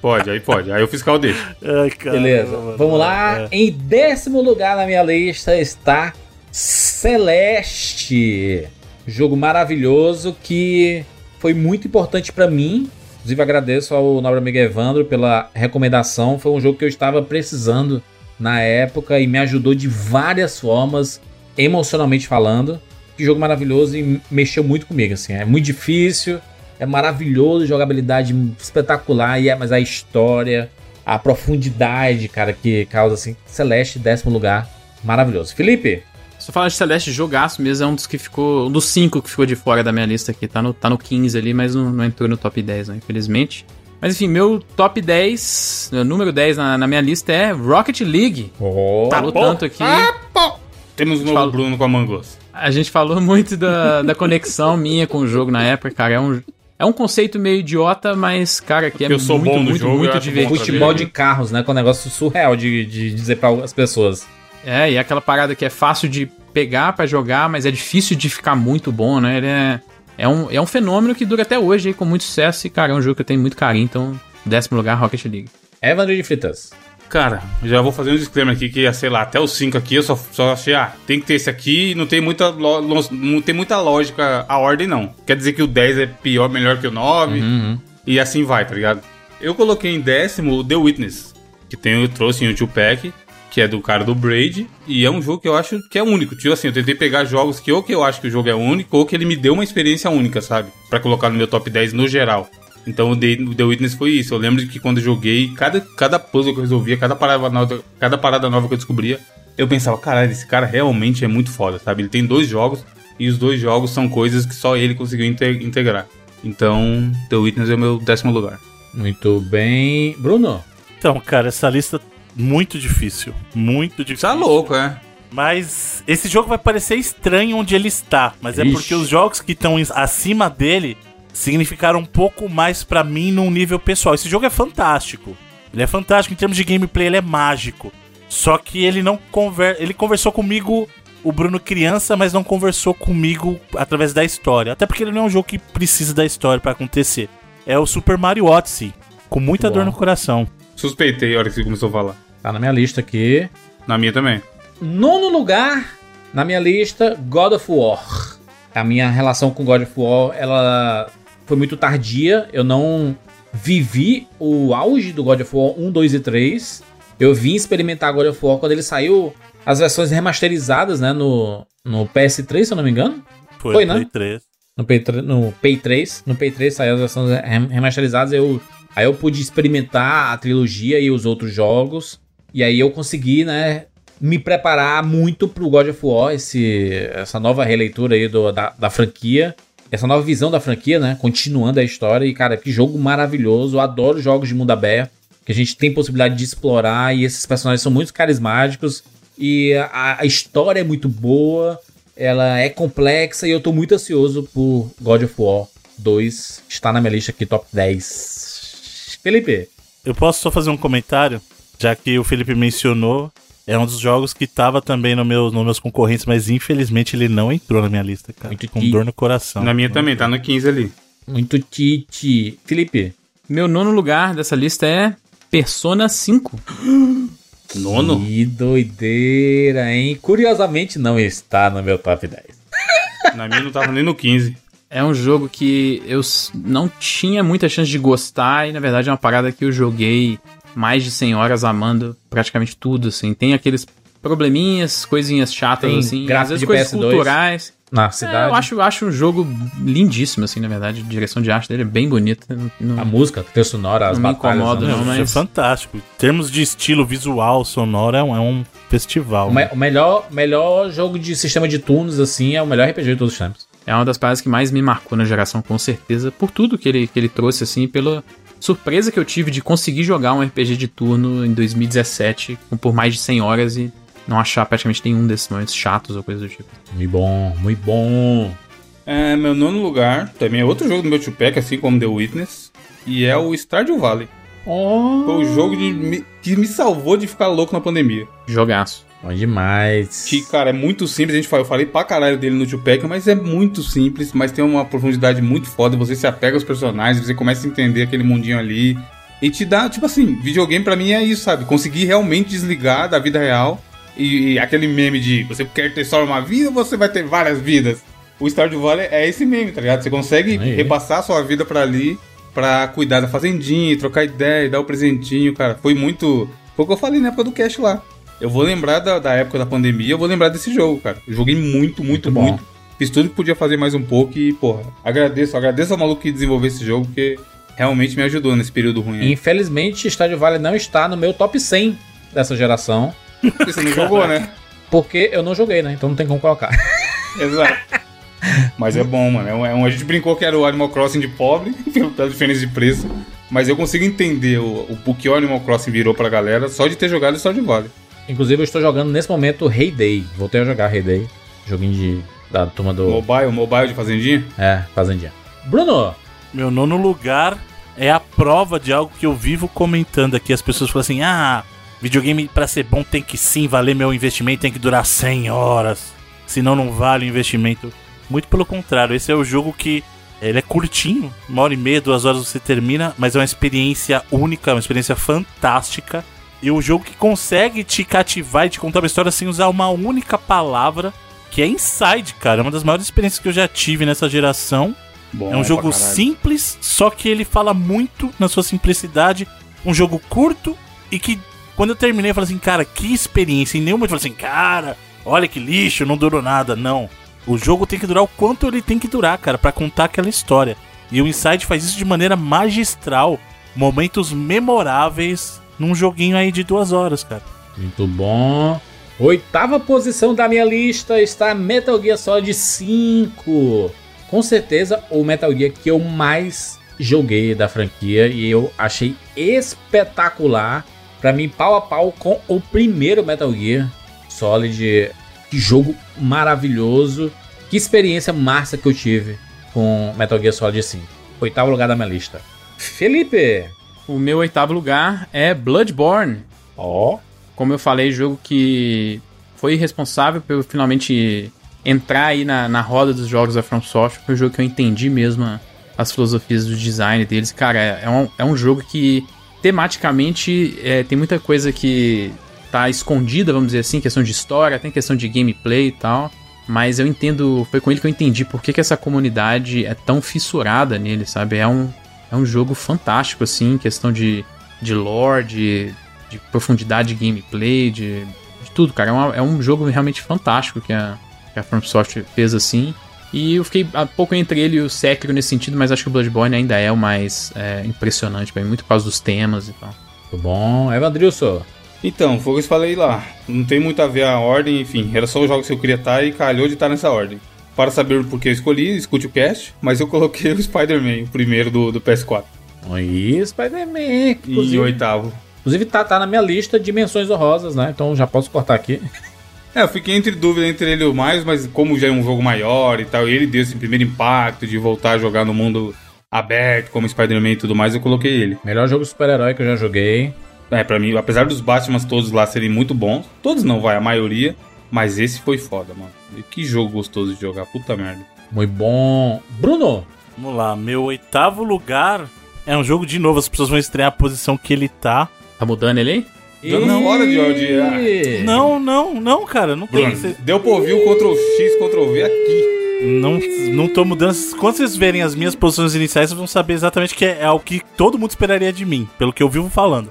Pode, aí pode. Aí o fiscal deixa. Ai, caramba, Beleza. mano. Vamos lá. É. Em décimo lugar na minha lista está Celeste. Jogo maravilhoso que foi muito importante para mim. Inclusive agradeço ao nobre amigo Evandro pela recomendação. Foi um jogo que eu estava precisando na época e me ajudou de várias formas, emocionalmente falando. Que jogo maravilhoso e mexeu muito comigo, assim. É muito difícil, é maravilhoso, jogabilidade espetacular, e é, mas a história, a profundidade, cara, que causa, assim, Celeste, décimo lugar, maravilhoso. Felipe, só falar de Celeste, jogaço mesmo, é um dos que ficou. Um dos cinco que ficou de fora da minha lista aqui. Tá no, tá no 15 ali, mas não, não entrou no top 10, né, infelizmente. Mas enfim, meu top 10, meu número 10 na, na minha lista é Rocket League. Oh, falou tanto aqui. Ah, Temos um novo falou, Bruno com a Mangos. A gente falou muito da, da conexão *laughs* minha com o jogo na época, cara. É um, é um conceito meio idiota, mas, cara, que é eu sou muito, bom no muito, jogo, muito divertido. Futebol de carros, né? Com um negócio surreal de, de dizer para as pessoas. É, e aquela parada que é fácil de pegar para jogar, mas é difícil de ficar muito bom, né? Ele é, é, um, é um fenômeno que dura até hoje aí, com muito sucesso. E, cara, é um jogo que eu tenho muito carinho. Então, décimo lugar, Rocket League. Evandro de Fritas. Cara, já vou fazer um disclaimer aqui que, sei lá, até os 5 aqui eu só, só achei, ah, tem que ter esse aqui não tem muita, não tem muita lógica a ordem, não. Quer dizer que o 10 é pior, melhor que o 9 uhum. e assim vai, tá ligado? Eu coloquei em décimo o The Witness, que tem, eu trouxe em um 2-pack que é do cara do Braid, e é um jogo que eu acho que é único. Tipo assim, eu tentei pegar jogos que ou que eu acho que o jogo é único, ou que ele me deu uma experiência única, sabe? para colocar no meu top 10 no geral. Então o The, o The Witness foi isso. Eu lembro de que quando eu joguei, cada, cada puzzle que eu resolvia, cada parada, nova, cada parada nova que eu descobria, eu pensava, caralho, esse cara realmente é muito foda, sabe? Ele tem dois jogos, e os dois jogos são coisas que só ele conseguiu integrar. Então, The Witness é o meu décimo lugar. Muito bem. Bruno? Então, cara, essa lista muito difícil. Muito difícil. Tá louco, é. Mas esse jogo vai parecer estranho onde ele está. Mas é Ixi. porque os jogos que estão acima dele significaram um pouco mais para mim num nível pessoal. Esse jogo é fantástico. Ele é fantástico em termos de gameplay, ele é mágico. Só que ele não conver... ele conversou comigo o Bruno criança, mas não conversou comigo através da história. Até porque ele não é um jogo que precisa da história para acontecer. É o Super Mario Odyssey, com muita dor no coração. Suspeitei a hora que você começou a falar. Tá na minha lista aqui. Na minha também. Nono lugar, na minha lista, God of War. A minha relação com God of War, ela foi muito tardia. Eu não vivi o auge do God of War 1, 2 e 3. Eu vim experimentar God of War quando ele saiu as versões remasterizadas, né, no, no PS3, se eu não me engano. Foi, foi né? 3. No, P, no Pay 3, no Pay 3 saiu as versões remasterizadas, eu Aí eu pude experimentar a trilogia e os outros jogos. E aí eu consegui, né, me preparar muito pro God of War, esse, essa nova releitura aí do, da, da franquia. Essa nova visão da franquia, né? Continuando a história. E, cara, que jogo maravilhoso. Eu adoro jogos de mundo aberto. Que a gente tem possibilidade de explorar. E esses personagens são muito carismáticos. E a, a história é muito boa. Ela é complexa. E eu tô muito ansioso por God of War 2. Está na minha lista aqui, top 10. Felipe. Eu posso só fazer um comentário? Já que o Felipe mencionou, é um dos jogos que tava também no meu, nos meus concorrentes, mas infelizmente ele não entrou na minha lista, cara. Muito com ti... dor no coração. Na minha também, tá no 15 ali. Muito tite. Felipe. Meu nono lugar dessa lista é Persona 5. *gasps* Nono? Que doideira, hein? Curiosamente não está no meu top 10. *laughs* Na minha não tava nem no 15. É um jogo que eu não tinha muita chance de gostar e na verdade é uma parada que eu joguei mais de 100 horas amando praticamente tudo, assim. Tem aqueles probleminhas, coisinhas chatas, Tem assim, às vezes coisas PS2 culturais. Na cidade. É, eu acho, acho um jogo lindíssimo, assim, na verdade. A direção de arte dele é bem bonita. Não, a música, a trilha sonora, as não batalhas. Me incomoda, não, não, mas... É fantástico. Em termos de estilo visual, sonoro, é um, é um festival. O, né? me, o melhor, melhor jogo de sistema de turnos, assim, é o melhor RPG de todos os tempos. É uma das paradas que mais me marcou na geração, com certeza, por tudo que ele, que ele trouxe, assim, pela surpresa que eu tive de conseguir jogar um RPG de turno em 2017 por mais de 100 horas e não achar praticamente nenhum desses momentos chatos ou coisa do tipo. Muito bom, muito bom. É, meu nono lugar também é outro jogo do meu two-pack, assim como The Witness, e é o Stardew Valley. Oh. Foi o jogo de, que me salvou de ficar louco na pandemia. Jogaço. Bom demais. Que, cara, é muito simples. A gente fala, eu falei pra caralho dele no Tupac, mas é muito simples, mas tem uma profundidade muito foda. Você se apega aos personagens, você começa a entender aquele mundinho ali. E te dá, tipo assim, videogame para mim é isso, sabe? Conseguir realmente desligar da vida real E, e aquele meme de você quer ter só uma vida ou você vai ter várias vidas? O Stardew Valley é esse meme, tá ligado? Você consegue Aí. repassar a sua vida pra ali, pra cuidar da fazendinha, trocar ideia, dar o presentinho, cara. Foi muito. Foi o que eu falei na época do Cash lá. Eu vou lembrar da, da época da pandemia, eu vou lembrar desse jogo, cara. Eu joguei muito, muito, Muito muito. Fiz tudo que podia fazer mais um pouco e, porra, agradeço, agradeço ao maluco que desenvolveu esse jogo, porque realmente me ajudou nesse período ruim. aí. Infelizmente, Stardew Valley não está no meu top 100 dessa geração. Porque você não jogou, né? *laughs* Porque eu não joguei, né? Então não tem como colocar. Exato. Mas é bom, mano. É um, é um- a gente brincou que era o Animal Crossing de pobre, *laughs* pela diferença de preço. Mas eu consigo entender o, o, o que o Animal Crossing virou pra galera só de ter jogado Stardew Valley. Inclusive, eu estou jogando nesse momento Heyday. Voltei a jogar Heyday. Joguinho de, da turma do. Mobile, mobile de fazendinha. É, Fazendinha. Bruno! Meu nono lugar é a prova de algo que eu vivo comentando aqui. As pessoas falam assim: ah, videogame pra ser bom tem que sim valer meu investimento, tem que durar 100 horas. Senão não vale o investimento. Muito pelo contrário, esse é o jogo que ele é curtinho, uma hora e meia, duas horas você termina, mas é uma experiência única, uma experiência fantástica. E o jogo que consegue te cativar e te contar uma história sem usar uma única palavra, que é Inside, cara. É uma das maiores experiências que eu já tive nessa geração. Bom É um jogo pra caralho. simples, só que ele fala muito na sua simplicidade. Um jogo curto e que, quando eu terminei, eu falei assim, cara, que experiência. Em nenhum momento eu falei assim, cara, olha que lixo, não durou nada. Não. O jogo tem que durar o quanto ele tem que durar, cara, pra contar aquela história. E o Inside faz isso de maneira magistral. Momentos memoráveis num joguinho aí de duas horas, cara. Muito bom. Oitava posição da minha lista está Metal Gear Solid 5. Com certeza o Metal Gear que eu mais joguei da franquia e eu achei espetacular. Pra mim, pau a pau com o primeiro Metal Gear Solid. Que jogo maravilhoso. Que experiência massa que eu tive com Metal Gear Solid 5. Oitavo lugar da minha lista. Felipe! O meu oitavo lugar é Bloodborne. Ó. Como eu falei, jogo que foi responsável por eu finalmente entrar aí na, na roda dos jogos da From Software. Foi um jogo que eu entendi mesmo as filosofias do design deles. Cara, é, é um, é um jogo que tematicamente é, tem muita coisa que tá escondida, vamos dizer assim, questão de história, tem questão de gameplay e tal. Mas eu entendo, foi com ele que eu entendi por que, que essa comunidade é tão fissurada nele, sabe? É um, é um jogo fantástico, assim, questão de, de lore, de, de profundidade de gameplay, de, de tudo, cara. É, uma- é um jogo realmente fantástico que a, que a From Software fez assim. E eu fiquei um pouco entre ele e o Sekiro nesse sentido, mas acho que o Bloodborne ainda é o mais é, impressionante, pra mim, muito por causa dos temas e tal. Muito bom. Evandrilson. Então, foi o que eu falei lá. Não tem muito a ver a ordem, enfim. Era só os jogos que eu queria estar e calhou de estar nessa ordem. Para saber o porquê eu escolhi, escute o cast, mas eu coloquei o Spider-Man, o primeiro do, do PS4. Aí, Spider-Man. que E o oitavo. inclusive tá, tá na minha lista de menções honrosas, né? Então já posso cortar aqui. É, eu fiquei entre dúvida entre ele e o mais, mas como já é um jogo maior e tal, e ele deu esse primeiro impacto de voltar a jogar no mundo aberto, como Spider-Man e tudo mais, eu coloquei ele. Melhor jogo super-herói que eu já joguei. É, pra mim, apesar dos Batmans todos lá serem muito bons, todos não, vai, a maioria, mas esse foi foda, mano. E que jogo gostoso de jogar, puta merda. Muito bom. Bruno. Vamos lá, meu oitavo lugar é um jogo de novo, as pessoas vão estrear a posição que ele tá. Tá mudando ele aí? Dando na hora de- de- Ih. Não, não, não, cara, não tem. Bruno, cê- deu pra ouvir o Ctrl X, Ctrl V aqui. Não, não tô mudando. Quando vocês verem as minhas posições iniciais, vocês vão saber exatamente que é, é o que todo mundo esperaria de mim, pelo que eu vivo falando.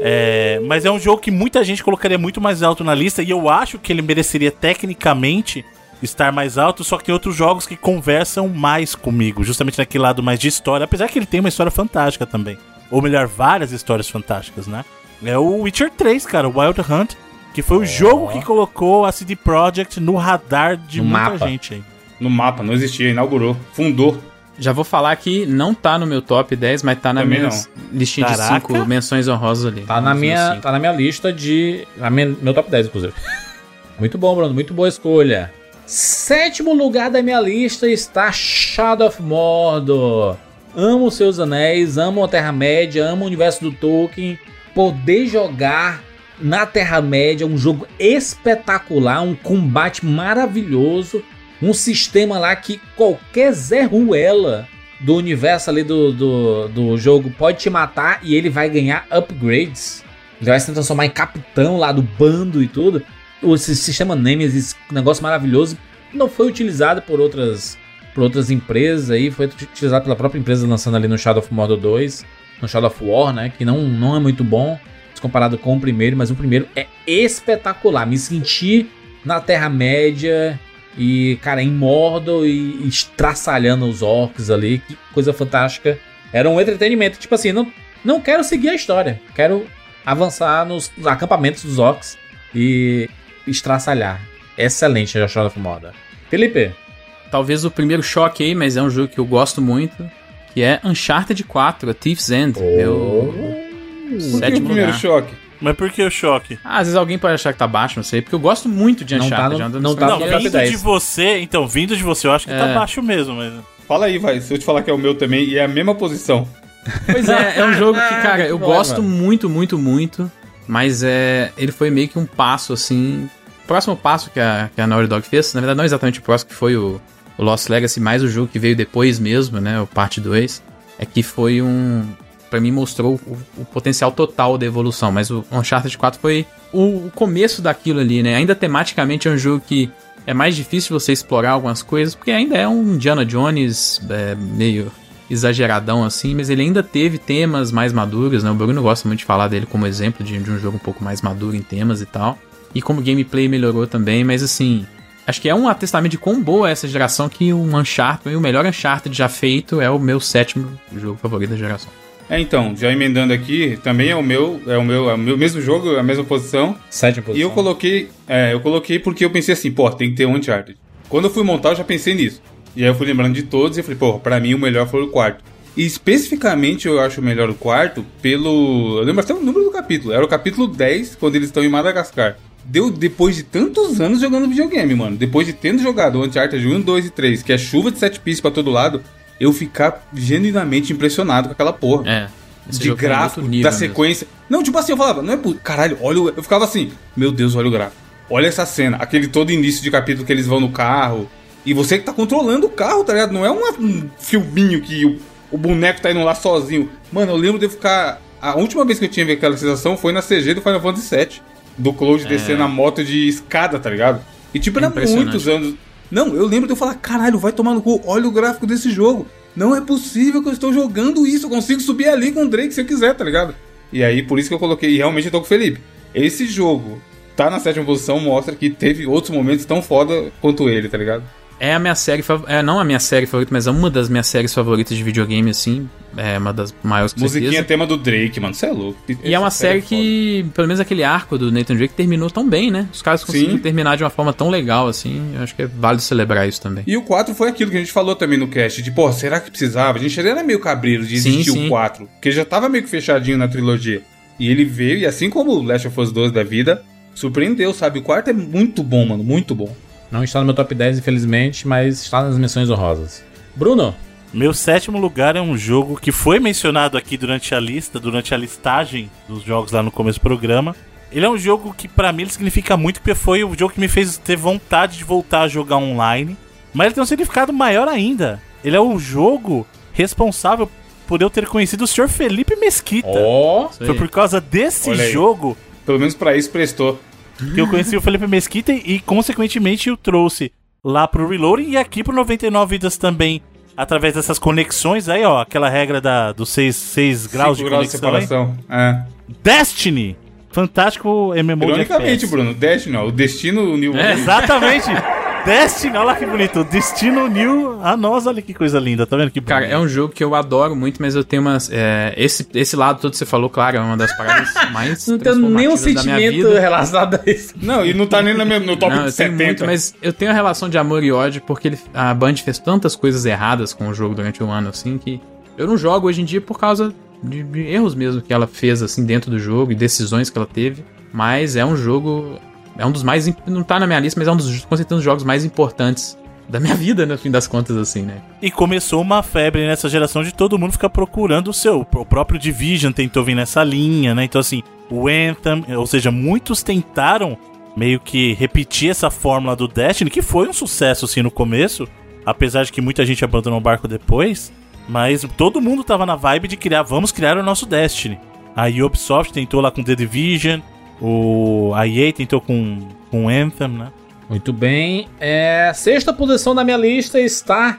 É, mas é um jogo que muita gente colocaria muito mais alto na lista e eu acho que ele mereceria tecnicamente estar mais alto, só que tem outros jogos que conversam mais comigo, justamente naquele lado mais de história, apesar que ele tem uma história fantástica também. Ou melhor, várias histórias fantásticas, né? É o Witcher 3, cara, Wild Hunt, que foi o jogo que colocou a CD Projekt no radar de No muita mapa. gente aí. No mapa, não existia, inaugurou, fundou. Já vou falar que não tá no meu top 10, mas tá na Também minha listinha Caraca. de 5 menções honrosas ali. Tá na minha, cinco. tá na minha lista de. Na minha, meu top 10, inclusive. *laughs* Muito bom, Bruno. Muito boa escolha. Sétimo lugar da minha lista está Shadow of Mordor. Amo seus anéis, amo a Terra-média, amo o universo do Tolkien. Poder jogar na Terra-média, um jogo espetacular, um combate maravilhoso, um sistema lá que qualquer Zé Ruela do universo ali do, do, do jogo pode te matar e ele vai ganhar upgrades. Ele vai se transformar em capitão lá do bando e tudo. o sistema Nemesis, negócio maravilhoso, não foi utilizado por outras, por outras empresas aí, foi utilizado pela própria empresa lançando ali no Shadow of Mordor 2, no Shadow of War, né? Que não, não é muito bom comparado com o primeiro, mas o primeiro é espetacular. Me senti na Terra-média e, cara, em Mordor e estraçalhando os orcs ali. Que coisa fantástica. Era um entretenimento. Tipo assim, não, não quero seguir a história. Quero avançar nos acampamentos dos orcs e estraçalhar. Excelente a Shadow of Mordor. Felipe? Talvez o primeiro choque aí, mas é um jogo que eu gosto muito. Que é Uncharted 4, A Thief's End. Oh. Meu por que o primeiro lugar. choque? Mas por que o choque? Ah, às vezes alguém pode achar que tá baixo, não sei, porque eu gosto muito de Uncharted. Não, tá no, não, tá não vindo 10. de você, então, vindo de você, eu acho que tá é. tá baixo mesmo. Mas... Fala aí, vai, se eu te falar que é o meu também, e é a mesma posição. Pois é, é um jogo que, cara, eu *laughs* gosto muito, muito, muito, mas é, ele foi meio que um passo, assim... O próximo passo que a, que a Naughty Dog fez, na verdade não exatamente o próximo, que foi o, o Lost Legacy, mas o jogo que veio depois mesmo, né, o parte 2, é que foi um para mim mostrou o, o, potencial total da evolução, mas o Uncharted 4 foi o, o, começo daquilo ali, né? Ainda tematicamente é um jogo que é mais difícil você explorar algumas coisas, porque ainda é um Indiana Jones é, meio exageradão assim, mas ele ainda teve temas mais maduros, né? O Bruno gosta muito de falar dele como exemplo de, de um jogo um pouco mais maduro em temas e tal. E como o gameplay melhorou também, mas assim, acho que é um atestamento de quão boa é essa geração que o Uncharted, o melhor Uncharted já feito, é o meu sétimo jogo favorito da geração. É, então, já emendando aqui, também é o meu, é o meu, é o meu mesmo jogo, a mesma posição. Sétima posição. E eu coloquei, é, eu coloquei porque eu pensei assim, pô, tem que ter um Uncharted. Quando eu fui montar, eu já pensei nisso. E aí eu fui lembrando de todos e falei, pô, pra mim o melhor foi o quarto. E especificamente eu acho melhor o quarto pelo. Eu lembro até o número do capítulo. Era o capítulo 10, quando eles estão em Madagascar. Deu depois de tantos anos jogando videogame, mano. Depois de tendo jogado o Uncharted 1, 2 e 3, que é chuva de sete pistas pra todo lado, eu ficar genuinamente impressionado com aquela porra. É. de gráfico, é da sequência. Mesmo. Não, tipo assim, eu falava, não é por. Caralho, olha. Eu ficava assim, meu Deus, olha o gráfico. Olha essa cena, aquele todo início de capítulo que eles vão no carro. E você que tá controlando o carro, tá ligado? Não é um filminho que o, o boneco tá indo lá sozinho. Mano, eu lembro de eu ficar. A última vez que eu tinha visto aquela sensação foi na CG do Final Fantasy VII. Do Cloud é. descendo a moto de escada, tá ligado? E tipo, era muitos anos. Não, eu lembro de eu falar, caralho, vai tomar no cu, olha o gráfico desse jogo. Não é possível que eu estou jogando isso, eu consigo subir ali com o Drake se eu quiser, tá ligado? E aí, por isso que eu coloquei, e realmente eu tô com o Felipe. Esse jogo tá na sétima posição mostra que teve outros momentos tão foda quanto ele, tá ligado? É a minha série favorita. É, não a minha série favorita, mas é uma das minhas séries favoritas de videogame, assim. É uma das maiores que Musiquinha certeza. tema do Drake, mano. Você é louco. E é uma série, série é que, pelo menos aquele arco do Nathan Drake terminou tão bem, né? Os caras conseguiram Sim. terminar de uma forma tão legal, assim. Eu acho que é válido celebrar isso também. E o 4 foi aquilo que a gente falou também no cast, de, pô, será que precisava? A gente era meio cabreiro de existir sim. o 4, porque já tava meio que fechadinho na trilogia. E ele veio, e assim como o Last of Us 2 da vida, surpreendeu, sabe? O quarto é muito bom, mano, muito bom. Não está no meu top 10, infelizmente, mas está nas menções honrosas. Bruno? Meu sétimo lugar é um jogo que foi mencionado aqui durante a lista, durante a listagem dos jogos lá no começo do programa. Ele é um jogo que para mim significa muito, porque foi o jogo que me fez ter vontade de voltar a jogar online. Mas ele tem um significado maior ainda. Ele é o jogo responsável por eu ter conhecido o Sr. Felipe Mesquita. Oh, foi por causa desse jogo. Pelo menos para isso prestou que eu conheci o Felipe Mesquita e, consequentemente, o trouxe lá pro Reloading e aqui pro 99 Vidas também, através dessas conexões aí, ó, aquela regra da, dos 6 graus de graus conexão. De separação. É. Destiny! Fantástico MMO Ironicamente, Bruno, Destiny, ó, o destino uniu... É, exatamente! *laughs* Destiny, olha que bonito. Destino New a nós, olha que coisa linda, tá vendo que Cara, é um jogo que eu adoro muito, mas eu tenho umas. É, esse, esse lado todo que você falou, claro, é uma das paradas *laughs* mais. não tenho nenhum sentimento relacionado a isso. Não, e não tá nem no top não, eu 70. Muito, mas eu tenho a relação de amor e ódio porque ele, a Band fez tantas coisas erradas com o jogo durante um ano, assim, que eu não jogo hoje em dia por causa de, de erros mesmo que ela fez, assim, dentro do jogo e decisões que ela teve. Mas é um jogo é um dos mais. Não tá na minha lista, mas é um dos, com certeza, jogos mais importantes da minha *laughs* vida, no fim das contas, assim, né? E começou uma febre nessa geração de todo mundo ficar procurando o seu. O próprio Division tentou vir nessa linha, né? Então, assim, o Anthem, ou seja, muitos tentaram meio que repetir essa fórmula do Destiny, que foi um sucesso, assim, no começo, apesar de que muita gente abandonou o barco depois. Mas todo mundo tava na vibe de criar, vamos criar o nosso Destiny. A Ubisoft tentou lá com The Division, o, a EA tentou com com Anthem, né? Muito bem. É, sexta posição da minha lista está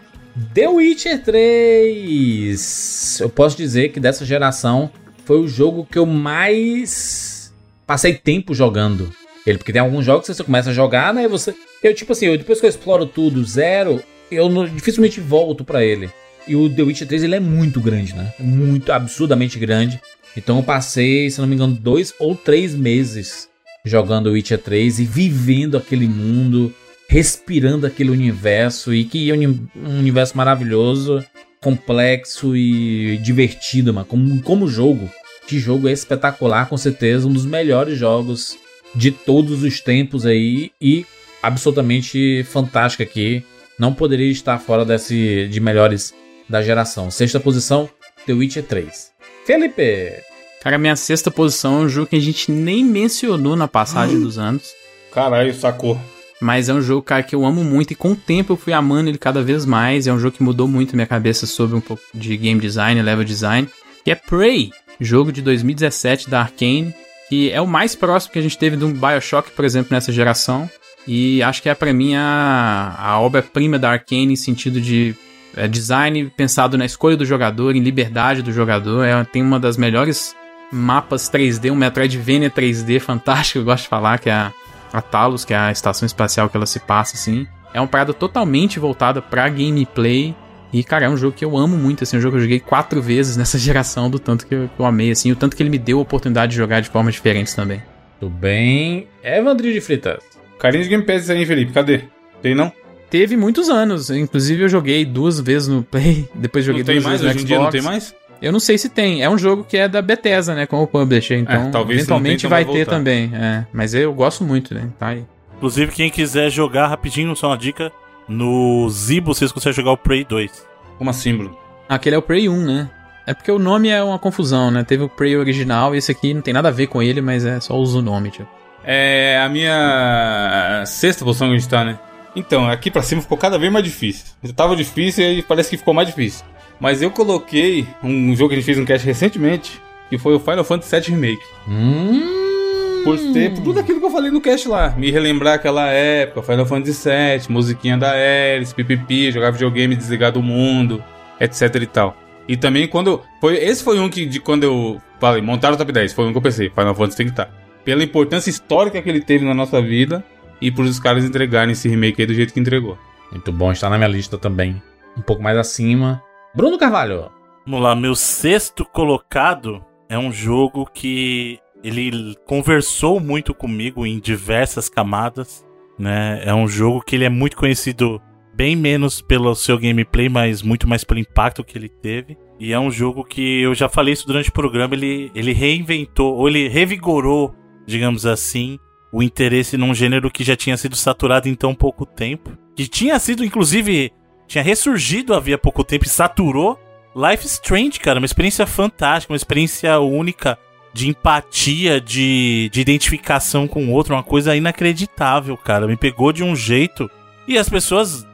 The Witcher 3. Eu posso dizer que dessa geração foi o jogo que eu mais passei tempo jogando. Ele, porque tem alguns jogos que você começa a jogar, né? Você, eu tipo assim, eu, depois que eu exploro tudo zero, eu não, dificilmente volto para ele. E o The Witcher 3 ele é muito grande, né? Muito absurdamente grande. Então eu passei, se não me engano, dois ou três meses jogando Witcher 3 e vivendo aquele mundo, respirando aquele universo e que é um universo maravilhoso, complexo e divertido, mano. Como, como jogo, que jogo é espetacular, com certeza um dos melhores jogos de todos os tempos aí e absolutamente fantástico aqui. Não poderia estar fora desse de melhores da geração. Sexta posição, The Witcher 3. Felipe! Cara, minha sexta posição é um jogo que a gente nem mencionou na passagem dos anos. Caralho, sacou. Mas é um jogo, cara, que eu amo muito e com o tempo eu fui amando ele cada vez mais. É um jogo que mudou muito minha cabeça sobre um pouco de game design, level design. Que é Prey, jogo de 2017 da Arkane, que é o mais próximo que a gente teve de um BioShock, por exemplo, nessa geração. E acho que é para mim a, a obra-prima da Arkane em sentido de é, design pensado na escolha do jogador, em liberdade do jogador. É, tem uma das melhores mapas 3D, um Metroidvania 3D fantástico, eu gosto de falar, que é a, a Talos, que é a estação espacial que ela se passa, assim. É uma parada totalmente voltada pra gameplay. E, cara, é um jogo que eu amo muito, assim, é um jogo que eu joguei quatro vezes *laughs* nessa geração, do tanto que eu, que eu amei, assim, o tanto que ele me deu a oportunidade de jogar de formas diferentes também. Tudo bem. Evandro de Fritas. Carinho de Game Pass aí, Felipe, cadê? Tem não? Teve muitos anos, inclusive eu joguei duas vezes no Play, *laughs* depois joguei duas mais? vezes Hoje no em dia não Xbox. tem mais? Eu não sei se tem. É um jogo que é da Bethesda, né? Como publisher. Então, É, talvez se eventualmente tem, vai então vai ter voltar. também. É. Mas eu gosto muito, né? Tá aí. Inclusive, quem quiser jogar rapidinho, só uma dica: no Zibo vocês conseguem jogar o Prey 2. Como assim, Bruno? Aquele é o Prey 1, né? É porque o nome é uma confusão, né? Teve o Prey original e esse aqui não tem nada a ver com ele, mas é só usa o nome, tipo. É a minha sexta posição que a gente tá, né? Então, aqui pra cima ficou cada vez mais difícil. Já tava difícil e parece que ficou mais difícil. Mas eu coloquei um jogo que a gente fez um cast recentemente, que foi o Final Fantasy VII Remake. Hum. Por ter por tudo aquilo que eu falei no cast lá. Me relembrar aquela época, Final Fantasy VII, musiquinha da Alice, pipipi, jogar videogame desligado do mundo, etc e tal. E também quando. Foi, esse foi um que de quando eu falei, montaram o top 10, foi um que eu pensei, Final Fantasy tem que estar. Pela importância histórica que ele teve na nossa vida e por os caras entregarem esse remake aí do jeito que entregou. Muito bom, está na minha lista também. Um pouco mais acima. Bruno Carvalho. Vamos lá, meu sexto colocado é um jogo que ele conversou muito comigo em diversas camadas, né? É um jogo que ele é muito conhecido bem menos pelo seu gameplay, mas muito mais pelo impacto que ele teve. E é um jogo que eu já falei isso durante o programa, ele, ele reinventou, ou ele revigorou, digamos assim, o interesse num gênero que já tinha sido saturado em tão pouco tempo. Que tinha sido, inclusive, tinha ressurgido havia pouco tempo e saturou. Life Strange, cara, uma experiência fantástica, uma experiência única de empatia, de, de identificação com o outro, uma coisa inacreditável, cara. Me pegou de um jeito. E as pessoas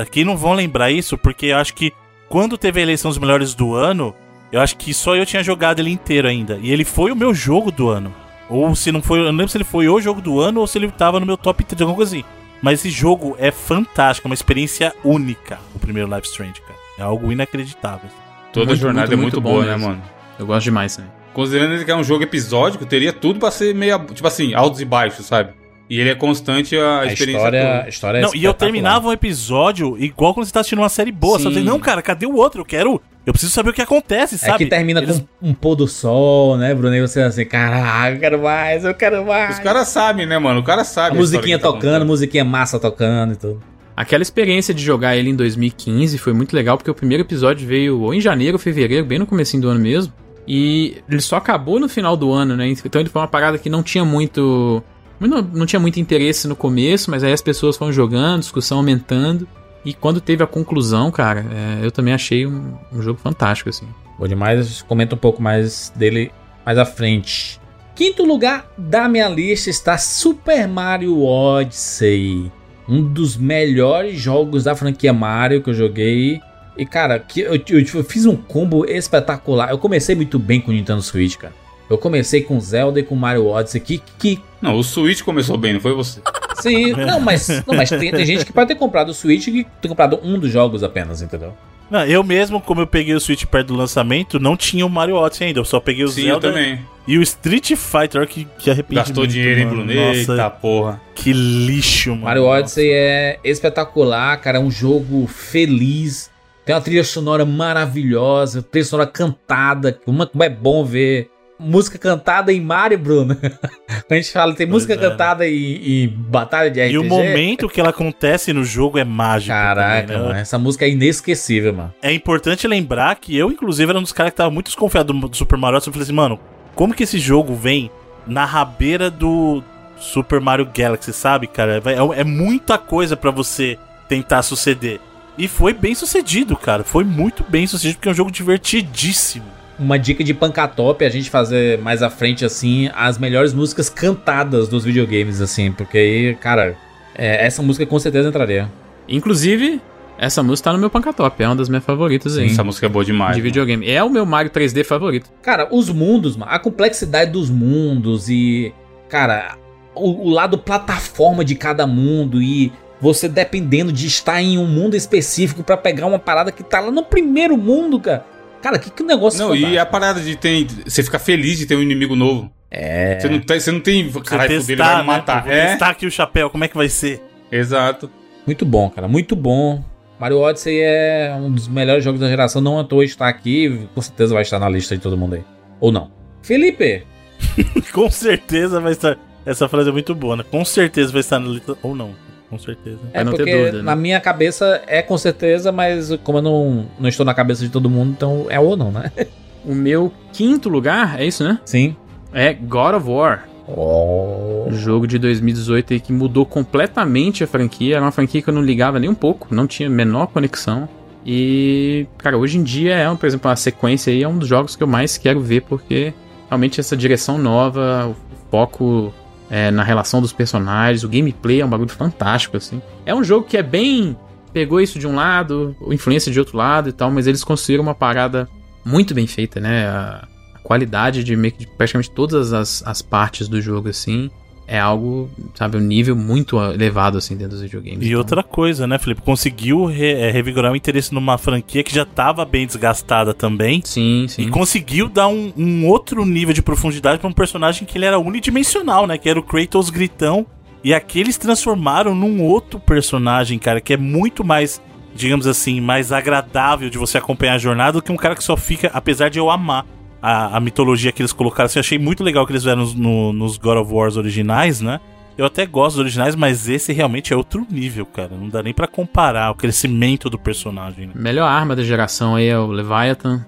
aqui não vão lembrar isso, porque eu acho que quando teve a eleição dos melhores do ano, eu acho que só eu tinha jogado ele inteiro ainda. E ele foi o meu jogo do ano. Ou se não foi, eu não lembro se ele foi o jogo do ano ou se ele tava no meu top 3, alguma coisa assim. Mas esse jogo é fantástico, é uma experiência única, o primeiro Life Strange, cara. É algo inacreditável. Toda Muito, jornada muito, é muito, muito bom boa, né, mano? Eu gosto demais, né? Considerando que é um jogo episódico, teria tudo pra ser meio. Tipo assim, altos e baixos, sabe? E ele é constante a, A experiência história, toda. a história é não, e eu terminava um episódio igual quando você tá assistindo uma série boa. Só Sim. dizendo, não, cara, cadê o outro? Eu quero. Eu preciso saber o que acontece, É sabe? que termina Eles- com um pôr do sol, né, Bruno? E você assim, caraca, eu quero mais, eu quero mais. Os caras sabem, né, mano? O cara sabe. A a musiquinha tá tocando, contando. musiquinha massa tocando e tudo. Aquela experiência de jogar ele em 2015 foi muito legal, porque o primeiro episódio veio ou em janeiro ou fevereiro, bem no comecinho do ano mesmo. E ele só acabou no final do ano, né? Então ele foi uma parada que não tinha muito. Não, não tinha muito interesse no começo, mas aí as pessoas foram jogando, discussão aumentando. E quando teve a conclusão, cara, é, eu também achei um, um jogo fantástico, assim. Bom demais, comenta um pouco mais dele mais à frente. Quinto lugar da minha lista está Super Mario Odyssey. Um dos melhores jogos da franquia Mario que eu joguei. E cara, que eu, eu- eu fiz um combo espetacular. Eu comecei muito bem com o Nintendo Switch, cara. Eu comecei com Zelda e com Mario Odyssey. Que, que Não, o Switch começou bem, não foi você? Sim, *laughs* não, mas, não, mas tem, tem gente que pode ter comprado o Switch e tem comprado um dos jogos apenas, entendeu? Não, eu mesmo, como eu peguei o Switch perto do lançamento, não tinha o Mario Odyssey ainda. Eu só peguei o Sim, Zelda eu também. e o Street Fighter, olha que, que arrependimento. Gastou dinheiro em mano. Brunei, Nossa, eita porra. que lixo, mano. Mario Odyssey é espetacular, cara. É um jogo feliz. Tem uma trilha sonora maravilhosa, trilha sonora cantada. Como como é bom ver música cantada em Mario, Bruno. *laughs* Quando a gente fala, tem música é, né? cantada em, em batalha de RPG. E o momento que ela acontece no jogo é mágico. Caraca, também, né? mano, essa música é inesquecível, mano. É importante lembrar que eu, inclusive, era um dos caras que tava muito desconfiado do, Super Mario. Eu falei assim, mano, como que esse jogo vem na rabeira do Super Mario Galaxy, sabe, cara? É, é muita coisa pra você tentar suceder. E foi bem sucedido, cara. Foi muito bem sucedido, porque é um jogo divertidíssimo. Uma dica de pancatop é a gente fazer mais à frente, assim, as melhores músicas cantadas dos videogames, assim, porque aí, cara, é, essa música com certeza entraria. Inclusive, essa música tá no meu Pancatop, é uma das minhas favoritas aí. Essa música é boa demais. De mano. videogame. É o meu Mario 3D favorito. Cara, os mundos, mano, a complexidade dos mundos e, cara, o, o lado plataforma de cada mundo e você dependendo de estar em um mundo específico pra pegar uma parada que tá lá no primeiro mundo, cara. Cara, que, que negócio Não, e fantástico. a parada de ter. Você ficar feliz de ter um inimigo novo. É. Você não tem. Você não tem. Caralho, ele vai me né? matar. Vou É, testar aqui o chapéu, como é que vai ser? exato. Muito bom, cara, muito bom. Mario Odyssey é um dos melhores jogos da geração, não à toa está aqui, com certeza vai estar na lista de todo mundo aí. Ou não. Felipe, *laughs* Com certeza vai estar... Essa frase é muito boa, né? Com certeza vai estar na lista... Ou não, com certeza. é não ter porque dúvida, né? na minha cabeça é com certeza, mas como eu não, não estou na cabeça de todo mundo, então é ou não, né? *laughs* O meu quinto lugar, é isso, né? Sim. É God of War. Oh. Jogo de 2018 aí que mudou completamente a franquia. Era uma franquia que eu não ligava nem um pouco, não tinha a menor conexão. E, cara, hoje em dia é, por exemplo, a sequência aí é um dos jogos que eu mais quero ver, porque realmente essa direção nova, o foco é, na relação dos personagens, o gameplay é um bagulho fantástico, assim. É um jogo que é bem. Pegou isso de um lado, influência de outro lado e tal, mas eles construíram uma parada muito bem feita, né? A, a qualidade de, meio de praticamente todas as, as partes do jogo, assim, é algo, sabe, um nível muito elevado, assim, dentro dos videogames. E Então, outra coisa, né, Felipe? Conseguiu re- é, revigorar o interesse numa franquia que já estava bem desgastada também. Sim, sim. E conseguiu dar um, um outro nível de profundidade pra um personagem que ele era unidimensional, né? Que era o Kratos gritão. E aqui eles transformaram num outro personagem, cara, que é muito mais, digamos assim, mais agradável de você acompanhar a jornada do que um cara que só fica, apesar de eu amar a, a mitologia que eles colocaram. Assim, eu achei muito legal que eles fizeram nos, no- nos God of Wars originais, né? Eu até gosto dos originais, mas esse realmente é outro nível, cara. Não dá nem pra comparar o crescimento do personagem, né? Melhor arma da geração aí é o Leviathan.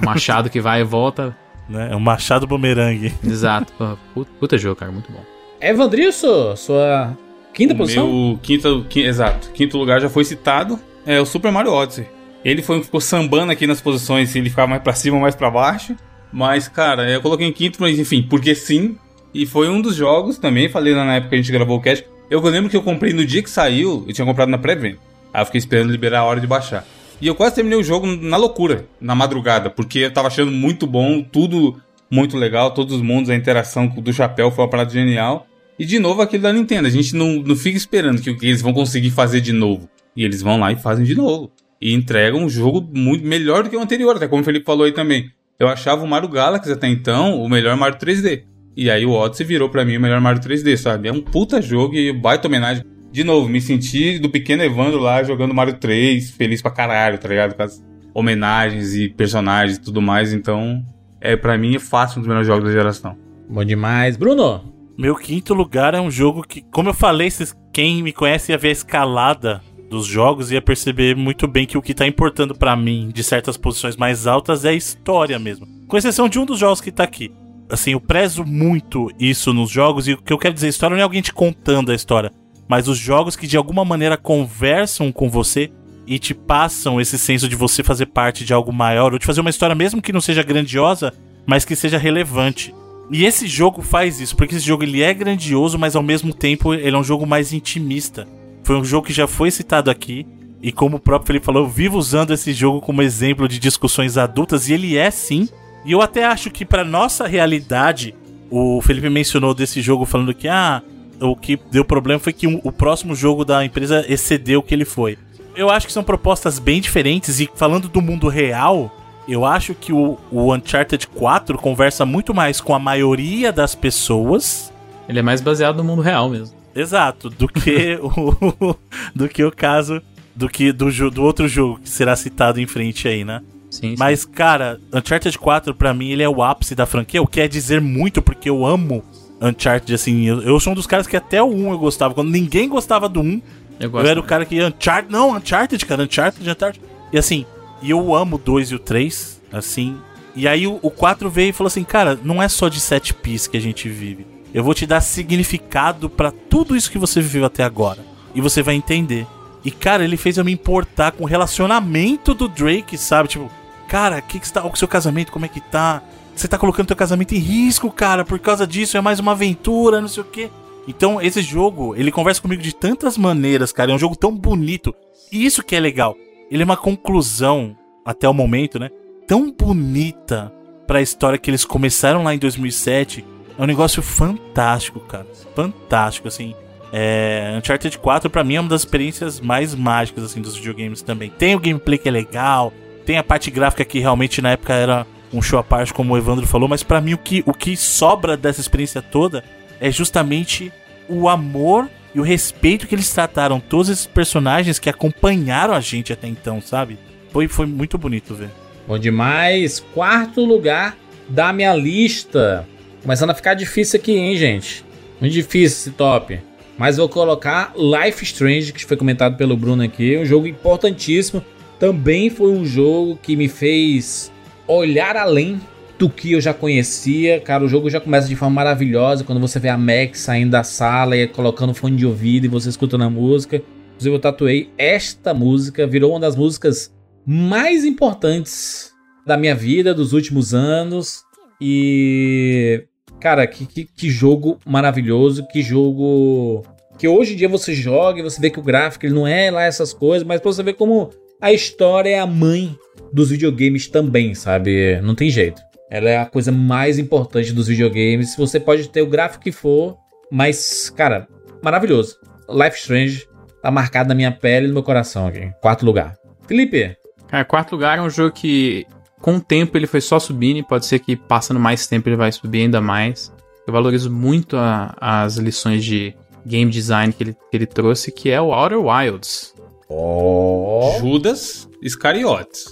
o machado que vai e volta. *laughs* né? É um machado bumerangue. *laughs* Exato. Puta, puta jogo, cara, muito bom. Evandriço, sua quinta O posição? meu quinto, qui- exato, quinto lugar já foi citado. É o Super Mario Odyssey. Ele foi, ficou sambando aqui nas posições, ele ficava mais pra cima, mais pra baixo. Mas, cara, eu coloquei em quinto, mas enfim, porque sim. E foi um dos jogos também, falei na época que a gente gravou o cast. Eu lembro que eu comprei no dia que saiu, eu tinha comprado na pré-venda. Aí eu fiquei esperando liberar a hora de baixar. E eu quase terminei o jogo na loucura, na madrugada, porque eu tava achando muito bom, tudo muito legal, todos os mundos, a interação do chapéu foi uma parada genial. E de novo aquilo da Nintendo, a gente não, não fica esperando que, que eles vão conseguir fazer de novo. E eles vão lá e fazem de novo. E entregam um jogo muito melhor do que o anterior, até como o Felipe falou aí também. Eu achava o Mario Galaxy até então o melhor Mario 3D. E aí o Odyssey virou pra mim o melhor Mario 3D, sabe? É um puta jogo e baita homenagem. De novo, me senti do pequeno Evandro lá jogando Mario 3, feliz pra caralho, tá ligado? Com as homenagens e personagens e tudo mais. Então, é para mim é fácil um dos melhores jogos da geração. Bom demais. Bruno, Meu quinto lugar é um jogo que, como eu falei, vocês- quem me conhece ia ver a escalada dos jogos ia perceber muito bem que o que tá importando pra mim de certas posições mais altas é a história mesmo. Com exceção de um dos jogos que tá aqui. Assim, eu prezo muito isso nos jogos e o que eu quero dizer, história não é alguém te contando a história, mas os jogos que de alguma maneira conversam com você e te passam esse senso de você fazer parte de algo maior ou de fazer uma história mesmo que não seja grandiosa, mas que seja relevante. E esse jogo faz isso, porque esse jogo ele é grandioso, mas ao mesmo tempo ele é um jogo mais intimista. Foi um jogo que já foi citado aqui, e como o próprio Felipe falou, eu vivo usando esse jogo como exemplo de discussões adultas, e ele é sim. E eu até acho que para nossa realidade, o Felipe mencionou desse jogo falando que, ah, o que deu problema foi que o, próximo jogo da empresa excedeu o que ele foi. Eu acho que são propostas bem diferentes e falando do mundo real, eu acho que o, o Uncharted 4 conversa muito mais com a maioria das pessoas. Ele é mais baseado no mundo real mesmo. Exato, do que *laughs* o do que o caso do que do, do outro jogo que será citado em frente aí, né? Sim, sim. Mas, cara, Uncharted 4, pra mim, ele é o ápice da franquia, o que quer dizer muito, porque eu amo Uncharted, assim. Eu, eu, sou um dos caras que até o 1 eu gostava. Quando ninguém gostava do 1, eu, eu era o cara que Uncharted. Não, Uncharted, cara, Uncharted, Uncharted. E assim, e eu amo o 2 e o 3, assim. E aí o, o 4 veio e falou assim: cara, não é só de set piece que a gente vive. Eu vou te dar significado para tudo isso que você viveu até agora. E você vai entender. E, cara, ele fez eu me importar com o relacionamento do Drake, sabe? Tipo, cara, o que, que está o seu casamento? Como é que tá? Você tá colocando teu casamento em risco, cara, por causa disso, é mais uma aventura, não sei o quê. Então, esse jogo, ele conversa comigo de tantas maneiras, cara. É um jogo tão bonito. E isso que é legal. Ele é uma conclusão, até o momento, né? Tão bonita pra história que eles começaram lá em 2007. É um negócio fantástico, cara. Fantástico, assim. É, Uncharted 4 para mim é uma das experiências mais mágicas assim dos videogames também. Tem o gameplay que é legal, tem a parte gráfica que realmente na época era um show à parte, como o Evandro falou, mas para mim o que, o que sobra dessa experiência toda é justamente o amor e o respeito que eles trataram todos esses personagens que acompanharam a gente até então, sabe? Foi, foi muito bonito ver. Bom demais. Quarto lugar da minha lista. Começando a ficar difícil aqui, hein, gente? Muito difícil esse top. Mas vou colocar Life Strange, que foi comentado pelo Bruno aqui. Um jogo importantíssimo. Também foi um jogo que me fez olhar além do que eu já conhecia. Cara, o jogo já começa de forma maravilhosa quando você vê a Max saindo da sala e colocando fone de ouvido e você escutando a música. Inclusive, eu tatuei esta música, virou uma das músicas mais importantes da minha vida dos últimos anos. E. Cara, que, que, que jogo maravilhoso, que jogo. Que hoje em dia você joga e você vê que o gráfico ele não é lá essas coisas, mas pra você ver como a história é a mãe dos videogames também, sabe? Não tem jeito. Ela é a coisa mais importante dos videogames. Você pode ter o gráfico que for, mas, cara, maravilhoso. Life Strange tá marcado na minha pele e no meu coração aqui. Quarto lugar. Felipe. Cara, quarto lugar é um jogo que, com o tempo, ele foi só subindo e pode ser que passando mais tempo ele vai subir ainda mais. Eu valorizo muito a, as lições de game design que ele, que ele trouxe, que é o Outer Wilds. Oh. Judas Iscariotes.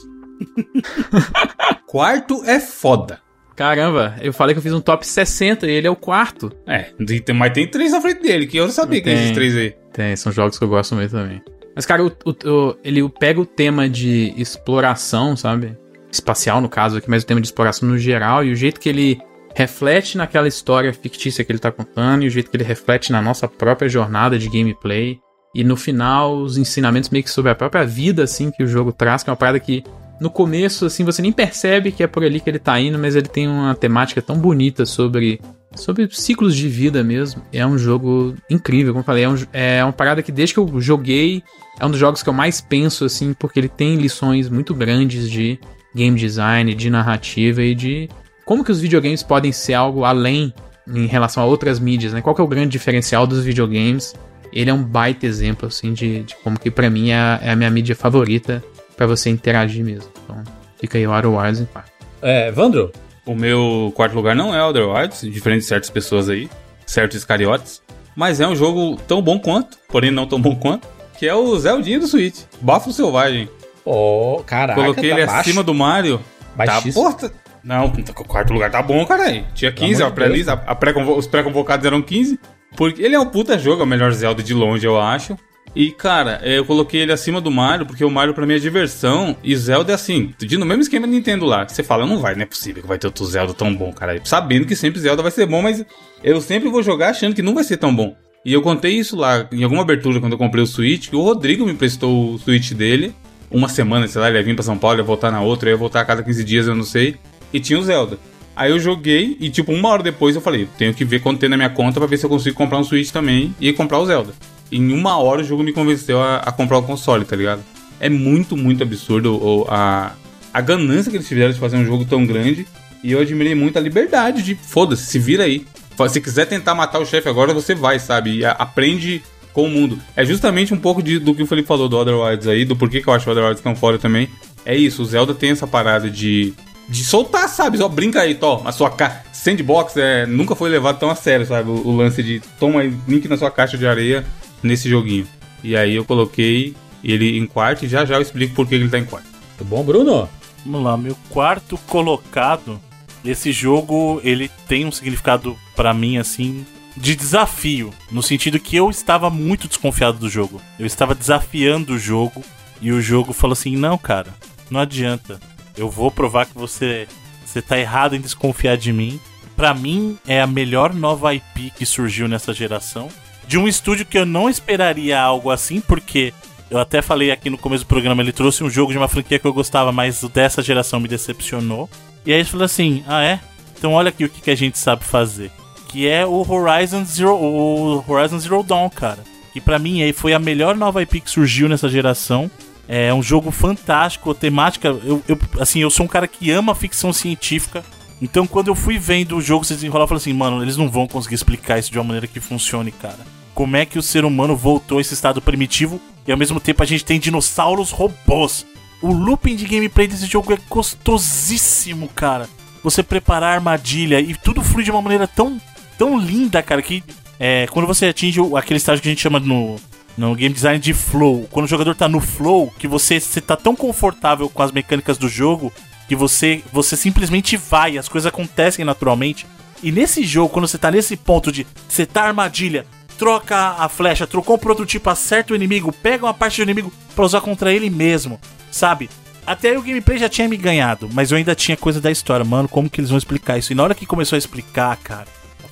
*laughs* quarto é foda. Caramba, eu falei que eu fiz um top 60 e ele é o quarto. É, mas tem três na frente dele, que eu não sabia que esses três aí. Tem, são jogos que eu gosto muito também. Mas, cara, o, o, o, ele pega o tema de exploração, sabe? Espacial, no caso aqui, mas o tema de exploração no geral, e o jeito que ele reflete naquela história fictícia que ele tá contando, e o jeito que ele reflete na nossa própria jornada de gameplay. E no final, os ensinamentos meio que sobre a própria vida, assim, que o jogo traz, que é uma parada que no começo, assim, você nem percebe que é por ali que ele tá indo, mas ele tem uma temática tão bonita sobre, sobre ciclos de vida mesmo. É um jogo incrível, como eu falei, é, um, é uma parada que desde que eu joguei, é um dos jogos que eu mais penso, assim, porque ele tem lições muito grandes de game design, de narrativa e de como que os videogames podem ser algo além em relação a outras mídias, né? Qual que é o grande diferencial dos videogames ele é um baita exemplo, assim, de, de como que para mim é a, é a, minha mídia favorita para você interagir mesmo. Então, fica aí o Outer Wilds em quarto. É, Vandro? O meu quarto lugar não é Outer Wilds, diferente de certas pessoas aí, certos cariotes, mas é um jogo tão bom quanto, porém não tão bom quanto, que é o Zeldinho do Switch, Bafo Selvagem. Oh, caraca, Coloquei tá ele baixo. acima do Mario. Baixíssimo. Tá, porra, não, o quarto lugar tá bom, cara. Tinha 15, a pré-lista, a pré os pré-convocados eram 15. Porque ele é um puta jogo, é o melhor Zelda de longe, eu acho. E, cara, eu coloquei ele acima do Mario, porque o Mario pra mim é diversão. E Zelda é assim, no mesmo esquema do Nintendo lá. Você fala, não vai, não é possível que vai ter outro Zelda tão bom, cara. Sabendo que sempre Zelda vai ser bom, mas eu sempre vou jogar achando que não vai ser tão bom. E eu contei isso lá em alguma abertura quando eu comprei o Switch, que o Rodrigo me prestou o Switch dele. Uma semana, sei lá, ele ia vir pra São Paulo, ia voltar na outra, ia voltar a cada 15 dias, eu não sei. E tinha o Zelda. Aí eu joguei e, tipo, uma hora depois eu falei, tenho que ver quanto tem na minha conta pra ver se eu consigo comprar um Switch também e comprar o Zelda. Em uma hora o jogo me convenceu a, a comprar o console, tá ligado? É muito, muito absurdo a, a ganância que eles tiveram de fazer um jogo tão grande. E eu admirei muito a liberdade de, foda-se, se vira aí. Se quiser tentar matar o chefe agora, você vai, sabe? E aprende com o mundo. É justamente um pouco de, do que o Felipe falou do Other Wilds aí, do porquê que eu acho o Other Wilds tão fora também. É isso, o Zelda tem essa parada de de soltar, sabe? Só brinca aí, tó, a sua ca... sandbox é, nunca foi levado tão a sério, sabe? O, o, lance de toma aí, link na sua caixa de areia nesse joguinho. E aí eu coloquei ele em quarto e já já eu explico por que ele tá em quarto. Tudo bom, Bruno? Vamos lá, meu quarto colocado. Esse jogo, ele tem um significado para mim assim de desafio, no sentido que eu estava muito desconfiado do jogo. Eu estava desafiando o jogo e o jogo falou assim: "Não, cara, não adianta. Eu vou provar que você você tá errado em desconfiar de mim. Para mim é a melhor nova IP que surgiu nessa geração, de um estúdio que eu não esperaria algo assim, porque eu até falei aqui no começo do programa, ele trouxe um jogo de uma franquia que eu gostava, mas o dessa geração me decepcionou. E aí ele falou assim: "Ah, é? Então olha aqui o que, que a gente sabe fazer." Que é o Horizon Zero, o Horizon Zero Dawn, cara. Que para mim aí foi a melhor nova IP que surgiu nessa geração. É um jogo fantástico, temática. Eu, eu, assim, eu sou um cara que ama ficção científica. Então, quando eu fui vendo o jogo se desenrolar, eu falei assim, mano, eles não vão conseguir explicar isso de uma maneira que funcione, cara. Como é que o ser humano voltou a esse estado primitivo e ao mesmo tempo a gente tem dinossauros robôs? O looping de gameplay desse jogo é gostosíssimo, cara. Você preparar a armadilha e tudo flui de uma maneira tão tão linda, cara, que é, quando você atinge aquele estágio que a gente chama no, no game design de flow, quando o jogador tá no flow, que você, você tá tão confortável com as mecânicas do jogo que você, você simplesmente vai, as coisas acontecem naturalmente. E nesse jogo, quando você tá nesse ponto de setar a armadilha, troca a flecha, trocou um prototipo, acerta o inimigo, pega uma parte do inimigo pra usar contra ele mesmo, sabe? Até aí o gameplay já tinha me ganhado, mas eu ainda tinha coisa da história, mano, como que eles vão explicar isso? E na hora que começou a explicar, cara,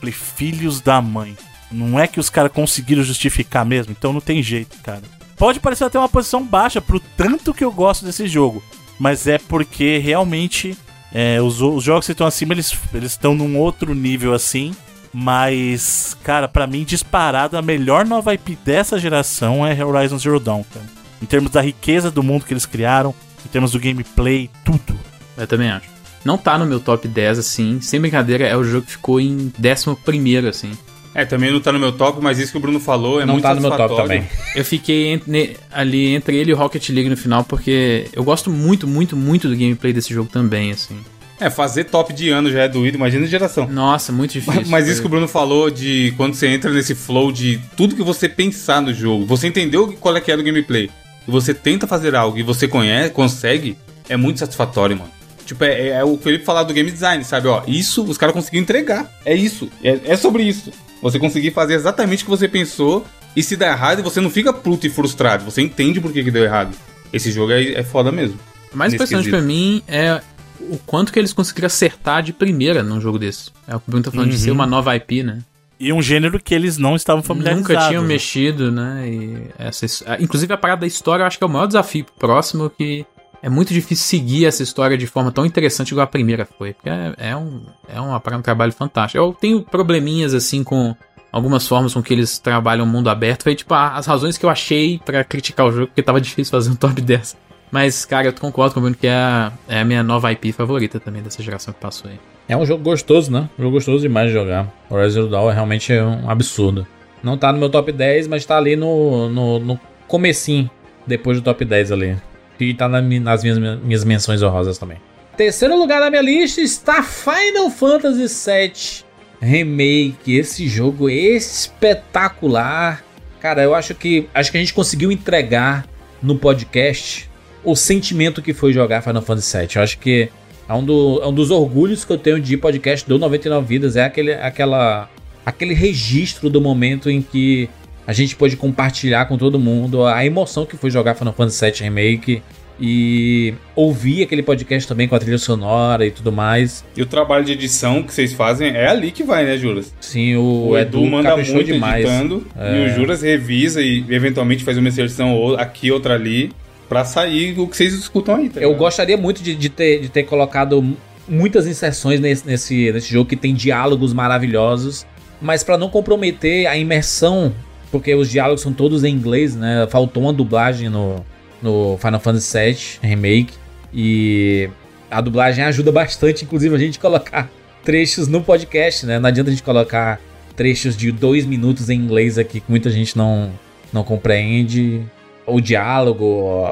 Falei, filhos da mãe. Não é que os caras conseguiram justificar mesmo, então não tem jeito, cara. Pode parecer até uma posição baixa pro tanto que eu gosto desse jogo, mas é porque realmente é, os, os, jogos que estão acima eles estão num outro nível assim. Mas, cara, para mim, disparado, a melhor nova IP dessa geração é Horizon Zero Dawn, cara. Em termos da riqueza do mundo que eles criaram, em termos do gameplay, tudo. Eu também acho. Não tá no meu top 10, assim. Sem brincadeira, é o jogo que ficou em 11, assim. É, também não tá no meu top, mas isso que o Bruno falou é não muito tá no meu top também. *laughs* Eu fiquei entre, ali entre ele e o Rocket League no final, porque eu gosto muito, muito, muito do gameplay desse jogo também, assim. É, fazer top de ano já é doído, imagina a geração. Nossa, muito difícil. Mas, mas isso que o Bruno falou de quando você entra nesse flow de tudo que você pensar no jogo, você entendeu qual é que é do gameplay, e você tenta fazer algo e você conhece, consegue, é muito satisfatório, mano. Tipo, é, é, o Felipe falar do game design, sabe? Ó, isso os caras conseguiram entregar. É isso. É, é sobre isso. Você conseguir fazer exatamente o que você pensou e se der errado, você não fica puto e frustrado. Você entende por que, que deu errado. Esse jogo é, é foda mesmo. O mais impressionante pra mim é o quanto que eles conseguiram acertar de primeira num jogo desse. É o que o Bruno tá falando uhum. de ser uhum. uma nova IP, né? E um gênero que eles não estavam familiarizados. Nunca tinham mexido, né? E essa, inclusive a parada da história eu acho que é o maior desafio próximo que é muito difícil seguir essa história de forma tão interessante igual a primeira foi. Porque é, é um, é um, trabalho fantástico. Eu tenho probleminhas assim com algumas formas com que eles trabalham o mundo aberto. Foi tipo as razões que eu achei para criticar o jogo, porque tava difícil fazer um top *laughs* dessa. Mas, cara, eu concordo com o Bruno que é a, é a minha nova IP favorita também dessa geração que passou aí. É um jogo gostoso, né? Um jogo gostoso demais de jogar. Horizon Dawn é realmente um absurdo. Não tá no meu top 10, mas tá ali no, no, no comecinho, depois do top 10 ali. E tá nas minhas, minhas menções honrosas também. Terceiro lugar na minha lista está Final Fantasy VII Remake. Esse jogo é espetacular. Cara, eu acho que acho que a gente conseguiu entregar no podcast o sentimento que foi jogar Final Fantasy VII. Eu acho que é um, do, é um dos orgulhos que eu tenho de podcast do 99 Vidas. É aquele, aquela, aquele registro do momento em que a gente pôde compartilhar com todo mundo a emoção que foi jogar Final Fantasy VII Remake e ouvir aquele podcast também com a trilha sonora e tudo mais. E o trabalho de edição que vocês fazem é ali que vai, né, Juras? Sim, o, o Edu, Edu manda muito demais. editando é. e o Juras revisa e eventualmente faz uma inserção aqui, outra ali, para sair o que vocês escutam aí. Tá Eu gostaria muito de, de, ter, de ter colocado muitas inserções nesse, nesse, nesse jogo que tem diálogos maravilhosos, mas para não comprometer a imersão porque os diálogos são todos em inglês, né? Faltou uma dublagem no, no Final Fantasy VII Remake. E a dublagem ajuda bastante, inclusive, a gente colocar trechos no podcast, né? Não adianta a gente colocar trechos de dois minutos em inglês aqui que muita gente não, não compreende o diálogo,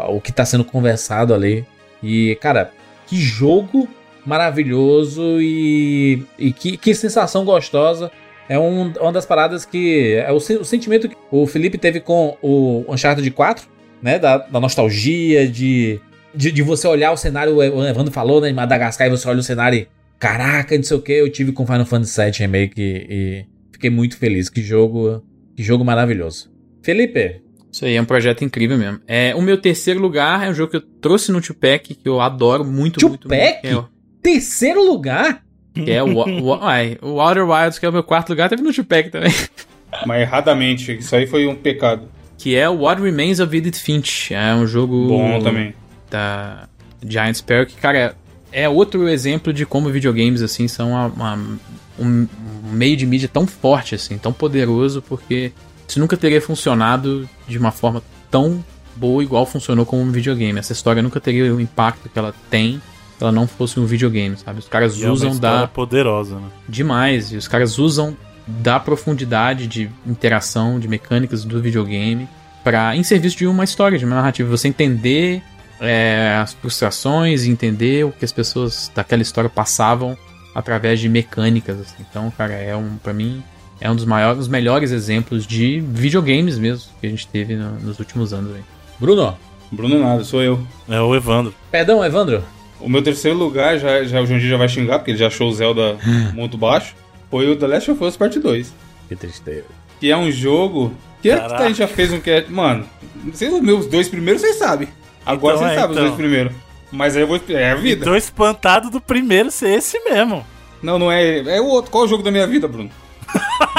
o que está sendo conversado ali. E, cara, que jogo maravilhoso e, e que, que sensação gostosa. É um, uma das paradas que. É o, o, sentimento que o Felipe teve com o Uncharted 4, né? Da, da nostalgia, de, de, de, você olhar o cenário. O Evandro falou, né? Em Madagascar, e você olha o cenário e. Caraca, não sei o que. Eu tive com Final Fantasy VII Remake e, e fiquei muito feliz. Que jogo. Que jogo maravilhoso. Felipe, isso aí é um projeto incrível mesmo. É, o meu terceiro lugar é um jogo que eu trouxe no Tupac, que eu adoro muito, Tupac? muito, muito. É. Terceiro lugar? Que é o, o, uai, *laughs* o Outer Wilds, que é o meu quarto lugar, teve no Tupac também. *laughs* Mas erradamente, isso aí foi um pecado. Que é o What Remains of Edith Finch. É um jogo... Bom também. Da Giant Sparrow, que, cara, é outro exemplo de como videogames, assim, são uma, uma, um, meio de mídia tão forte, assim, tão poderoso, porque isso nunca teria funcionado de uma forma tão boa igual funcionou como um videogame. Essa história nunca teria o impacto que ela tem ela não fosse um videogame, sabe? Os caras e usam é uma da poderosa, né? demais, e os caras usam da profundidade de interação, de mecânicas do videogame para em serviço de uma história, de uma narrativa, você entender é, as frustrações, entender o que as pessoas daquela história passavam através de mecânicas. Assim. Então, cara, é um para mim é um dos maiores, dos melhores exemplos de videogames mesmo que a gente teve no, nos últimos anos. Aí. Bruno? Bruno nada, sou eu. É o Evandro. Perdão, Evandro? O meu terceiro lugar, já, já o já vai xingar, porque ele já achou o Zelda *laughs* muito baixo, foi o The Last of Us Part 2. Que tristeza. Que é um jogo que é que a gente já fez um que Mano, vocês, os meus dois primeiros vocês sabem. Agora então, vocês é, sabem então. os dois primeiros. Mas aí eu vou. É a vida. Tô espantado do primeiro ser esse mesmo. Não, não é. É o outro. Qual é o jogo da minha vida, Bruno?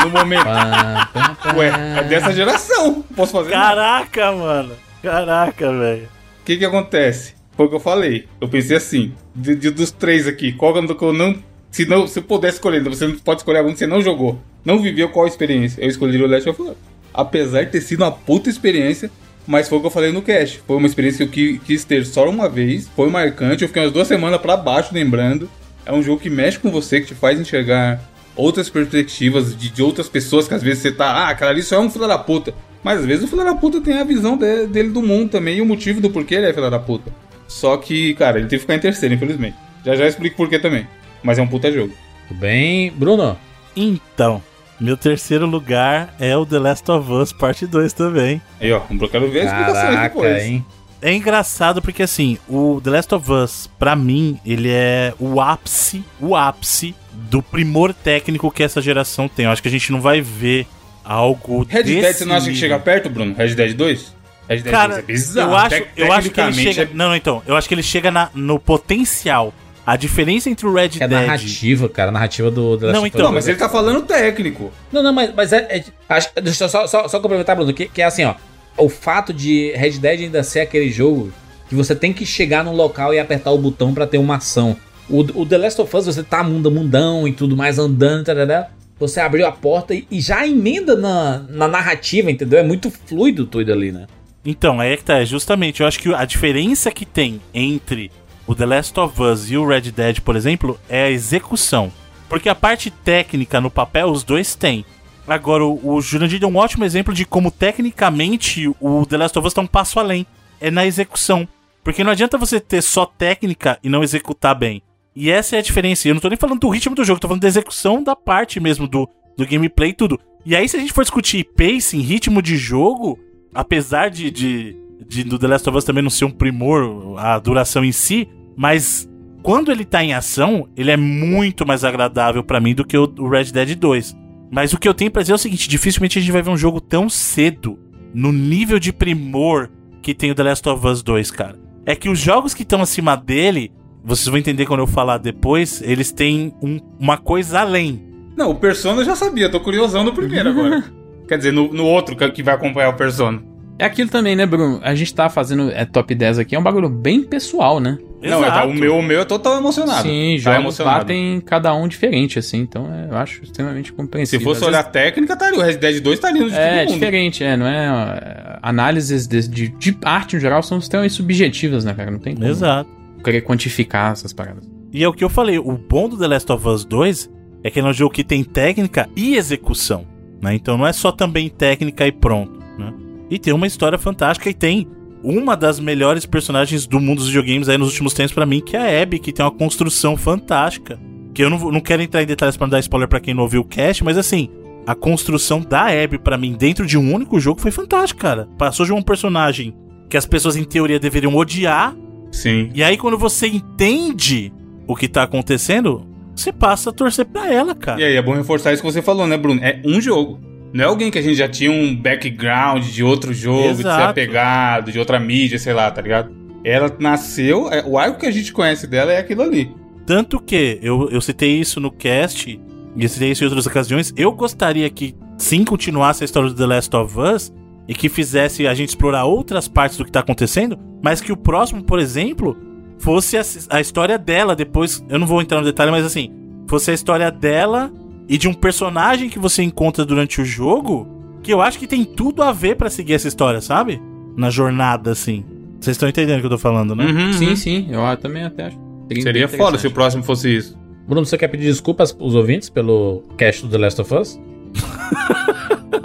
no momento. *laughs* Ué, é dessa geração. Posso fazer? Caraca, nada. mano. Caraca, velho. O que que acontece? Foi o que eu falei. Eu pensei assim, de, de dos três aqui, qual que eu não... Se, não, se eu pudesse escolher, você não pode escolher algum que você não jogou. Não viveu qual experiência. Eu escolheria o Last of Us. Apesar de ter sido uma puta experiência, mas foi o que eu falei no cast. Foi uma experiência que eu quis ter só uma vez. Foi marcante. Eu fiquei umas duas semanas para baixo lembrando. É um jogo que mexe com você, que te faz enxergar outras perspectivas de, de, outras pessoas que às vezes você tá, ah, aquela ali só é um filho da puta. Mas às vezes o filho da puta tem a visão de, dele do mundo também e o motivo do porquê ele é filho da puta. Só que, cara, ele teve que ficar em terceiro, infelizmente. Já já explico porquê também. Mas é um puta jogo. Tudo bem, Bruno? Então, meu terceiro lugar é o The Last of Us Parte 2 também. Aí, ó, eu quero ver as explicações depois. Hein? É engraçado porque, assim, o The Last of Us, pra mim, ele é o ápice, o ápice do primor técnico que essa geração tem. Eu acho que a gente não vai ver algo Red Dead, você não acha que chega perto, Bruno? Red Dead 2? Red Dead Cara, 2 é bizarro. Eu acho, eu acho que ele chega... É... Não, não, então. Eu acho que ele chega na, no potencial. A diferença entre o Red é Dead... É a narrativa, cara. A narrativa do... do não, então. Não, mas ele tá falando técnico. Não, não, mas, mas é... é acho, deixa eu só, só, só complementar, Bruno, que, que é assim, ó o fato de Red Dead ainda ser aquele jogo que você tem que chegar num local e apertar o botão para ter uma ação. O, o, The Last of Us, você tá mundo mundão e tudo mais andando, tarará, você abriu a porta e, e já emenda na, na narrativa, entendeu? É muito fluido tudo ali, né? Então, aí é que tá, é justamente, eu acho que a diferença que tem entre o The Last of Us e o Red Dead, por exemplo, é a execução. Porque a parte técnica no papel os dois têm. Agora, o, o Jurandir deu um ótimo exemplo de como tecnicamente o The Last of Us tá um passo além. É na execução. Porque não adianta você ter só técnica e não executar bem. E essa é a diferença. Eu não tô nem falando do ritmo do jogo, tô falando da execução da parte mesmo do, do gameplay e tudo. E aí, se a gente for discutir pacing, ritmo de jogo, apesar de, de, de do The Last of Us também não ser um primor a duração em si, mas quando ele tá em ação, ele é muito mais agradável para mim do que o, o Red Dead 2. Mas o que eu tenho pra dizer é o seguinte: dificilmente a gente vai ver um jogo tão cedo, no nível de primor que tem o The Last of Us 2, cara. É que os jogos que estão acima dele, vocês vão entender quando eu falar depois, eles têm um, uma coisa além. Não, o Persona eu já sabia, tô curiosão no primeiro agora. *laughs* Quer dizer, no, no outro que vai acompanhar o Persona. É aquilo também, né, Bruno? A gente tá fazendo é, top 10 aqui, é um bagulho bem pessoal, né? Não, é, o, meu, o meu é total emocionado. Sim, tá jogos emocionado. lá tem cada um diferente, assim, então é, eu acho extremamente compreensível. Se fosse Às olhar vezes... técnica, estaria. O Red Dead 2 estaria no de É diferente, é, não é, é. Análises de, de, de, arte em geral são extremamente subjetivas, né, cara? Não tem como Exato. querer quantificar essas paradas. E é o que eu falei, o bom do The Last of Us 2 é que ele é um jogo que tem técnica e execução, né? Então não é só também técnica e pronto, né? E tem uma história fantástica e tem uma das melhores personagens do mundo dos videogames aí nos últimos tempos para mim, que é a Abby, que tem uma construção fantástica. Que eu não, não quero entrar em detalhes para não dar spoiler para quem não ouviu o cast, mas assim, a construção da Abby para mim dentro de um único jogo foi fantástica, cara. Passou de um personagem que as pessoas em teoria deveriam odiar, Sim. e aí quando você entende o que tá acontecendo, você passa a torcer pra ela, cara. E aí é bom reforçar isso que você falou, né, Bruno? É um jogo. Não é alguém que a gente já tinha um background de outro jogo, de ser Exato. apegado, de outra mídia, sei lá, tá ligado? Ela nasceu, é- o arco que a gente conhece dela é aquilo ali. Tanto que eu, eu citei isso no cast, e eu citei isso em outras ocasiões. Eu gostaria que sim continuasse a história do The Last of Us e que fizesse a gente explorar outras partes do que tá acontecendo, mas que o próximo, por exemplo, fosse a, a história dela depois. Eu não vou entrar no detalhe, mas assim, fosse a história dela e de um personagem que você encontra durante o jogo, que eu acho que tem tudo a ver pra seguir essa história, sabe? Na jornada, assim. Vocês estão entendendo o que eu tô falando, né? Uhum, Sim, uhum. sim, eu também até acho. Seria foda se o próximo fosse isso. Bruno, você quer pedir desculpas pros ouvintes pelo cast do The Last of Us? *laughs*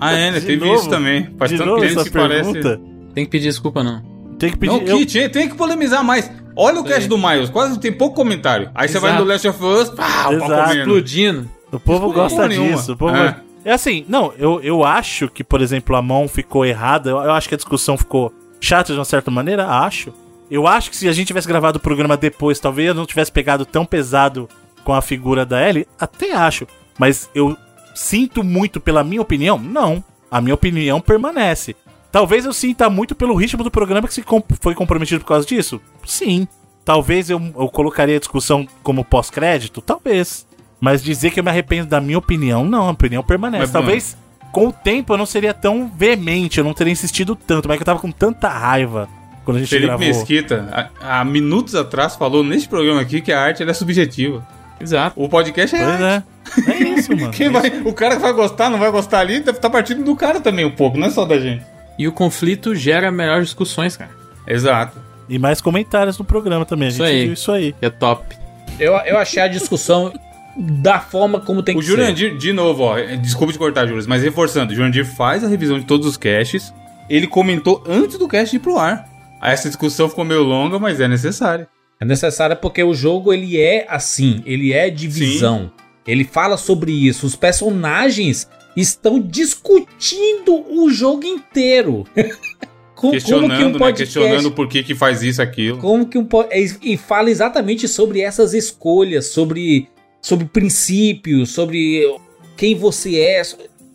Ah, é, né? De Teve novo? isso também. Faz De tanto novo essa que parece. pergunta? Tem que pedir desculpa, não. Tem que pedir. Não, eu- que tinha, tem que polemizar mais. Olha o cast do Miles, quase tem pouco comentário. Aí você vai Exato. no Last of Us, pá, o Exato. Explodindo. O povo gosta nenhuma. disso. O povo É. é. assim, não, eu, eu acho que, por exemplo, a mão ficou errada. Eu, eu acho que a discussão ficou chata de uma certa maneira. Acho. Eu acho que se a gente tivesse gravado o programa depois, talvez eu não tivesse pegado tão pesado com a figura da Ellie. Até acho. Mas eu sinto muito pela minha opinião? Não. A minha opinião permanece. Talvez eu sinta muito pelo ritmo do programa que se com- foi comprometido por causa disso? Sim. Talvez eu, eu colocaria a discussão como pós-crédito? Talvez. Mas dizer que eu me arrependo da minha opinião, não, a opinião permanece. Mas, Talvez com o tempo eu não seria tão veemente, eu não teria insistido tanto, mas é que eu tava com tanta raiva quando a gente Felipe gravou. Mesquita, há, há minutos atrás, falou neste programa aqui que a arte ela é subjetiva. Exato. O podcast é Pois arte. é. É isso, *laughs* mano. Quem vai, o cara que vai gostar, não vai gostar ali, tá- tá partindo do cara também um pouco, não é só da gente. E o conflito gera melhores discussões, cara. Exato. E mais comentários no programa também, a Isso gente aí. viu isso aí. Que é top. Eu, eu achei a discussão da forma como tem O que ser. Jurandir, de novo, ó, é, desculpa te cortar, Júlio, mas reforçando, o Jurandir faz a revisão de todos os caches, ele comentou antes do cast ir pro ar. Aí Essa discussão ficou meio longa, mas é necessária. É necessária porque o jogo ele é assim, ele é divisão. Ele fala sobre isso. Os personagens estão discutindo o jogo inteiro. *laughs* Com- Questionando, né? podcast- Questionando por que que faz isso, aquilo. Como que um po- e fala exatamente sobre essas escolhas, sobre sobre princípios, sobre quem você é.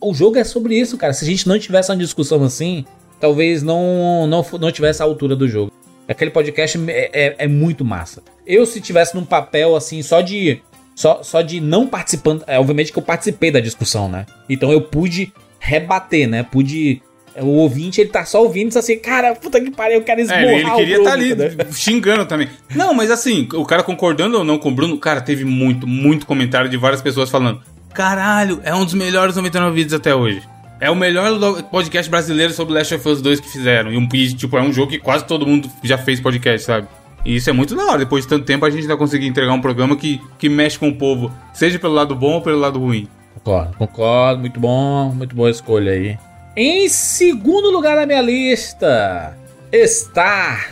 O jogo é sobre isso, cara. Se a gente não tivesse uma discussão assim, talvez não não, não tivesse a altura do jogo. Aquele podcast é, é- é muito massa. Eu se tivesse num papel assim só de só, só de não participando, é obviamente que eu participei da discussão, né? Então eu pude rebater, né? Pude o ouvinte, ele tá só ouvindo e diz assim, cara, puta que pariu, eu quero É, esmurrar ele, ele queria estar ali entendeu? *laughs* xingando também. Não, mas assim, o cara concordando ou não com o Bruno, cara, teve muito, muito comentário de várias pessoas falando: caralho, é um dos melhores 99 vídeos até hoje. É o melhor podcast brasileiro sobre Last of Us 2 que fizeram. E, um, e, tipo, é um jogo que quase todo mundo já fez podcast, sabe? E isso é muito da hora. Depois de tanto tempo, a gente ainda conseguir entregar um programa que, que mexe com o povo, seja pelo lado bom ou pelo lado ruim. Concordo, concordo, muito bom, muito boa escolha aí. Em segundo lugar na minha lista está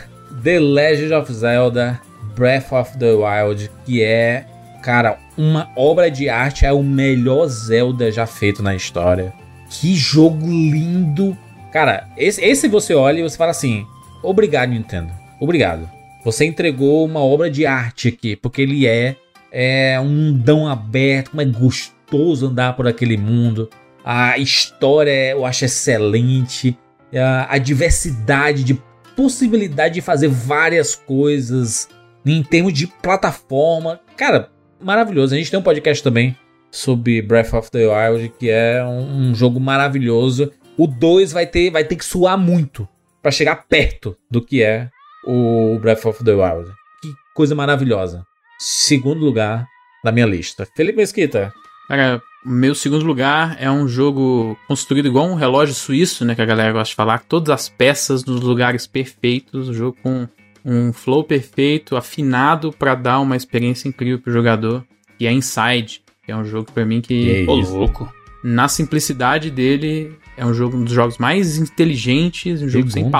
The Legend of Zelda Breath of the Wild, que é, cara, uma obra de arte, é o melhor Zelda já feito na história. Que jogo lindo! Cara, esse, esse você olha e você fala assim: obrigado, Nintendo, obrigado. Você entregou uma obra de arte aqui, porque ele é, é um mundão aberto, como é gostoso andar por aquele mundo. A história eu acho excelente. A, a diversidade de possibilidade de fazer várias coisas em termos de plataforma. Cara, maravilhoso. A gente tem um podcast também sobre Breath of the Wild, que é um, um jogo maravilhoso. O 2 vai ter, vai ter que suar muito para chegar perto do que é o Breath of the Wild. Que coisa maravilhosa. Segundo lugar na minha lista. Felipe Mesquita. Cara, meu segundo lugar é um jogo construído igual um relógio suíço, né? Que a galera gosta de falar. Todas as peças nos lugares perfeitos. O jogo com um flow perfeito, afinado pra dar uma experiência incrível pro jogador, que é Inside, que é um jogo pra mim que, Que Ô, louco. na simplicidade dele, é um jogo um dos jogos mais inteligentes, um jogo sem Segundo.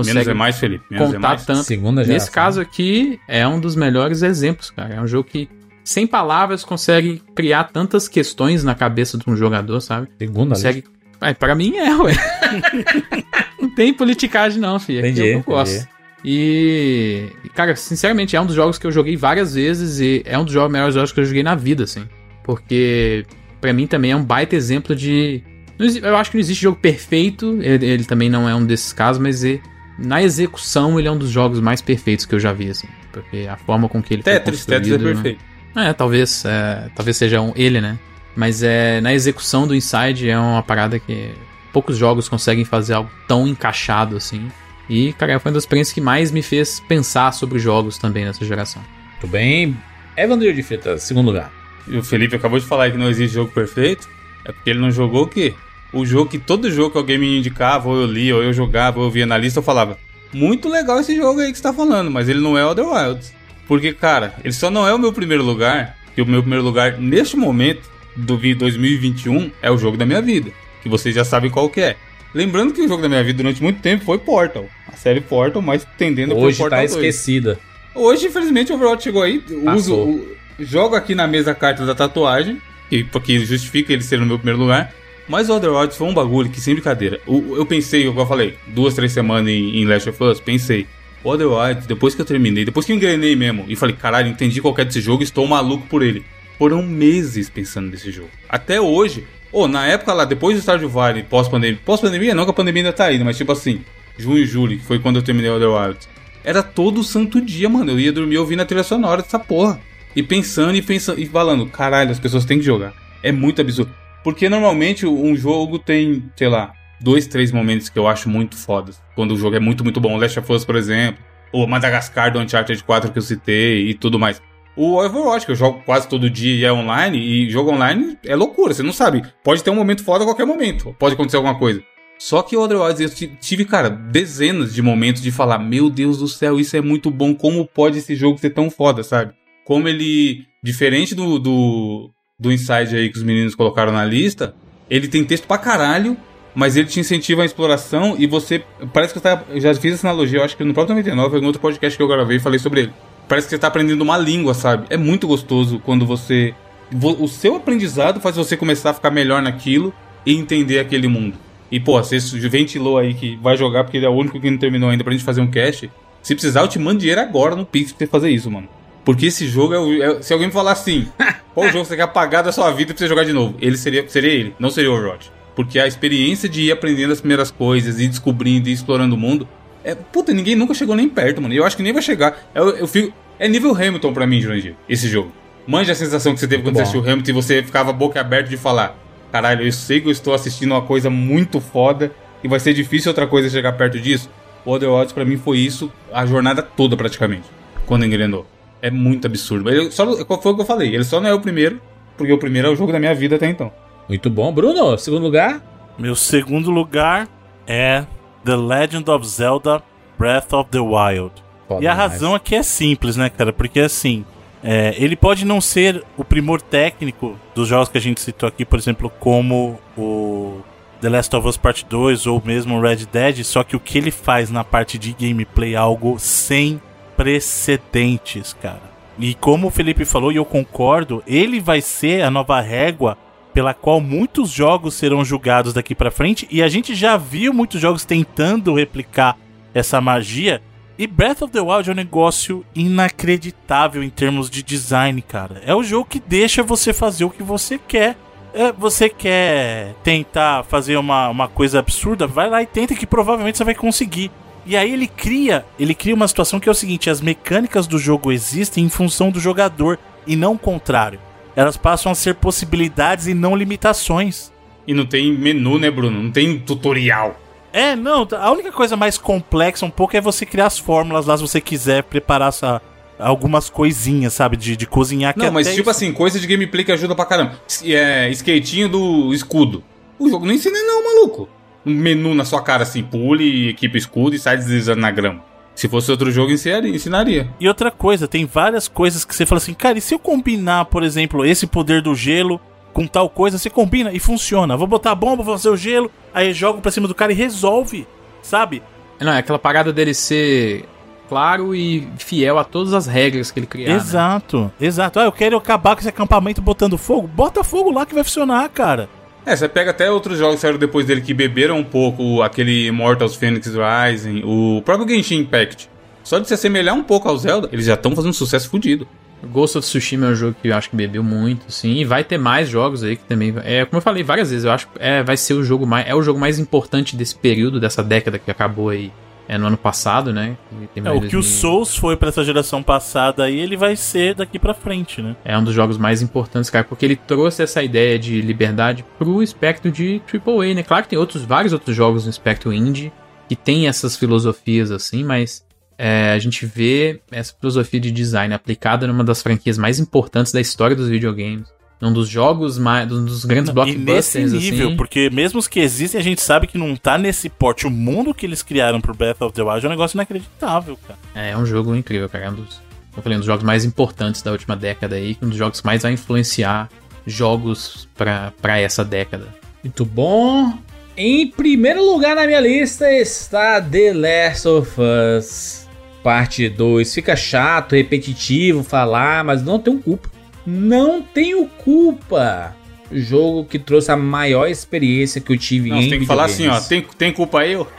Palavras, Menos consegue é mais, Felipe. Menos é contar mais. tanto. Segunda geração. Nesse caso aqui, é um dos melhores exemplos, cara. É um jogo que, sem palavras, consegue criar tantas questões na cabeça de um jogador, sabe? Segunda Consegue. É, pra mim é, ué. *laughs* não tem politicagem, não, filho. Entendi, eu gosto. entendi. E, cara, sinceramente, é um dos jogos que eu joguei várias vezes e é um dos jogos, melhores jogos que eu joguei na vida, assim. Porque, pra mim, também é um baita exemplo de. não Eu acho que não existe jogo perfeito, ele, ele também não é um desses casos, mas e- na execução ele é um dos jogos mais perfeitos que eu já vi, assim. Porque a forma com que ele foi Tetris, Tetris é né? perfeito. É, talvez, é, talvez seja um, ele, né? Mas é, na execução do Inside é uma parada que poucos jogos conseguem fazer algo tão encaixado assim. E, cara, foi uma das experiências que mais me fez pensar sobre jogos também nessa geração. Muito bem. Evandro de Freitas, segundo lugar. E o Felipe acabou de falar que não existe jogo perfeito. É porque ele não jogou o quê? O jogo que todo jogo que alguém me indicava, ou eu lia, ou eu jogava, ou eu via na lista, eu falava: Muito legal esse jogo aí que você tá falando, mas ele não é Other Wilds. Porque, cara, ele só não é o meu primeiro lugar, que o meu primeiro lugar neste momento do vi- 2021 é o jogo da minha vida. Que vocês já sabem qual que é. Lembrando que o jogo da minha vida durante muito tempo foi Portal. A série Portal, mas tendendo Hoje pro Portal tá 2. esquecida. Hoje, infelizmente, o Overwatch chegou aí. Uso, Passou. o- jogo aqui na mesa a carta da tatuagem, que, porque justifica ele ser no meu primeiro lugar. Mas o Overwatch foi um bagulho que, sem brincadeira, o- eu pensei, como eu falei, duas, três semanas em, em Last of Us, pensei. O Overwatch, depois que eu terminei, depois que eu engrenei mesmo, e falei, caralho, entendi qual que é desse jogo, estou maluco por ele. Foram meses pensando nesse jogo. Até hoje, ou na época lá, depois do Stardew Valley, pós-pandemia, pós-pandemia não, que a pandemia ainda tá aí, mas tipo assim, junho e julho, que foi quando eu terminei o Wilds. Era todo santo dia, mano. Eu ia dormir ouvindo a trilha sonora dessa porra. E pensando e pensando e falando, caralho, as pessoas têm que jogar. É muito absurdo. Porque normalmente um jogo tem, sei lá, dois, três momentos que eu acho muito fodas. Quando o jogo é muito, muito bom. Last of Us, por exemplo. Ou Madagascar do Uncharted 4 que eu citei e tudo mais. O Overwatch, que eu jogo quase todo dia e é online, e jogo online é loucura, você não sabe. Pode ter um momento foda a qualquer momento, pode acontecer alguma coisa. Só que o Otherwise, eu ti- tive, cara, dezenas de momentos de falar: Meu Deus do céu, isso é muito bom. Como pode esse jogo ser tão foda, sabe? Como ele, diferente do, do, do Inside aí que os meninos colocaram na lista, ele tem texto pra caralho, mas ele te incentiva a exploração e você. Parece que eu, tava, eu já fiz essa analogia, eu acho que no próprio 99, em outro podcast que eu gravei falei sobre ele. Parece que você tá aprendendo uma língua, sabe? É muito gostoso quando você. vo- O seu aprendizado faz você começar a ficar melhor naquilo e entender aquele mundo. E, pô, você ventilou aí que vai jogar porque ele é o único que não terminou ainda pra gente fazer um cast. Se precisar, eu te mando dinheiro agora no Pix pra você fazer isso, mano. Porque esse jogo é, o- é- Se alguém me falar assim, *laughs* qual jogo você quer apagar da sua vida pra você jogar de novo? Ele seria, seria ele, não seria o Overwatch. Porque a experiência de ir aprendendo as primeiras coisas, e descobrindo e explorando o mundo. É, puta, ninguém nunca chegou nem perto, mano. E eu acho que nem vai chegar. Eu, eu fico. É nível Hamilton pra mim, Jurandir, esse jogo. Manja a sensação que você teve quando você assistiu Hamilton e você ficava boca aberta de falar: Caralho, eu sei que eu estou assistindo uma coisa muito foda e vai ser difícil outra coisa chegar perto disso. O Other pra mim foi isso a jornada toda praticamente, quando engrenou. É muito absurdo. Ele só, foi o que eu falei, ele só não é o primeiro, porque o primeiro é o jogo da minha vida até então. Muito bom. Bruno, segundo lugar. Meu segundo lugar é The Legend of Zelda Breath of the Wild. Foda E a demais. razão aqui é simples, né, cara? Porque assim, é, ele pode não ser o primor técnico dos jogos que a gente citou aqui, por exemplo, como o The Last of Us Part 2 ou mesmo o Red Dead, só que o que ele faz na parte de gameplay é algo sem precedentes, cara. E como o Felipe falou, e eu concordo, ele vai ser a nova régua pela qual muitos jogos serão julgados daqui pra frente, e a gente já viu muitos jogos tentando replicar essa magia. E Breath of the Wild é um negócio inacreditável em termos de design, cara. É o jogo que deixa você fazer o que você quer. É, você quer tentar fazer uma, uma coisa absurda? Vai lá e tenta que provavelmente você vai conseguir. E aí ele cria, ele cria uma situação que é o seguinte, as mecânicas do jogo existem em função do jogador e não o contrário. Elas passam a ser possibilidades e não limitações. E não tem menu, né, Bruno? Não tem tutorial. É, não, a única coisa mais complexa um pouco é você criar as fórmulas lá se você quiser preparar essa, algumas coisinhas, sabe, de, de cozinhar. Não, mas tipo isso- assim, coisa de gameplay que ajuda pra caramba. É, skatinho do escudo. O jogo não ensina não, maluco. Um menu na sua cara assim, pule, equipe escudo e sai deslizando na grama. Se fosse outro jogo, ensinaria. ensinaria. E outra coisa, tem várias coisas que você fala assim, cara, e se eu combinar, por exemplo, esse poder do gelo com tal coisa, você combina e funciona. Vou botar a bomba, vou fazer o gelo, aí jogo pra cima do cara e resolve, sabe? Não, é aquela parada dele ser claro e fiel a todas as regras que ele criar. né? exato, exato. Ah, eu quero acabar com esse acampamento botando fogo. Bota fogo lá que vai funcionar, cara. É, você pega até outros jogos que saíram depois dele que beberam um pouco, aquele Immortals Phoenix Rising, o próprio Genshin Impact. Só de se assemelhar um pouco ao Zelda, eles já estão fazendo sucesso fodido. Ghost of Tsushima é um jogo que eu acho que bebeu muito, sim. E vai ter mais jogos aí que também. É, como eu falei várias vezes, eu acho que é, vai ser o jogo mais. É o jogo mais importante desse período, dessa década que acabou aí é, no ano passado, né? É, o que o 2000. Souls foi pra essa geração passada aí, ele vai ser daqui pra frente, né? É um dos jogos mais importantes, cara, porque ele trouxe essa ideia de liberdade pro espectro de AAA, né? Claro que tem outros, vários outros jogos no espectro indie que tem essas filosofias assim, mas é, a gente vê essa filosofia de design aplicada numa das franquias mais importantes da história dos videogames. Num dos jogos mais. Um dos grandes E blockbusters, nesse nível, assim. porque mesmo os que existem, a gente sabe que não tá nesse porte. O mundo que eles criaram pro Breath of the Wild é um negócio inacreditável, cara. É, é um jogo incrível, cara. É um dos, como eu falei, um dos jogos mais importantes da última década aí, um dos jogos que mais vai influenciar jogos pra, pra essa década. Muito bom. Em primeiro lugar na minha lista está The Last of Us Parte 2. Fica chato, repetitivo falar, mas não tenho culpa. Não tenho culpa. Jogo que trouxe a maior experiência que eu tive Não, em você tem que falar assim, ó. Tem, tem culpa eu? *laughs*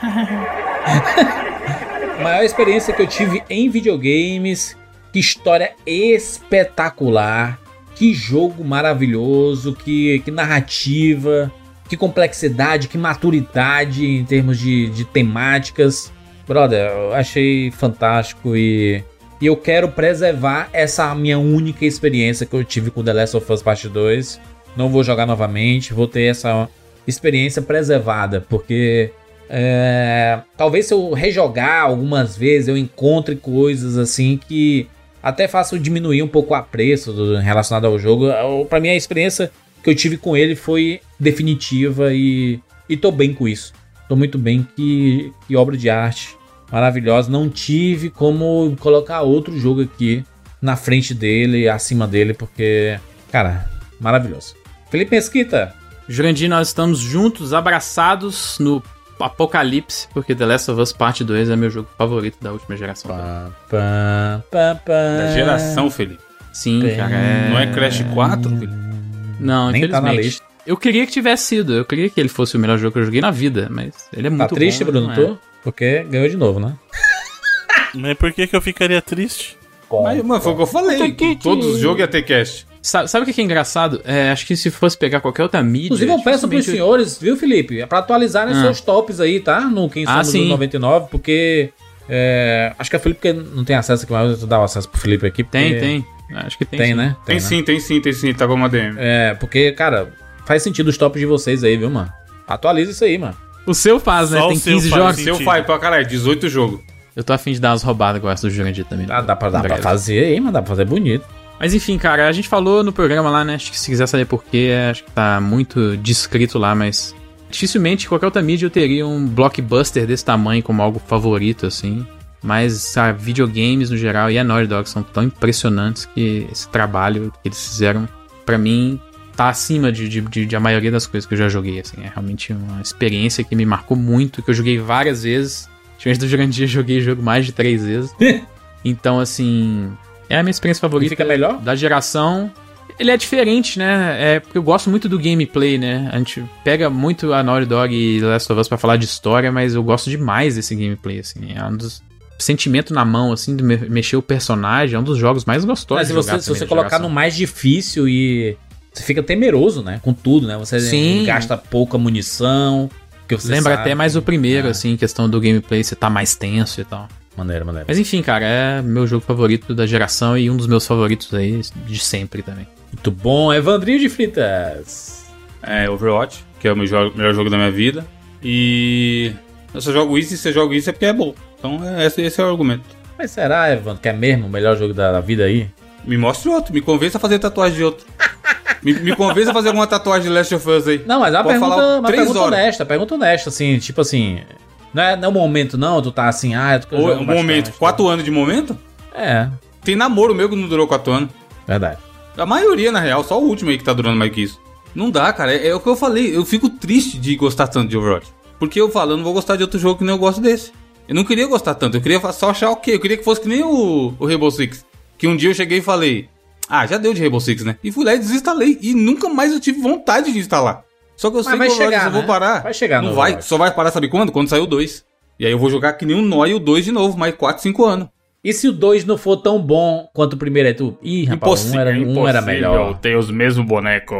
Maior experiência que eu tive em videogames. Que história espetacular. Que jogo maravilhoso. Que, que narrativa. Que complexidade. Que maturidade em termos de, de temáticas. Brother, eu achei fantástico e. E eu quero preservar essa minha única experiência que eu tive com The Last of Us Part 2. Não vou jogar novamente, vou ter essa experiência preservada, porque é, talvez se eu rejogar algumas vezes eu encontre coisas assim que até façam diminuir um pouco o apreço do- relacionado ao jogo. Eu- Pra mim a experiência que eu tive com ele foi definitiva e, e tô bem com isso. Tô muito bem, que, que obra de arte maravilhosa. Não tive como colocar outro jogo aqui na frente dele, acima dele, porque, cara, maravilhoso. Felipe Mesquita, Jurandir, nós estamos juntos, abraçados no apocalipse, porque The Last of Us Parte 2 é meu jogo favorito da última geração. Pá, pá, pá, pá. Da geração, Felipe. Sim, cara. É... Não é Crash 4, Felipe? Não, Nem tá na infelizmente. lista. Eu queria que tivesse sido, eu queria que ele fosse o melhor jogo que eu joguei na vida, mas ele é Tá muito triste, bom, Bruno? não é. Tô? Porque ganhou de novo, né? *laughs* Mas por que, que eu ficaria triste? Mas, mano, foi o que eu falei. que Todos os jogos ia ter cast. Sabe, sabe o que que é engraçado? É, acho que se fosse pegar qualquer outra mídia. Inclusive, eu peço pros dificilmente- senhores, viu, Felipe? É pra atualizarem Ah. seus tops aí, tá? No Quem Ah, Somos sim. dos 99, porque. é, acho que é Felipe não tem acesso aqui, mas eu dar o acesso pro Felipe aqui. porque- Tem, tem. Acho que tem. Tem, sim. né? Tem, sim, tem sim, tem sim. Tá como uma DM. É, porque, cara, faz sentido os tops de vocês aí, viu, mano? Atualiza isso aí, mano. O seu faz, né? Só o tem seu 15 faz, jogos. sim. Seu pai pra caralho, 18 jogos. Eu tô afim de dar umas roubadas com essa do Jurandir também. Dá, dá, pra, dá pra fazer aí, mas dá pra fazer bonito. Mas enfim, cara, a gente falou no programa lá, né? Acho que se quiser saber porquê, acho que tá muito descrito lá, mas dificilmente qualquer outra mídia eu teria um blockbuster desse tamanho como algo favorito, assim. Mas, sabe, videogames no geral e a Naughty Dog são tão impressionantes que esse trabalho que eles fizeram, pra mim, tá acima de, de, de- de a maioria das coisas que eu já joguei, assim. É realmente uma experiência que me marcou muito, que eu joguei várias vezes. Diferente do Jurandir, *laughs* joguei o jogo mais de três vezes. então, assim, é a minha experiência favorita. E fica melhor? Da geração. Ele é diferente, né? É porque eu gosto muito do gameplay, né? A gente pega muito a Naughty Dog e Last of Us pra falar de história, mas eu gosto demais desse gameplay, assim. É um dos sentimento na mão, assim, de me- mexer o personagem, é um dos jogos mais gostosos Mas se você, se você colocar geração. no mais difícil e. Você fica temeroso, né? Com tudo, né? Você Sim. gasta pouca munição. Que você Lembra sabe. até mais o primeiro, Ah. assim, questão do gameplay, você tá mais tenso e tal. Maneiro, maneiro. Mas enfim, cara, é meu jogo favorito da geração e um dos meus favoritos aí de sempre também. Muito bom. Evandrinho de Fritas. É, Overwatch, que é o meu jogo- melhor jogo da minha vida. E. Eu só jogo isso e eu jogo isso é porque é bom. Então é, esse, esse é o argumento. Mas será, Evandro, que é mesmo o melhor jogo da, da vida aí? Me mostre outro, me convença a fazer tatuagem de outro. *laughs* me, me convença a fazer alguma tatuagem de Last of Us aí. Não, mas é uma Pode pergunta, uma pergunta horas. honesta, pergunta honesta, assim, tipo assim. Não é, não é o momento, não? Tu tá assim, ah, tu O, o bastante, momento, tá? quatro anos de momento? É, Tem namoro meu que não durou quatro anos. verdade. A maioria, na real, só o último aí que tá durando mais que isso. Não dá, cara. É, é o que eu falei. Eu fico triste de gostar tanto de Overwatch. Porque eu falo, eu não vou gostar de outro jogo que nem eu gosto desse. Eu não queria gostar tanto. Eu queria só achar ok. Eu queria que fosse que nem o, o Rainbow Six. Que um dia eu cheguei e falei, ah, já deu de Rainbow Six, né? E fui lá e desinstalei. E nunca mais eu tive vontade de instalar. Só que eu sei que chegar, eu vou né? parar. Vai chegar Não vai. Só vai parar, sabe quando? Quando sair o 2. E aí eu vou jogar que nem o Noi e o 2 de novo, mais 4, 5 anos. E se o 2 não for tão bom quanto o primeiro é tu? Ih, rapaz, um era, um era melhor. ter os mesmos bonecos.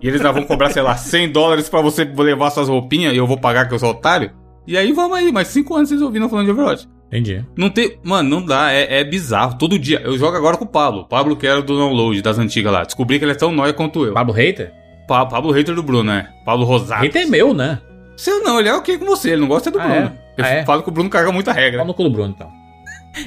E eles já vão cobrar, sei lá, *laughs* 100 dólares pra você levar suas roupinhas e eu vou pagar que eu sou otário. E aí vamos aí, mais 5 anos vocês ouviram falando de Overwatch. Entendi. Não tem. Mano, não dá, é, é bizarro. Todo dia. Eu jogo agora com o Pablo. Pablo que era do download das antigas lá. Descobri que ele é tão nóia quanto eu. Pablo Hater? Pa Pablo hater do Bruno, né? Pablo Rosado. Hater é meu, né? Seu não, ele é ok com você, ele não gosta do Ah, Bruno. é? Eu Ah, é? falo que o Bruno caga muita regra. Pau no cu do Bruno, então.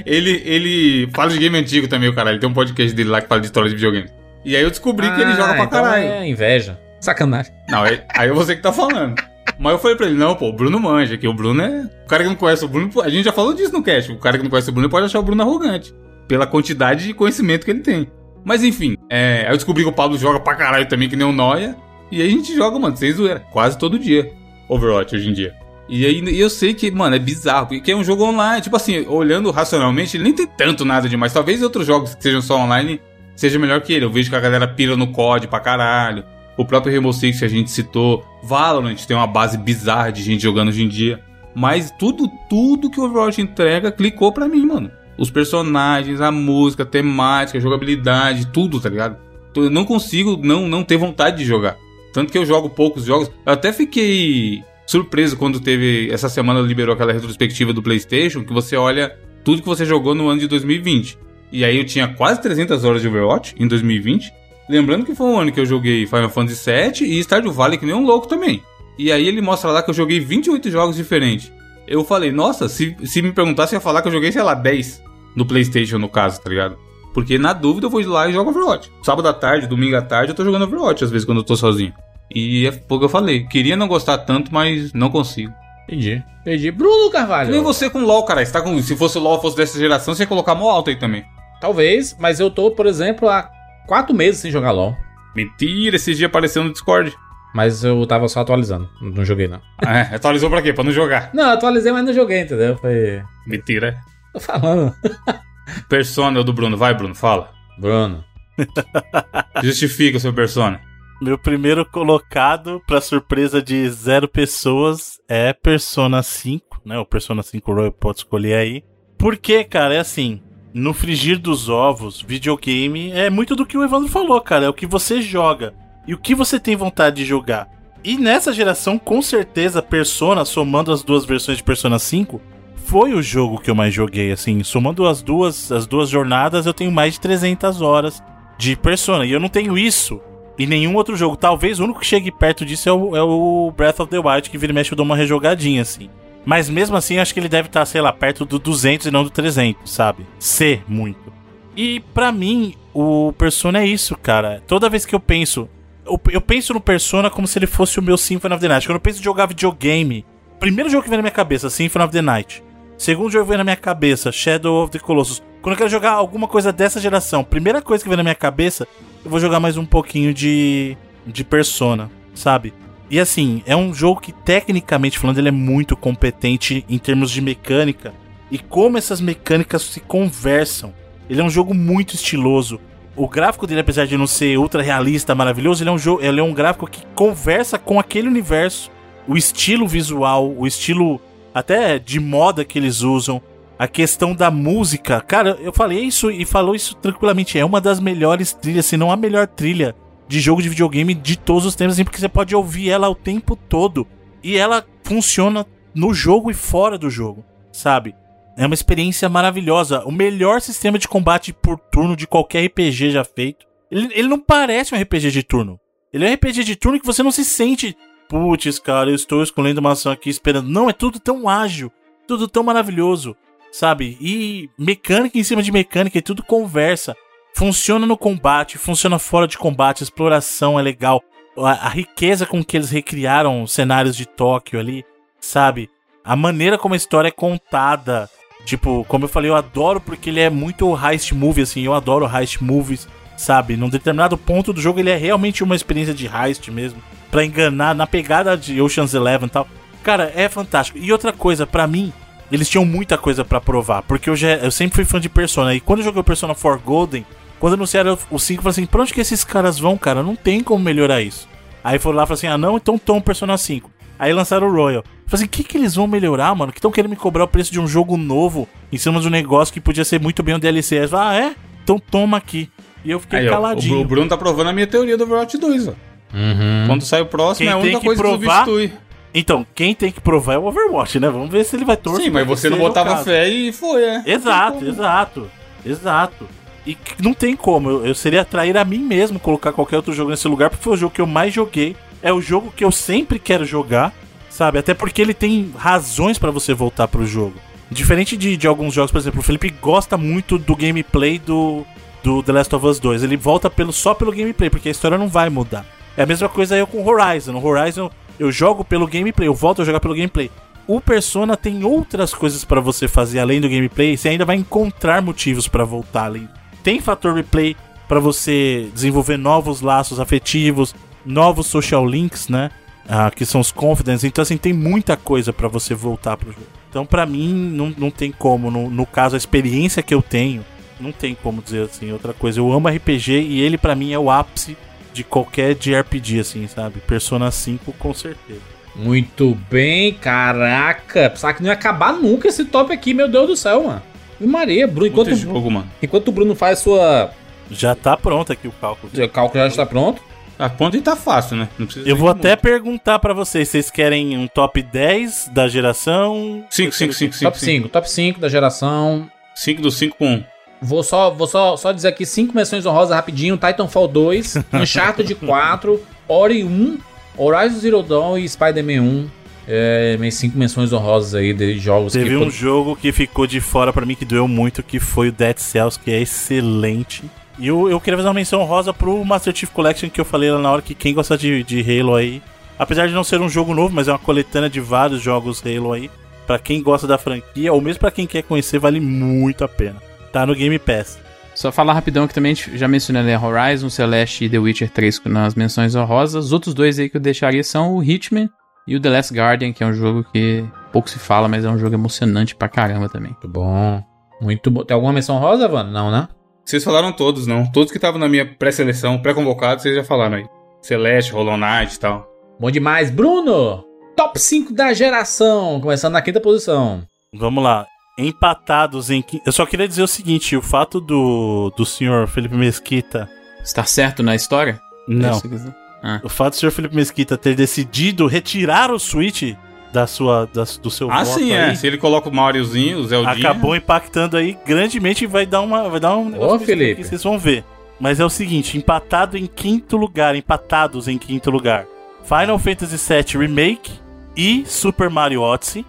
Ele, ele fala de game antigo também, o cara. Ele tem um podcast dele lá que fala de história de videogame. E aí eu descobri que ele Ah, joga pra então caralho. É inveja. Sacanagem. Não, aí, aí é você que tá falando. Mas eu falei pra ele, não, pô, o Bruno manja, que o Bruno é. O cara que não conhece o Bruno, a gente já falou disso no cast. O cara que não conhece o Bruno pode achar o Bruno arrogante. Pela quantidade de conhecimento que ele tem. Mas enfim, é, eu descobri que o Pablo joga pra caralho também, que nem o Noia. E aí a gente joga, mano, sem zoeira. Quase todo dia. Overwatch hoje em dia. E aí eu sei que, mano, é bizarro, porque é um jogo online. Tipo assim, olhando racionalmente, ele nem tem tanto nada demais. Talvez outros jogos que sejam só online seja melhor que ele. Eu vejo que a galera pira no COD pra caralho. O próprio Rainbow Six que a gente citou. Valorant tem uma base bizarra de gente jogando hoje em dia. Mas tudo, tudo que o Overwatch entrega clicou pra mim, mano. Os personagens, a música, a temática, a jogabilidade, tudo, tá ligado? Eu não consigo não, não ter vontade de jogar. Tanto que eu jogo poucos jogos. Eu até fiquei surpreso quando teve. Essa semana liberou aquela retrospectiva do PlayStation. Que você olha tudo que você jogou no ano de 2020. E aí eu tinha quase 300 horas de Overwatch em 2020. Lembrando que foi um ano que eu joguei Final Fantasy VII e Stardew Valley que nem um louco também. E aí ele mostra lá que eu joguei 28 jogos diferentes. Eu falei, nossa, se, se me perguntasse, eu ia falar que eu joguei, sei lá, 10 no PlayStation, no caso, tá ligado? Porque na dúvida eu vou lá e jogo Overwatch. Sábado à tarde, domingo à tarde, eu tô jogando Overwatch, às vezes, quando eu tô sozinho. E é pouco eu falei. Queria não gostar tanto, mas não consigo. Entendi. Entendi. Bruno Carvalho. Nem você com LOL, cara. Você tá com... Se fosse o LOL fosse dessa geração, você ia colocar mó alto aí também. Talvez, mas eu tô, por exemplo, há quatro meses sem jogar LOL. Mentira, esse dia apareceu no Discord. Mas eu tava só atualizando. Não joguei, não. *laughs* É, atualizou pra quê? Pra não jogar. Não, atualizei, mas não joguei, entendeu? Foi. Mentira. Tô falando. *laughs* Persona é o do Bruno. Vai, Bruno, fala. Bruno. *laughs* Justifica o seu Persona. Meu primeiro colocado, pra surpresa de zero pessoas, é Persona 5, né? O Persona 5 Royal pode escolher aí. Porque, cara, é assim, no frigir dos ovos, videogame é muito do que o Evandro falou, cara. É o que você joga e o que você tem vontade de jogar. E nessa geração, com certeza, Persona, somando as duas versões de Persona 5, foi o jogo que eu mais joguei, assim, somando as duas, as duas jornadas, eu tenho mais de 300 horas de Persona, e eu não tenho isso em nenhum outro jogo. Talvez o único que chegue perto disso é o, é o Breath of the Wild, que vira e mexe eu dou uma rejogadinha, assim. Mas mesmo assim, acho que ele deve estar, sei lá, perto do 200 e não do 300, sabe? Ser muito. E pra mim, o Persona é isso, cara. Toda vez que eu penso, eu, eu penso no Persona como se ele fosse o meu Symphony of the Night. Quando eu penso em jogar videogame, primeiro jogo que vem na minha cabeça, Symphony of the Night. Segundo jogo que vem na minha cabeça, Shadow of the Colossus. Quando eu quero jogar alguma coisa dessa geração, primeira coisa que vem na minha cabeça, eu vou jogar mais um pouquinho de de Persona, sabe? E assim, é um jogo que tecnicamente falando, ele é muito competente em termos de mecânica e como essas mecânicas se conversam. Ele é um jogo muito estiloso. O gráfico dele, apesar de não ser ultra realista, maravilhoso, ele é um jogo, ele é um gráfico que conversa com aquele universo. O estilo visual, o estilo até de moda que eles usam, a questão da música. Cara, eu falei isso e falou isso tranquilamente. É uma das melhores trilhas, se não a melhor trilha de jogo de videogame de todos os tempos, assim, porque você pode ouvir ela o tempo todo. E ela funciona no jogo e fora do jogo, sabe? É uma experiência maravilhosa. O melhor sistema de combate por turno de qualquer RPG já feito. Ele, ele não parece um RPG de turno. Ele é um RPG de turno que você não se sente. Putz, cara, eu estou escolhendo uma ação aqui esperando. Não, é tudo tão ágil. Tudo tão maravilhoso. Sabe? E mecânica em cima de mecânica e tudo conversa. Funciona no combate, funciona fora de combate, a exploração é legal. A, a riqueza com que eles recriaram cenários de Tóquio ali, sabe? A maneira como a história é contada. Tipo, como eu falei, eu adoro porque ele é muito heist movie, assim. Eu adoro heist movies, sabe? Num determinado ponto do jogo, ele é realmente uma experiência de heist mesmo. Pra enganar, na pegada de Ocean's Eleven e tal. Cara, é fantástico. E outra coisa, para mim, eles tinham muita coisa para provar. Porque eu, já, eu sempre fui fã de Persona. E quando eu joguei Persona 4 Golden, quando anunciaram o 5, eu falei assim: pra onde que esses caras vão, cara? Não tem como melhorar isso. Aí foram lá e falaram assim: ah, não, então tom Persona 5. Aí lançaram o Royal. Eu falei assim: o que, que eles vão melhorar, mano? Que estão querendo me cobrar o preço de um jogo novo em cima de um negócio que podia ser muito bem um DLC. Aí eu falei, ah, é? Então toma aqui. E eu fiquei Aí, ó, caladinho. o Bruno tá provando a minha teoria do Overwatch 2, ó. Uhum. Quando sai o próximo, Quem é a única que coisa provar- que substitui. Então, quem tem que provar é o Overwatch, né? Vamos ver se ele vai torcer. Sim, mas você não o botava fé e foi, é. Exato, exato, exato. E não tem como, eu, eu seria trair a mim mesmo colocar qualquer outro jogo nesse lugar, porque foi o jogo que eu mais joguei. É o jogo que eu sempre quero jogar, sabe? Até porque ele tem razões pra você voltar pro jogo. Diferente de, de alguns jogos, por exemplo, o Felipe gosta muito do gameplay do, do The Last of Us 2. Ele volta pelo, só pelo gameplay, porque a história não vai mudar. É a mesma coisa eu com Horizon. No Horizon eu jogo pelo gameplay, eu volto a jogar pelo gameplay. O Persona tem outras coisas pra você fazer além do gameplay, você ainda vai encontrar motivos pra voltar além. Tem fator replay pra você desenvolver novos laços afetivos, novos social links, né? Ah, que são os confidence. Então, assim, tem muita coisa pra você voltar pro jogo. Então, pra mim, não, não tem como. No, no caso, a experiência que eu tenho, não tem como dizer assim outra coisa. Eu amo RPG e ele, pra mim, é o ápice de qualquer JRPG, assim, sabe? Persona 5, com certeza. Muito bem, caraca. Pensava que não ia acabar nunca esse top aqui, meu Deus do céu, mano. E Maria, Bruno, enquanto, jogo, mano. enquanto o Bruno faz sua. Já tá pronto aqui o cálculo. Seu cálculo já está pronto. A ponta tá fácil, né? Não precisa Eu vou até muito. perguntar pra vocês, vocês querem um top 10 da geração? Cinco, cinco, cinco, cinco. top 5, top 5 da geração. 5 do 5 com 1. Vou só, vou só, só dizer aqui cinco menções honrosas rapidinho: Titanfall 2, *laughs* Uncharted 4, Ori 1, Horizon Zero Dawn e Spider-Man 1. É, minhas cinco menções honrosas aí de jogos Teve que um jogo que ficou de fora pra mim que doeu muito, que foi o Dead Cells, que é excelente. E eu, eu queria fazer uma menção rosa pro Master Chief Collection que eu falei lá na hora que quem gosta de, de Halo aí, apesar de não ser um jogo novo, mas é uma coletânea de vários jogos Halo aí, pra quem gosta da franquia ou mesmo pra quem quer conhecer, vale muito a pena. Tá no Game Pass. Só falar rapidão que também já mencionei ali Horizon, Celeste e The Witcher 3 nas menções honrosas. Os outros dois aí que eu deixaria são o Hitman e o The Last Guardian, que é um jogo que pouco se fala, mas é um jogo emocionante pra caramba também. Muito bom. Muito bom. Tem alguma menção rosa, Vano? Não, né? Vocês falaram todos, não? Todos que estavam na minha pré-seleção, pré-convocados, vocês já falaram aí. Celeste, Hollow Knight e tal. Bom demais. Bruno! Top 5 da geração. Começando na quinta posição. Vamos lá. Empatados em. Eu só queria dizer o seguinte: o fato do, do senhor Felipe Mesquita. Está certo na história? Não. É que você- Ah. O fato do senhor Felipe Mesquita ter decidido retirar o Switch da sua, da- do seu Ah, voto sim, é. aí, Se ele coloca o Mariozinho, o Zeldinha... acabou impactando aí grandemente e vai dar uma vai dar um negócio desse Felipe. aqui, vocês vão ver. Mas é o seguinte, empatado em quinto lugar, empatados em quinto lugar. Final Fantasy VII Remake e Super Mario Odyssey.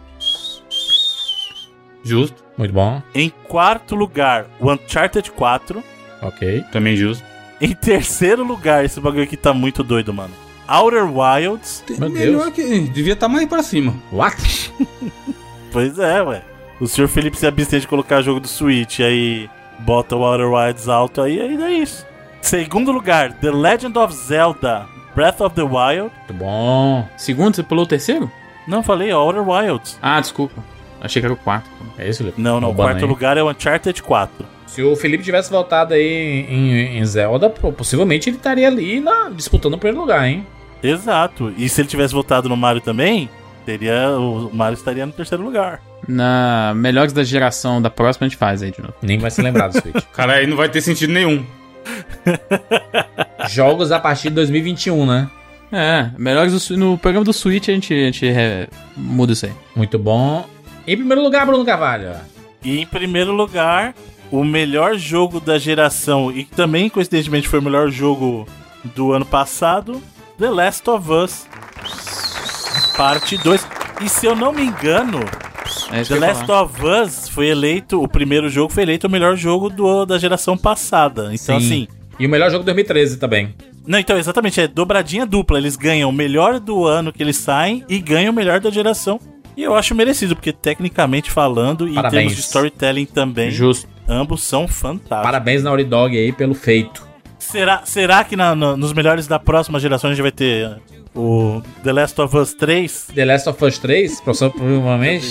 Justo, Muito bom. Em quarto lugar, o Uncharted 4. Ok. também justo. Em terceiro lugar, esse bagulho aqui tá muito doido, mano. Outer Wilds. Meu Melhor Deus. que... Devia estar mais pra cima. What? *laughs* Pois é, ué. O senhor Felipe se abstém de colocar jogo do Switch, aí bota o Outer Wilds alto, aí, aí é isso. Segundo lugar, The Legend of Zelda Breath of the Wild. Muito bom. Segundo, você pulou o terceiro? Não, falei Outer Wilds. Ah, desculpa. Achei que era o quarto. É isso, Felipe? Não, não, o quarto aí. lugar é o Uncharted 4. Se o Felipe tivesse voltado aí em, em Zelda, possivelmente ele estaria ali na- disputando o primeiro lugar, hein? Exato. E se ele tivesse votado no Mario também, teria o Mario estaria no terceiro lugar. Na melhores da geração da próxima a gente faz aí de novo. Nem vai se lembrar do *laughs* Switch. Cara, aí não vai ter sentido nenhum. *laughs* Jogos a partir de 2021, né? É, melhores do no programa do Switch a gente, a gente é, muda isso aí. Muito bom. Em primeiro lugar, Bruno Carvalho. E em primeiro lugar, o melhor jogo da geração, e que também coincidentemente foi o melhor jogo do ano passado, The Last of Us. Parte 2. E se eu não me engano, É The Last falar. of Us foi eleito, o primeiro jogo foi eleito o melhor jogo do, da geração passada. Então, Sim. assim. E o melhor jogo de 2013 também. Não, então, exatamente, é dobradinha dupla. Eles ganham o melhor do ano que eles saem e ganham o melhor da geração E eu acho merecido, porque tecnicamente falando, e em Parabéns. termos de storytelling também, Justo. ambos são fantásticos. Parabéns Naughty Dog aí pelo feito. Será, será que na- no- nos melhores da próxima geração a gente vai ter uh, o The Last of Us 3? The Last of Us 3, professor, provavelmente.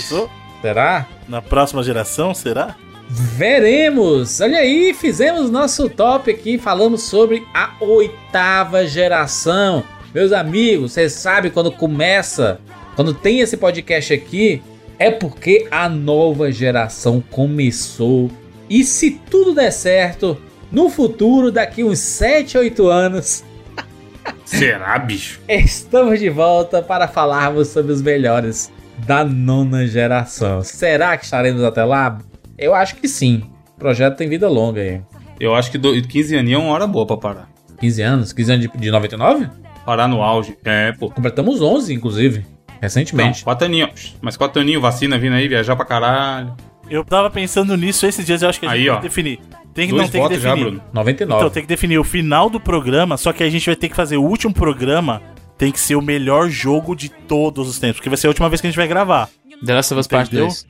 Será? Na próxima geração, será? Veremos! Olha aí, fizemos nosso top aqui, falamos sobre a oitava geração. Meus amigos, vocês sabem quando começa, quando tem esse podcast aqui, é porque a nova geração começou. E se tudo der certo, no futuro, daqui uns 7, 8 anos, *laughs* Será, bicho? estamos de volta para falarmos sobre os melhores da nona geração. Será que estaremos até lá? Eu acho que sim. O projeto tem vida longa aí. Eu acho que do- 15 aninhos é uma hora boa pra parar. 15 anos? 15 anos de, de 99? Parar no auge. É, pô. Completamos 11, inclusive. Não, Recentemente. quatro aninhos. Mas quatro aninhos, vacina vindo aí, viajar pra caralho. Eu tava pensando nisso esses dias, eu acho que a gente Aí, tem ó. que definir. Tem que, Dois não tem que votos já, definir. Bruno. 99. Então, tem que definir o final do programa, só que a gente vai ter que fazer o último programa, tem que ser o melhor jogo de todos os tempos, porque vai ser a última vez que a gente vai gravar. The Last of Us Part Entendeu? 2.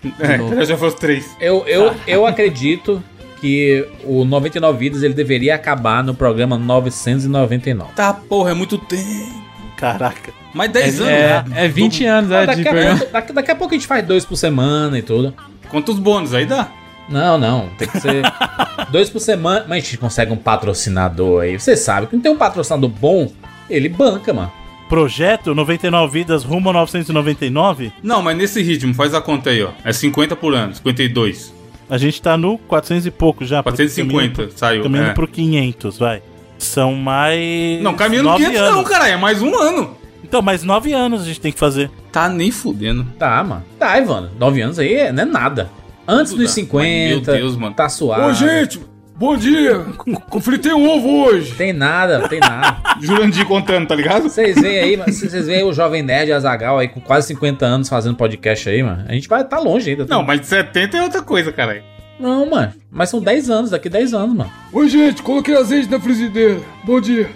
*laughs* É, já fosse três. Eu, eu, eu acredito que o 99 Vidas ele deveria acabar no programa 999. Tá, porra, é muito tempo. Caraca. Mais 10 anos. É, né? é 20 anos, é, de daqui, a pouco, daqui, daqui a pouco a gente faz dois por semana e tudo. Quantos bônus aí dá? Não, não. Tem que ser *laughs* dois por semana. Mas a gente consegue um patrocinador aí. Você sabe que não tem um patrocinador bom, ele banca, mano. Projeto 99 vidas rumo a 999, Não, mas nesse ritmo, faz a conta aí, ó. É 50 por ano, 52. a gente tá no 400 e pouco já. 450 caminhando saiu. Caminhando é. pro 500, vai. São mais... Não, caminhando nove 500 anos. não, caralho. É mais um ano. Então, mais 9 anos a gente tem que fazer. Tá nem fudendo. Tá, mano. Tá, Ivano. Nove anos aí é- não é nada. Antes Tudo dos dá. 50. Meu Deus, mano. Tá suave. bom dia. *laughs* Conflitei um ovo hoje. Tem nada, tem nada. *laughs* Jurandir contando, tá ligado? Vocês veem aí, vocês veem o Jovem Nerd Azagal aí com quase 50 anos fazendo podcast aí, mano. A gente vai tá longe ainda. tá? Não, mas de 70 é outra coisa, caralho. Não, mano. Mas são 10 anos, daqui 10 anos, mano. Oi, gente, coloquei azeite na frigideira. Bom dia.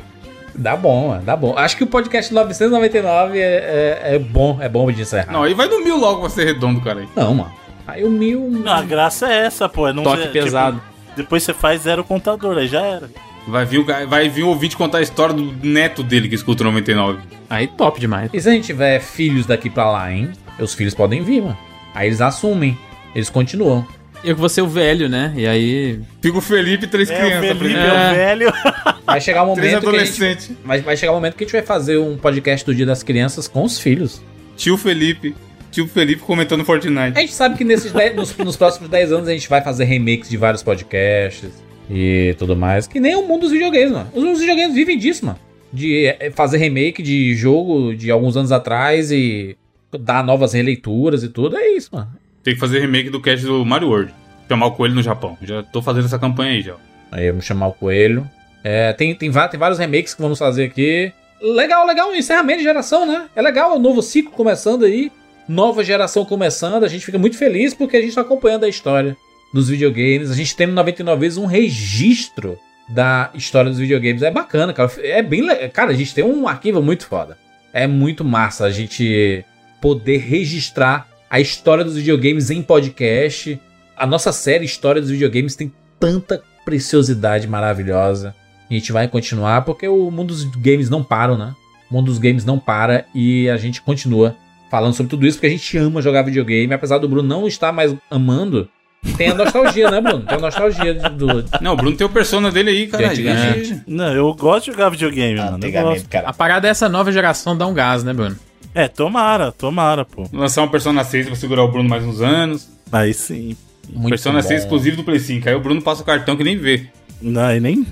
Dá bom, mano. Dá bom. Acho que o podcast 999 é, é, é bom, é bom de encerrar. Não, aí vai no mil logo pra ser redondo, caralho. Não, mano. Aí o mil. Não, a graça é essa, pô. É não Toque ser- pesado. tipo, depois você faz zero contador, aí já era. Vai vir, o, vai vir o ouvinte contar a história do neto dele que escuta o 99. Aí top demais. E se a gente tiver filhos daqui pra lá, hein? Os filhos podem vir, mano. Aí eles assumem. Eles continuam. Eu que vou ser o velho, né? E aí. Fica o Felipe e três É, o crianças. Felipe é o velho. *laughs* Vai chegar o Três momento que a gente, vai, vai chegar o momento que a gente vai fazer um podcast do Dia das Crianças com os filhos. Tio Felipe. Tio Felipe comentando Fortnite. A gente sabe que nesses dez- nos, nos próximos 10 anos a gente vai fazer remakes de vários podcasts e tudo mais. Que nem o mundo dos videogames, mano. Os videogames vivem disso, mano. De é, fazer remake de jogo de alguns anos atrás e dar novas releituras e tudo. É isso, mano. Tem que fazer remake do cast do Mario World. Chamar o coelho no Japão. Já tô fazendo essa campanha aí já. Aí vamos chamar o Coelho. É, tem, tem, tem vários remakes que vamos fazer aqui. Legal, legal, encerramento de geração, né? É legal, o novo ciclo começando aí. Nova geração começando. A gente fica muito feliz porque a gente tá acompanhando a história dos videogames. A gente tem no 99 vezes um registro da história dos videogames. É bacana, cara. É bem legal. Cara, a gente tem um arquivo muito foda. É muito massa a gente poder registrar a história dos videogames em podcast. A nossa série História dos Videogames tem tanta preciosidade maravilhosa. A gente vai continuar porque o mundo dos games não para, né? O mundo dos games não para e a gente continua falando sobre tudo isso porque a gente ama jogar videogame. Apesar do Bruno não estar mais amando, tem a nostalgia, né, Bruno? Tem a nostalgia do. Não, o Bruno tem o persona dele aí, cara. Antigamente. Não, eu gosto de jogar videogame, mano. Eu gosto. cara. A parada é essa nova geração dá um gás, né, Bruno? É, tomara, tomara, pô. Lançar um Persona 6 pra segurar o Bruno mais uns anos. Aí sim. Muito Persona bom. 6 exclusivo do Play 5. Aí o Bruno passa o cartão que nem vê. Não, aí nem.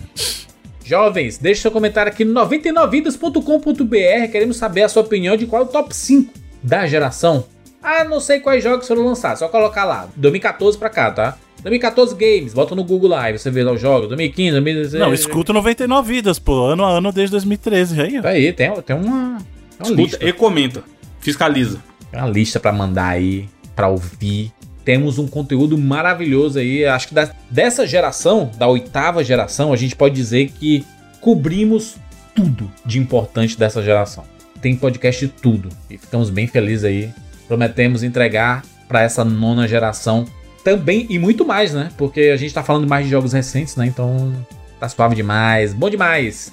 Jovens, deixe seu comentário aqui no 99vidas.com.br. Queremos saber a sua opinião de qual é o top 5 da geração. Ah, não sei quais jogos foram lançados, só colocar lá. 2014 pra cá, tá? 2014 Games, bota no Google Live, você vê lá os jogos. 2015, 2016. Não, escuta 99 vidas, pô. Ano a ano desde 2013. Aí, ó. Tá aí, tem, tem uma, uma Escuta lista. e comenta. Fiscaliza. Tem uma lista pra mandar aí, pra ouvir. Temos um conteúdo maravilhoso aí. Acho que da- dessa geração, da oitava geração, a gente pode dizer que cobrimos tudo de importante dessa geração. Tem podcast de tudo. E ficamos bem felizes aí Prometemos entregar para essa nona geração também e muito mais, né? Porque a gente tá falando mais de jogos recentes, né? Então tá suave demais, bom demais.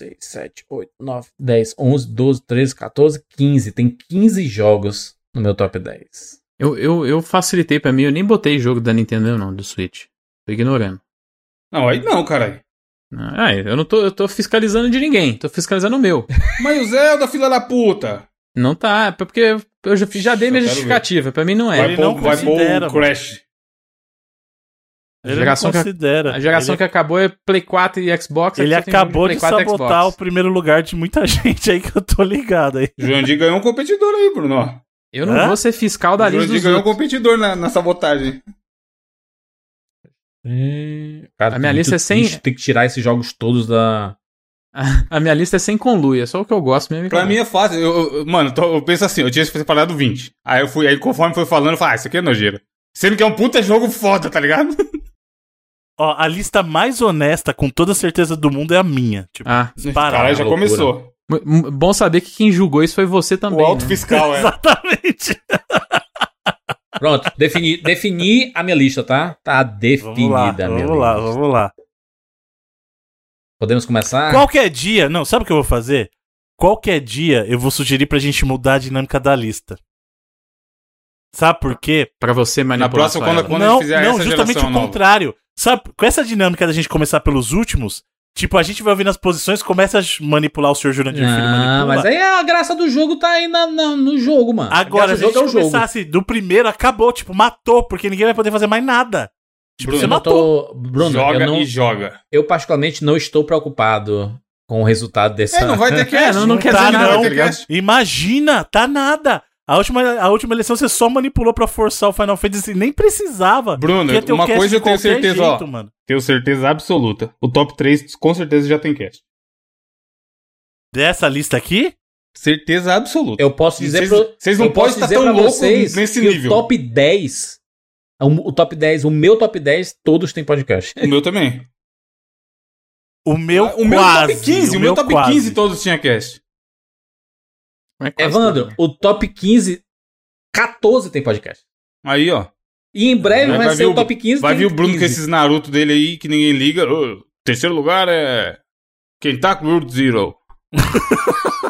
6, 7, 8, 9, 10, 11, 12, 13, 14, 15. Tem 15 jogos no meu top 10. Eu, eu, eu facilitei pra mim, eu nem botei jogo da Nintendo não, do Switch. Tô ignorando. Não, aí não, caralho. Ah, eu não tô, eu tô fiscalizando de ninguém, tô fiscalizando o meu. *laughs* Mas o Zelda, filha da puta. Não tá, é porque eu já, já dei minha justificativa, pra mim não é. Vai pôr, não vai pôr o Crash. Ele geração não que- considera. A geração ele, que acabou é Play 4 e Xbox. ele acabou de Play 4 sabotar o primeiro lugar de muita *laughs* gente aí que eu tô ligado aí. Jurandir ganhou um competidor aí, Bruno. Eu não Hã? vou ser fiscal da lista Jurandir ganhou um outros. competidor na, na sabotagem. Cara, A minha lista é sem- Tem que tirar esses jogos todos da. *laughs* A minha lista é sem conluio, é só o que eu gosto mesmo. Pra mim é fácil. Eu, eu- mano, tô- eu penso assim, eu tinha separado 20. Aí eu fui, aí conforme foi falando, eu falei, ah, isso aqui é nojeira. Sendo que é um puta jogo foda, tá ligado? *laughs* Ó, a lista mais honesta, com toda certeza do mundo, é a minha. Tipo, Ah. Caralho, já loucura. começou. m- bom saber que quem julgou isso foi você também. o alto né? fiscal, *laughs* é. Exatamente. Pronto, defini, defini a minha lista, tá? Tá Vamos lá, definida a minha vamos lá, lista. vamos lá. Podemos começar? Qualquer dia, não, sabe o que eu vou fazer? Qualquer dia eu vou sugerir pra gente mudar a dinâmica da lista. Sabe por quê? Pra você Na manipular próxima, só quando, quando não, a gente fizer não, essa justamente geração o nova. contrário. Sabe, com essa dinâmica da gente começar pelos últimos, tipo, a gente vai ouvir nas posições, começa a manipular o Sr. Jurandir Filho, Ah, manipula. mas aí a graça do jogo tá aí na, na- no jogo, mano. Agora, a se a gente do jogo é jogo. começasse do primeiro, acabou, tipo, matou, porque ninguém vai poder fazer mais nada. Tipo, Bruno, você Eu não matou. tô... Bruno, joga eu, não, e joga. eu particularmente não estou preocupado com o resultado dessa... É, não vai ter *laughs* cast. É, não- não quer tá, dizer nada, não. tá ligado? Imagina, tá nada. A última, a última eleição você só manipulou pra forçar o Final Fantasy, nem precisava. Bruno, uma coisa eu tenho certeza, ó. jeito, mano. Tenho certeza absoluta. O top 3 com certeza já tem cast. Dessa lista aqui? Certeza absoluta. Eu posso dizer Vocês- pro... vocês não podem estar tão loucos nesse nível. O top 10... O o top 10, o meu top 10, todos têm podcast. O meu também. O meu o meu quase. top 15, o meu top quase. 15 todos tinha cast. É Evandro, tudo. o top 15, 14 tem podcast. Aí, ó. E em breve vai, Vai ser o o- top 15 Vai vir o Bruno com 15. esses Naruto dele aí que ninguém liga. Terceiro lugar é. Kentucky Road Zero. *laughs*